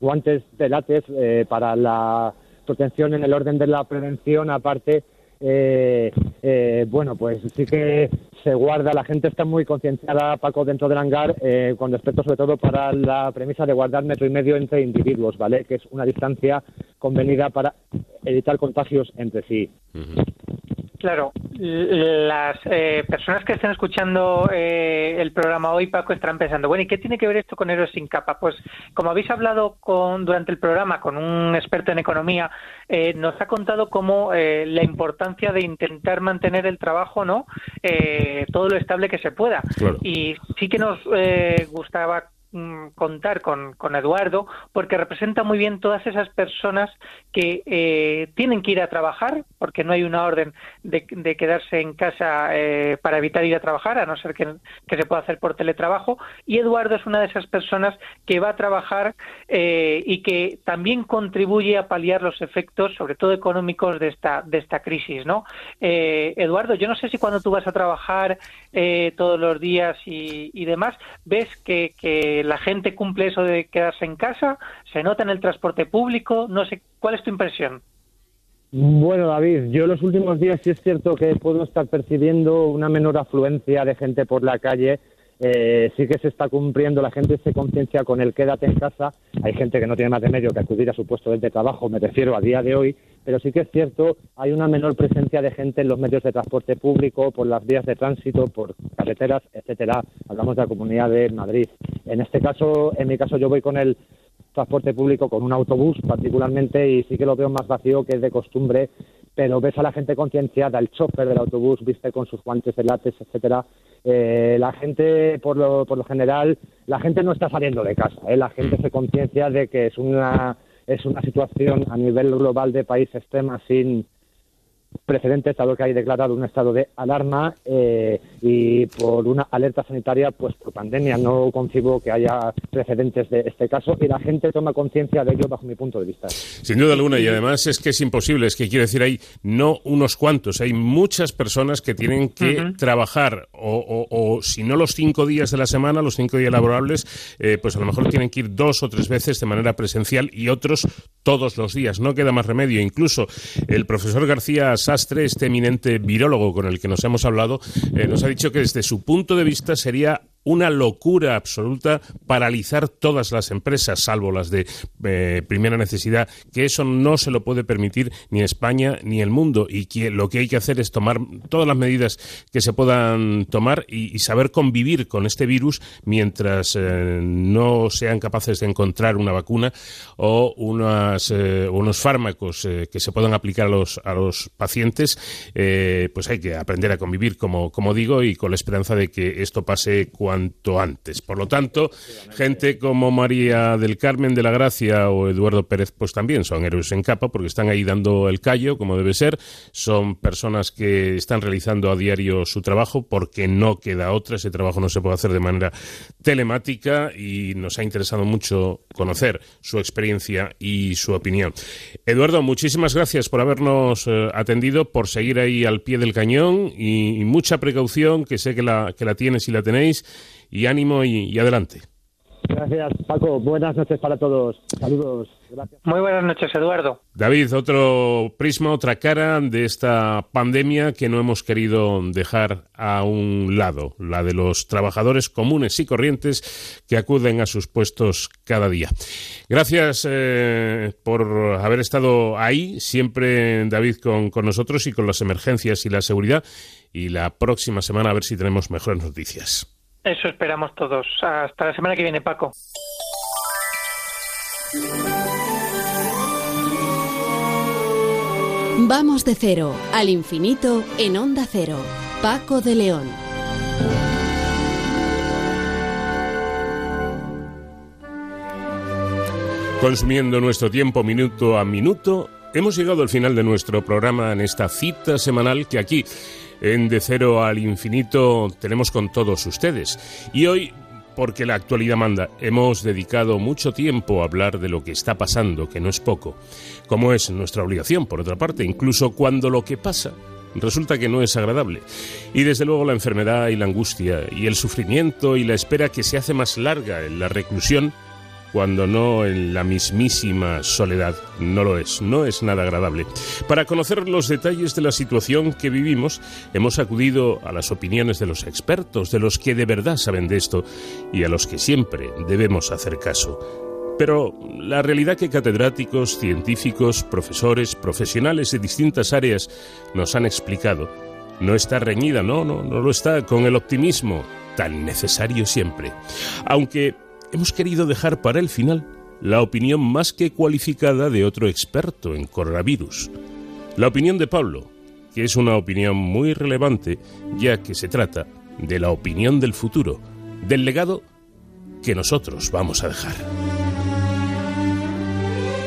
guantes de látex eh, para la protección en el orden de la prevención, aparte, eh, eh, bueno, pues sí que se guarda, la gente está muy concienciada, Paco, dentro del hangar, eh, con respecto sobre todo para la premisa de guardar metro y medio entre individuos, ¿vale? Que es una distancia convenida para evitar contagios entre sí. Claro, las eh, personas que estén escuchando eh, el programa hoy, Paco, estarán pensando, bueno, ¿y qué tiene que ver esto con Héroes sin capa? Pues como habéis hablado con, durante el programa con un experto en economía, eh, nos ha contado cómo eh, la importancia de intentar mantener el trabajo, ¿no? Eh, todo lo estable que se pueda. Claro. Y sí que nos eh, gustaba mm, contar con, con Eduardo porque representa muy bien todas esas personas que eh, tienen que ir a trabajar porque no hay una orden de, de quedarse en casa eh, para evitar ir a trabajar a no ser que, que se pueda hacer por teletrabajo. Y Eduardo es una de esas personas que va a trabajar eh, y que también contribuye a paliar los efectos sobre todo económicos de esta de esta crisis no Eh, Eduardo yo no sé si cuando tú vas a trabajar eh, todos los días y, y demás ves que, que la gente cumple eso de quedarse en casa se nota en el transporte público no sé cuál es tu impresión Bueno, David, yo los últimos días sí es cierto que puedo estar percibiendo una menor afluencia de gente por la calle. Eh, sí que se está cumpliendo, la gente se conciencia con el quédate en casa. Hay gente que no tiene más remedio que acudir a su puesto de trabajo, me refiero a día de hoy, pero sí que es cierto, hay una menor presencia de gente en los medios de transporte público, por las vías de tránsito, por carreteras, etcétera. Hablamos de la Comunidad de Madrid. En este caso, en mi caso, yo voy con el transporte público, con un autobús particularmente, y sí que lo veo más vacío que de costumbre, pero ves a la gente concienciada, el chofer del autobús viste con sus guantes de látex, etcétera. Eh, la gente, por lo, por lo general, la gente no está saliendo de casa, ¿eh? la gente se conciencia de que es una es una situación a nivel global de país extrema sin precedentes, dado que hay declarado un estado de alarma eh, y por una alerta sanitaria, pues por pandemia. No concibo que haya precedentes de este caso y la gente toma conciencia de ello bajo mi punto de vista. Sin duda alguna, y además es que es imposible, es que quiero decir, hay no unos cuantos, hay muchas personas que tienen que trabajar, o, o- o si no los cinco días de la semana, los cinco días laborables, eh, pues a lo mejor tienen que ir dos o tres veces de manera presencial y otros todos los días. No queda más remedio. Incluso el profesor García Este eminente virólogo con el que nos hemos hablado, eh, nos ha dicho que desde su punto de vista sería una locura absoluta paralizar todas las empresas, salvo las de eh, primera necesidad, que eso no se lo puede permitir ni España ni el mundo. Y que lo que hay que hacer es tomar todas las medidas que se puedan tomar y, saber convivir con este virus mientras eh, no sean capaces de encontrar una vacuna o unas, eh, unos fármacos eh, que se puedan aplicar a los, a los pacientes, pues hay que aprender a convivir, como, como digo, y con la esperanza de que esto pase antes. Por lo tanto, gente como María del Carmen de la Gracia o Eduardo Pérez, pues también son héroes en capa porque están ahí dando el callo, como debe ser. Son personas que están realizando a diario su trabajo porque no queda otra. Ese trabajo no se puede hacer de manera telemática y nos ha interesado mucho conocer su experiencia y su opinión. Eduardo, muchísimas gracias por habernos eh, atendido, por seguir ahí al pie del cañón y, y mucha precaución, que sé que la, que la tienes y la tenéis, y ánimo y, y adelante. Gracias, Paco. Buenas noches para todos. Saludos. Gracias. Muy buenas noches, Eduardo. David, otro prisma, otra cara de esta pandemia que no hemos querido dejar a un lado, la de los trabajadores comunes y corrientes que acuden a sus puestos cada día. Gracias eh, por haber estado ahí, siempre David con, con nosotros y con las emergencias y la seguridad. Y la próxima semana a ver si tenemos mejores noticias. Eso esperamos todos. Hasta la semana que viene, Paco. Vamos de cero al infinito en Onda Cero. Paco de León. Consumiendo nuestro tiempo minuto a minuto, hemos llegado al final de nuestro programa en esta cita semanal que aquí, en De Cero al Infinito, tenemos con todos ustedes. Y hoy, porque la actualidad manda, hemos dedicado mucho tiempo a hablar de lo que está pasando, que no es poco, como es nuestra obligación, por otra parte, incluso cuando lo que pasa resulta que no es agradable. Y desde luego la enfermedad y la angustia y el sufrimiento y la espera que se hace más larga en la reclusión cuando no en la mismísima soledad. No lo es, no es nada agradable. Para conocer los detalles de la situación que vivimos, hemos acudido a las opiniones de los expertos, de los que de verdad saben de esto y a los que siempre debemos hacer caso. Pero la realidad que catedráticos, científicos, profesores, profesionales de distintas áreas nos han explicado no está reñida, no, no, no lo está con el optimismo tan necesario siempre. Aunque hemos querido dejar para el final la opinión más que cualificada de otro experto en coronavirus. La opinión de Pablo, que es una opinión muy relevante, ya que se trata de la opinión del futuro, del legado que nosotros vamos a dejar.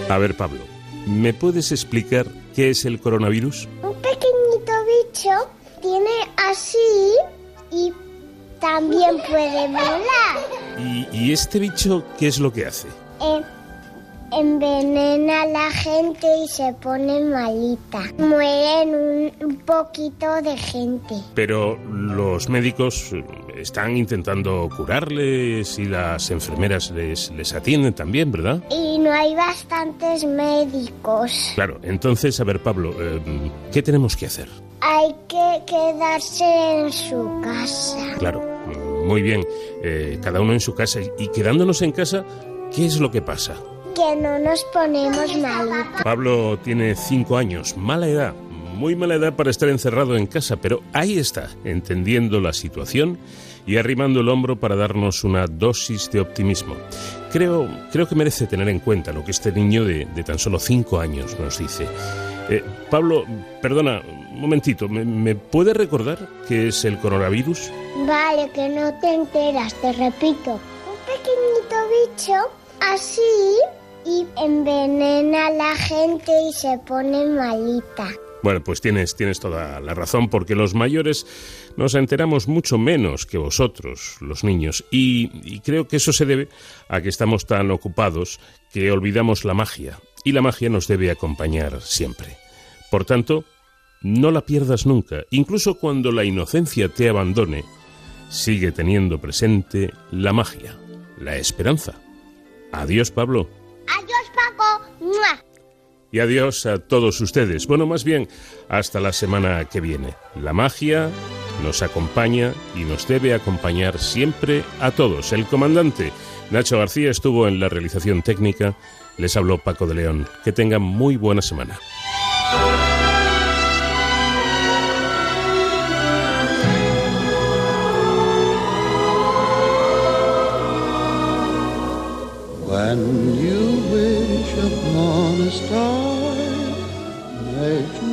A ver, Pablo, ¿me puedes explicar qué es el coronavirus? Un pequeñito bicho tiene así y también puede volar. ¿Y, y este bicho qué es lo que hace? Eh, envenena a la gente y se pone malita. Mueren un, poquito de gente. Pero los médicos eh, están intentando curarles y las enfermeras les, les atienden también, ¿verdad? Y no hay bastantes médicos. Claro, entonces, a ver, Pablo, eh, ¿qué tenemos que hacer? Hay que quedarse en su casa. Claro, muy bien, eh, cada uno en su casa. Y quedándonos en casa, ¿qué es lo que pasa? Que no nos ponemos. Pablo tiene cinco años, mala edad, muy mala edad para estar encerrado en casa, pero ahí está, entendiendo la situación y arrimando el hombro para darnos una dosis de optimismo. Creo, creo que merece tener en cuenta lo que este niño de, de tan solo cinco años nos dice. Eh, Pablo, perdona, un momentito, ¿me, me puede recordar qué es el coronavirus? Vale, que no te enteras, te repito. Un pequeñito bicho así y envenena a la gente y se pone malita. Bueno, pues tienes, tienes toda la razón, porque los mayores nos enteramos mucho menos que vosotros, los niños, y, y, creo que eso se debe a que estamos tan ocupados que olvidamos la magia, y la magia nos debe acompañar siempre. Por tanto, no la pierdas nunca, incluso cuando la inocencia te abandone, sigue teniendo presente la magia, la esperanza. Adiós, Pablo. Adiós, Paco. ¡Mua! Y adiós a todos ustedes. Bueno, más bien, hasta la semana que viene. La magia nos acompaña y nos debe acompañar siempre a todos. El comandante Nacho García estuvo en la realización técnica. Les habló Paco de León. Que tengan muy buena semana. When you stars make